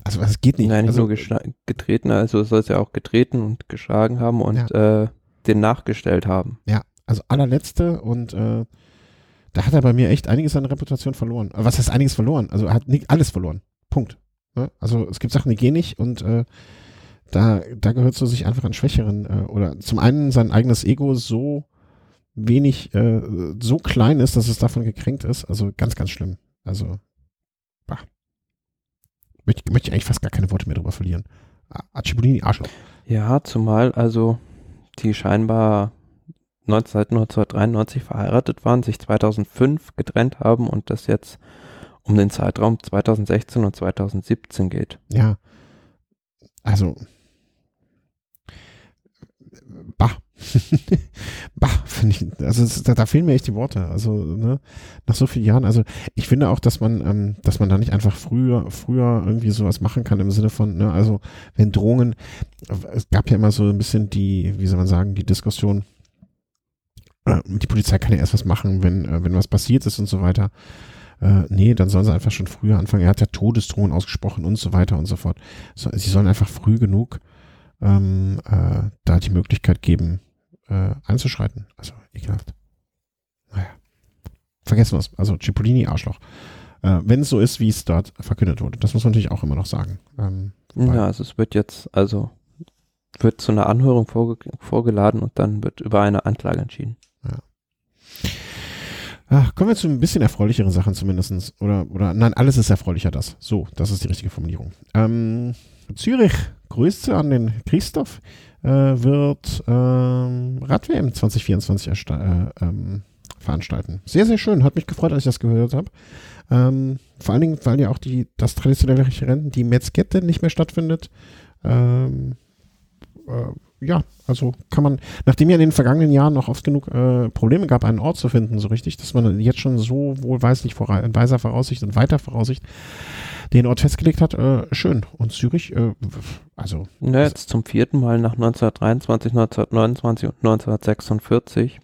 S1: also es geht nicht.
S2: Nein, nicht
S1: also,
S2: nur getreten, also soll es ja auch getreten und geschlagen haben und ja. äh, den nachgestellt haben.
S1: Ja, also allerletzte und äh, da hat er bei mir echt einiges an Reputation verloren. Was heißt einiges verloren? Also er hat nicht alles verloren. Punkt. Ne? Also es gibt Sachen, die gehen nicht und äh, da, da gehört so sich einfach an Schwächeren äh, oder zum einen sein eigenes Ego so wenig, äh, so klein ist, dass es davon gekränkt ist. Also ganz, ganz schlimm. Also, bah. Möchte, möchte ich eigentlich fast gar keine Worte mehr drüber verlieren. Acibolini, Arschloch.
S2: Ja, zumal also die scheinbar 1993 verheiratet waren, sich 2005 getrennt haben und das jetzt um den Zeitraum 2016 und 2017 geht.
S1: Ja. Also. Bah. bah, finde ich. Also da, da, fehlen mir echt die Worte. Also, ne, nach so vielen Jahren. Also ich finde auch, dass man, ähm, dass man da nicht einfach früher, früher irgendwie sowas machen kann im Sinne von, ne, also wenn Drohungen, es gab ja immer so ein bisschen die, wie soll man sagen, die Diskussion, die Polizei kann ja erst was machen, wenn, äh, wenn was passiert ist und so weiter äh, nee, dann sollen sie einfach schon früher anfangen. Er hat ja Todesdrohungen ausgesprochen und so weiter und so fort. So, sie sollen einfach früh genug ähm, äh, da die Möglichkeit geben, äh, einzuschreiten. Also ekelhaft. Naja. Vergessen wir es. Also Cipollini, Arschloch. Äh, Wenn es so ist, wie es dort verkündet wurde. Das muss man natürlich auch immer noch sagen. Ähm,
S2: ja, also es wird jetzt, also wird zu einer Anhörung vorge vorgeladen und dann wird über eine Anklage entschieden.
S1: Ach, kommen wir zu ein bisschen erfreulicheren Sachen zumindestens Oder, oder nein, alles ist erfreulicher das. So, das ist die richtige Formulierung. Ähm, Zürich, Grüße an den Christoph, äh, wird ähm, Rad-WM 2024 äh, ähm, veranstalten. Sehr, sehr schön. Hat mich gefreut, als ich das gehört habe. Ähm, vor allen Dingen, weil ja auch die, das traditionelle Rennen, die Metzgette, nicht mehr stattfindet. Ähm, äh, ja, also kann man, nachdem ja in den vergangenen Jahren noch oft genug äh, Probleme gab, einen Ort zu finden, so richtig, dass man jetzt schon so wohlweislich vor, in weiser Voraussicht und weiter Voraussicht den Ort festgelegt hat, äh, schön. Und Zürich, äh, also.
S2: Ja, jetzt zum vierten Mal nach 1923, 1929 und 1946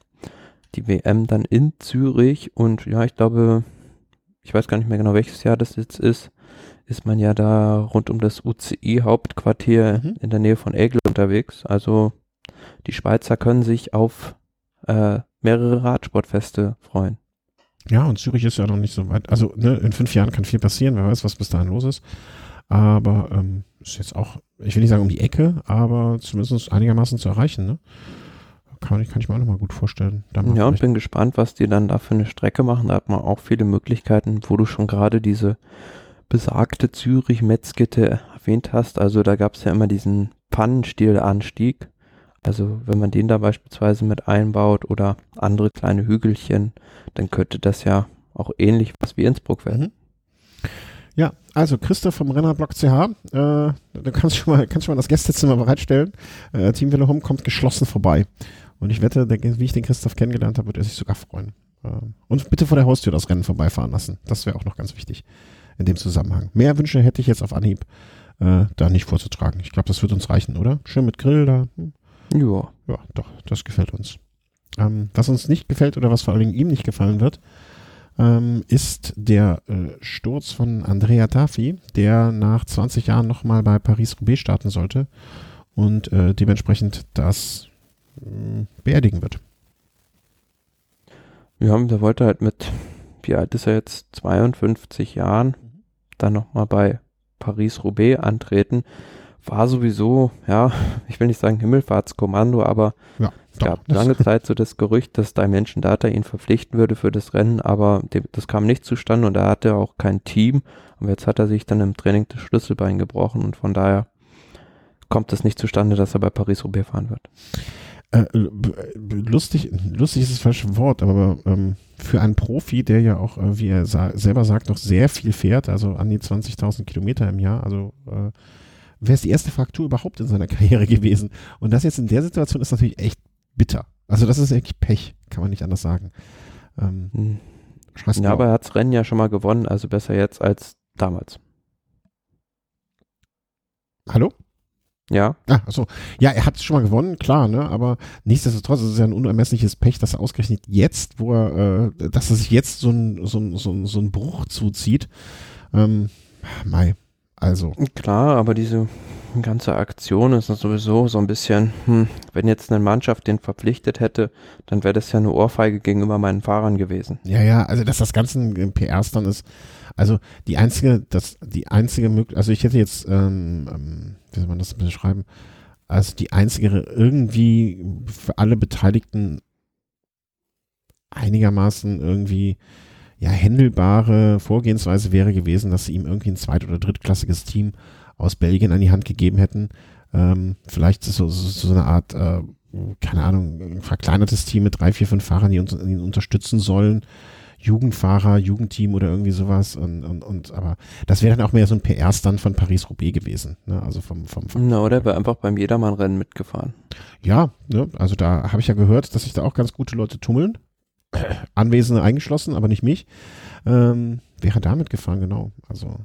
S2: die WM dann in Zürich und ja, ich glaube, ich weiß gar nicht mehr genau, welches Jahr das jetzt ist, ist man ja da rund um das UCI-Hauptquartier mhm. in der Nähe von Egel unterwegs. Also die Schweizer können sich auf äh, mehrere Radsportfeste freuen.
S1: Ja, und Zürich ist ja noch nicht so weit. Also ne, in fünf Jahren kann viel passieren, wer weiß, was bis dahin los ist. Aber ähm, ist jetzt auch, ich will nicht sagen um die Ecke, aber zumindest einigermaßen zu erreichen. Ne? Kann, kann ich mir auch nochmal gut vorstellen.
S2: ja, und bin gespannt, was die dann da für eine Strecke machen. Da hat man auch viele Möglichkeiten, wo du schon gerade diese besagte Zürich-Metzgete erwähnt hast. Also da gab es ja immer diesen Pannenstielanstieg. Also wenn man den da beispielsweise mit einbaut oder andere kleine Hügelchen, dann könnte das ja auch ähnlich was wie Innsbruck werden. Mhm.
S1: Ja, also Christoph vom Rennerblock CH, äh, du kannst schon mal, kannst schon mal das Gästezimmer bereitstellen. Äh, Team Home kommt geschlossen vorbei. Und ich wette, der, wie ich den Christoph kennengelernt habe, wird er sich sogar freuen. Äh, und bitte vor der Haustür das Rennen vorbeifahren lassen. Das wäre auch noch ganz wichtig in dem Zusammenhang. Mehr Wünsche hätte ich jetzt auf Anhieb äh, da nicht vorzutragen. Ich glaube, das wird uns reichen, oder? Schön mit Grill da. Hm.
S2: Ja.
S1: Ja, doch, das gefällt uns. Ähm, was uns nicht gefällt oder was vor allen Dingen ihm nicht gefallen wird, ähm, ist der äh, Sturz von Andrea Tafi, der nach 20 Jahren nochmal bei Paris-Roubaix starten sollte und äh, dementsprechend das äh, beerdigen wird.
S2: Ja, der wollte halt mit, wie alt ist er jetzt, 52 Jahren. Dann nochmal bei Paris-Roubaix antreten war sowieso, ja, ich will nicht sagen Himmelfahrtskommando, aber ja, es doch, gab lange Zeit so das Gerücht, dass Dimension Data ihn verpflichten würde für das Rennen, aber das kam nicht zustande und er hatte auch kein Team. Und jetzt hat er sich dann im Training das Schlüsselbein gebrochen und von daher kommt es nicht zustande, dass er bei Paris-Roubaix fahren wird.
S1: Äh, lustig, lustig ist das falsche Wort, aber ähm, für einen Profi, der ja auch, äh, wie er sa selber sagt, noch sehr viel fährt, also an die 20.000 Kilometer im Jahr, also äh, wäre es die erste Fraktur überhaupt in seiner Karriere gewesen. Und das jetzt in der Situation ist natürlich echt bitter. Also das ist eigentlich Pech, kann man nicht anders sagen. Ähm,
S2: hm. Ja, aber er hat das Rennen ja schon mal gewonnen, also besser jetzt als damals.
S1: Hallo?
S2: Ja.
S1: Ah, achso. Ja, er hat es schon mal gewonnen, klar, ne? Aber nichtsdestotrotz ist es ja ein unermessliches Pech, dass er ausgerechnet jetzt, wo er, äh, dass er sich jetzt so ein, so ein, so ein, so ein Bruch zuzieht. Ähm, Mai, also.
S2: Klar, aber diese ganze Aktion ist sowieso so ein bisschen, hm, wenn jetzt eine Mannschaft den verpflichtet hätte, dann wäre das ja eine Ohrfeige gegenüber meinen Fahrern gewesen.
S1: Ja, ja, also dass das Ganze ein PR dann ist, also die einzige, das, die einzige Möglichkeit, also ich hätte jetzt, ähm, ähm, wie soll man das beschreiben, also die einzige irgendwie für alle Beteiligten einigermaßen irgendwie ja, händelbare Vorgehensweise wäre gewesen, dass sie ihm irgendwie ein zweit- oder drittklassiges Team aus Belgien an die Hand gegeben hätten. Ähm, vielleicht so, so, so eine Art, äh, keine Ahnung, ein verkleinertes Team mit drei, vier, fünf Fahrern, die uns ihn unterstützen sollen. Jugendfahrer, Jugendteam oder irgendwie sowas. Und, und, und aber das wäre dann auch mehr so ein PR-Stand von Paris-Roubaix gewesen. Ne? Also vom, vom, vom
S2: Na, oder wäre einfach beim Jedermann-Rennen mitgefahren.
S1: Ja, ne? also da habe ich ja gehört, dass sich da auch ganz gute Leute tummeln. Anwesende eingeschlossen, aber nicht mich, ähm, wäre damit gefahren, genau. Also,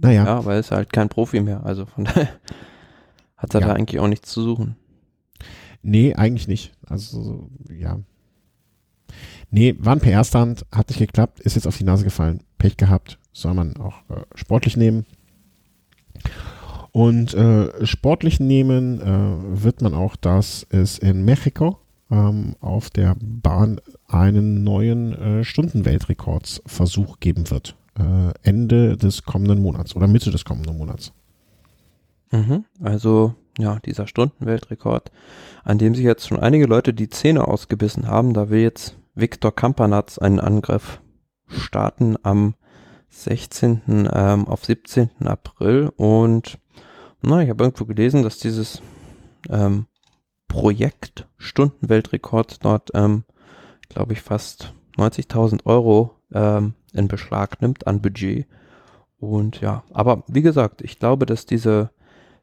S1: naja.
S2: Ja, weil es halt kein Profi mehr. Also von daher hat er ja. da eigentlich auch nichts zu suchen.
S1: Nee, eigentlich nicht. Also, ja. Nee, war ein PR-Stand, hat nicht geklappt, ist jetzt auf die Nase gefallen. Pech gehabt, soll man auch äh, sportlich nehmen. Und äh, sportlich nehmen äh, wird man auch, dass es in Mexiko ähm, auf der Bahn einen neuen äh, Stundenweltrekordsversuch geben wird. Äh, Ende des kommenden Monats oder Mitte des kommenden Monats.
S2: Mhm, also ja, dieser Stundenweltrekord, an dem sich jetzt schon einige Leute die Zähne ausgebissen haben. Da will jetzt Viktor Kampanatz einen Angriff starten am 16. Ähm, auf 17. April und na, ich habe irgendwo gelesen, dass dieses ähm, Projekt Stundenweltrekord dort, ähm, glaube ich, fast 90.000 Euro ähm, in Beschlag nimmt an Budget. Und ja, aber wie gesagt, ich glaube, dass diese,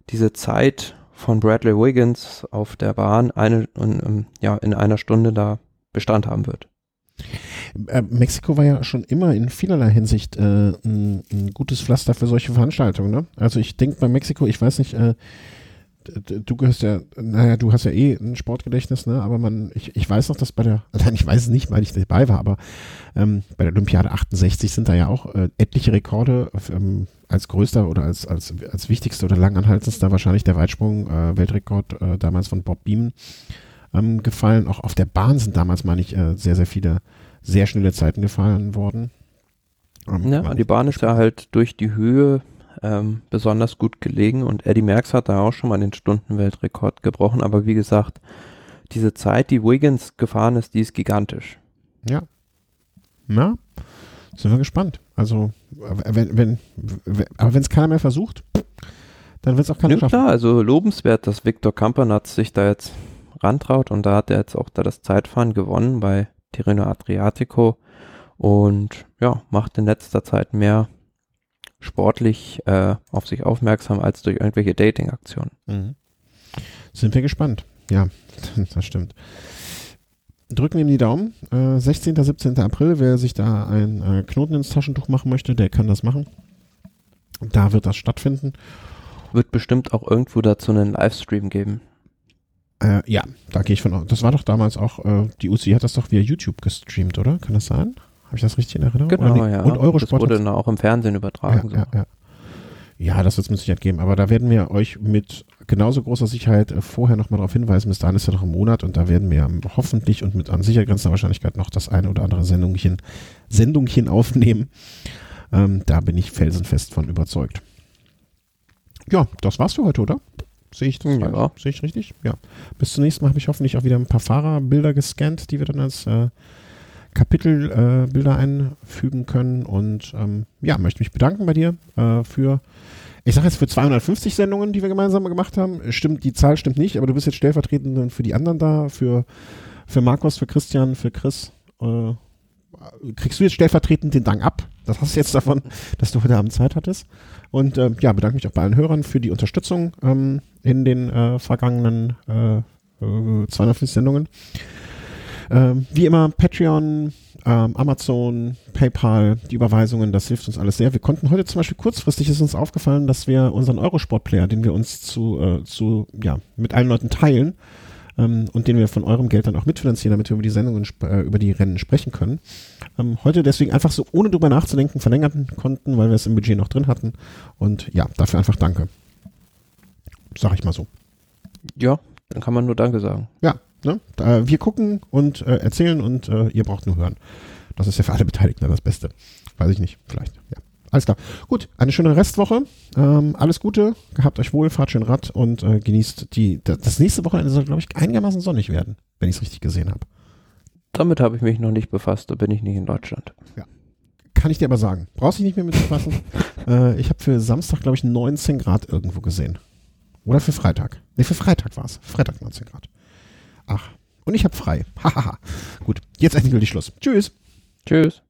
S2: diese Zeit von Bradley Wiggins auf der Bahn eine, um, ja, in einer Stunde da Bestand haben wird.
S1: Äh, Mexiko war ja schon immer in vielerlei Hinsicht äh, ein, ein, gutes Pflaster für solche Veranstaltungen. Ne? Also ich denke bei Mexiko, ich weiß nicht, äh, du gehörst ja, naja, du hast ja eh ein Sportgedächtnis, ne? Aber man, ich, ich weiß noch, dass bei der, nein, ich weiß es nicht, weil ich dabei war, aber ähm, bei der Olympiade 68 sind da ja auch äh, etliche Rekorde ähm, als größter oder als, als, als wichtigster oder langanhaltendster wahrscheinlich der Weitsprung, äh, äh, damals von Bob Beeman ähm, gefallen. Auch auf der Bahn sind damals, meine ich, äh, sehr, sehr viele sehr schnelle Zeiten gefallen worden.
S2: Ähm, ja, die Bahn ist ja halt durch die Höhe ähm, besonders gut gelegen und Eddie Merckx hat da auch schon mal den Stundenweltrekord gebrochen, aber wie gesagt, diese Zeit, die Wiggins gefahren ist, die ist gigantisch.
S1: Ja. Na, sind wir gespannt. Also, wenn, wenn, wenn aber wenn es keiner mehr versucht, dann wird es auch keiner ja,
S2: schaffen. Klar, also lobenswert, dass Viktor Kampernatz sich da jetzt rantraut und da hat er jetzt auch da das Zeitfahren gewonnen bei Tirreno Adriatico und ja, macht in letzter Zeit mehr sportlich äh, auf sich aufmerksam als durch irgendwelche Dating-Aktionen. Mhm.
S1: Sind wir gespannt. Ja, das stimmt. Drücken ihm die Daumen. Äh, 16. 17. April, wer sich da ein äh, Knoten ins Taschentuch machen möchte, der kann das machen. Da wird das stattfinden.
S2: Wird bestimmt auch irgendwo dazu einen Livestream geben.
S1: Äh, ja, da gehe ich von aus. Das war doch damals auch, äh, die UCI hat das doch via YouTube gestreamt, oder? Kann das sein? Habe ich das richtig in Erinnerung?
S2: Genau, ja.
S1: Und Eurosport.
S2: Das wurde dann auch im Fernsehen übertragen.
S1: Ja, so. ja, ja. ja das wird es mit Sicherheit geben. Aber da werden wir euch mit genauso großer Sicherheit äh, vorher nochmal darauf hinweisen. Bis dahin ist ja noch ein Monat und da werden wir hoffentlich und mit an sicher grenzender Wahrscheinlichkeit noch das eine oder andere Sendungchen, Sendungchen aufnehmen. Ähm, da bin ich felsenfest von überzeugt. Ja, das war's für heute, oder? Sehe ich das ja. Sehe ich richtig? Ja. Bis zum nächsten Mal habe ich hoffentlich auch wieder ein paar Fahrerbilder gescannt, die wir dann als äh, Kapitelbilder äh, einfügen können. Und ähm, ja, möchte mich bedanken bei dir äh, für, ich sage jetzt für 250 Sendungen, die wir gemeinsam gemacht haben. Stimmt, die Zahl stimmt nicht, aber du bist jetzt stellvertretend für die anderen da, für, für Markus, für Christian, für Chris. Äh, kriegst du jetzt stellvertretend den Dank ab. Das hast du jetzt davon, dass du heute Abend Zeit hattest. Und äh, ja, bedanke mich auch bei allen Hörern für die Unterstützung ähm, in den äh, vergangenen äh, 250 Sendungen. Ähm, wie immer, Patreon, ähm, Amazon, PayPal, die Überweisungen, das hilft uns alles sehr. Wir konnten heute zum Beispiel kurzfristig ist uns aufgefallen, dass wir unseren Eurosport-Player, den wir uns zu, äh, zu, ja, mit allen Leuten teilen, ähm, und den wir von eurem Geld dann auch mitfinanzieren, damit wir über die Sendungen, äh, über die Rennen sprechen können. Ähm, heute deswegen einfach so, ohne drüber nachzudenken, verlängern konnten, weil wir es im Budget noch drin hatten. Und ja, dafür einfach Danke. Sag ich mal so.
S2: Ja, dann kann man nur Danke sagen.
S1: Ja, Ne? Da, wir gucken und äh, erzählen und äh, ihr braucht nur hören. Das ist ja für alle Beteiligten das Beste. Weiß ich nicht, vielleicht. Ja. Alles klar. Gut, eine schöne Restwoche. Ähm, alles Gute. Gehabt euch wohl, fahrt schön Rad und äh, genießt die. Das nächste Wochenende soll, glaube ich, einigermaßen sonnig werden, wenn ich es richtig gesehen habe.
S2: Damit habe ich mich noch nicht befasst, da bin ich nicht in Deutschland.
S1: Ja. Kann ich dir aber sagen. Brauchst dich nicht mehr mit befassen. äh, ich habe für Samstag, glaube ich, 19 Grad irgendwo gesehen. Oder für Freitag. Ne, für Freitag war es. Freitag 19 Grad. Ach, und ich habe frei. Hahaha. Gut, jetzt endgültig Schluss. Tschüss.
S2: Tschüss.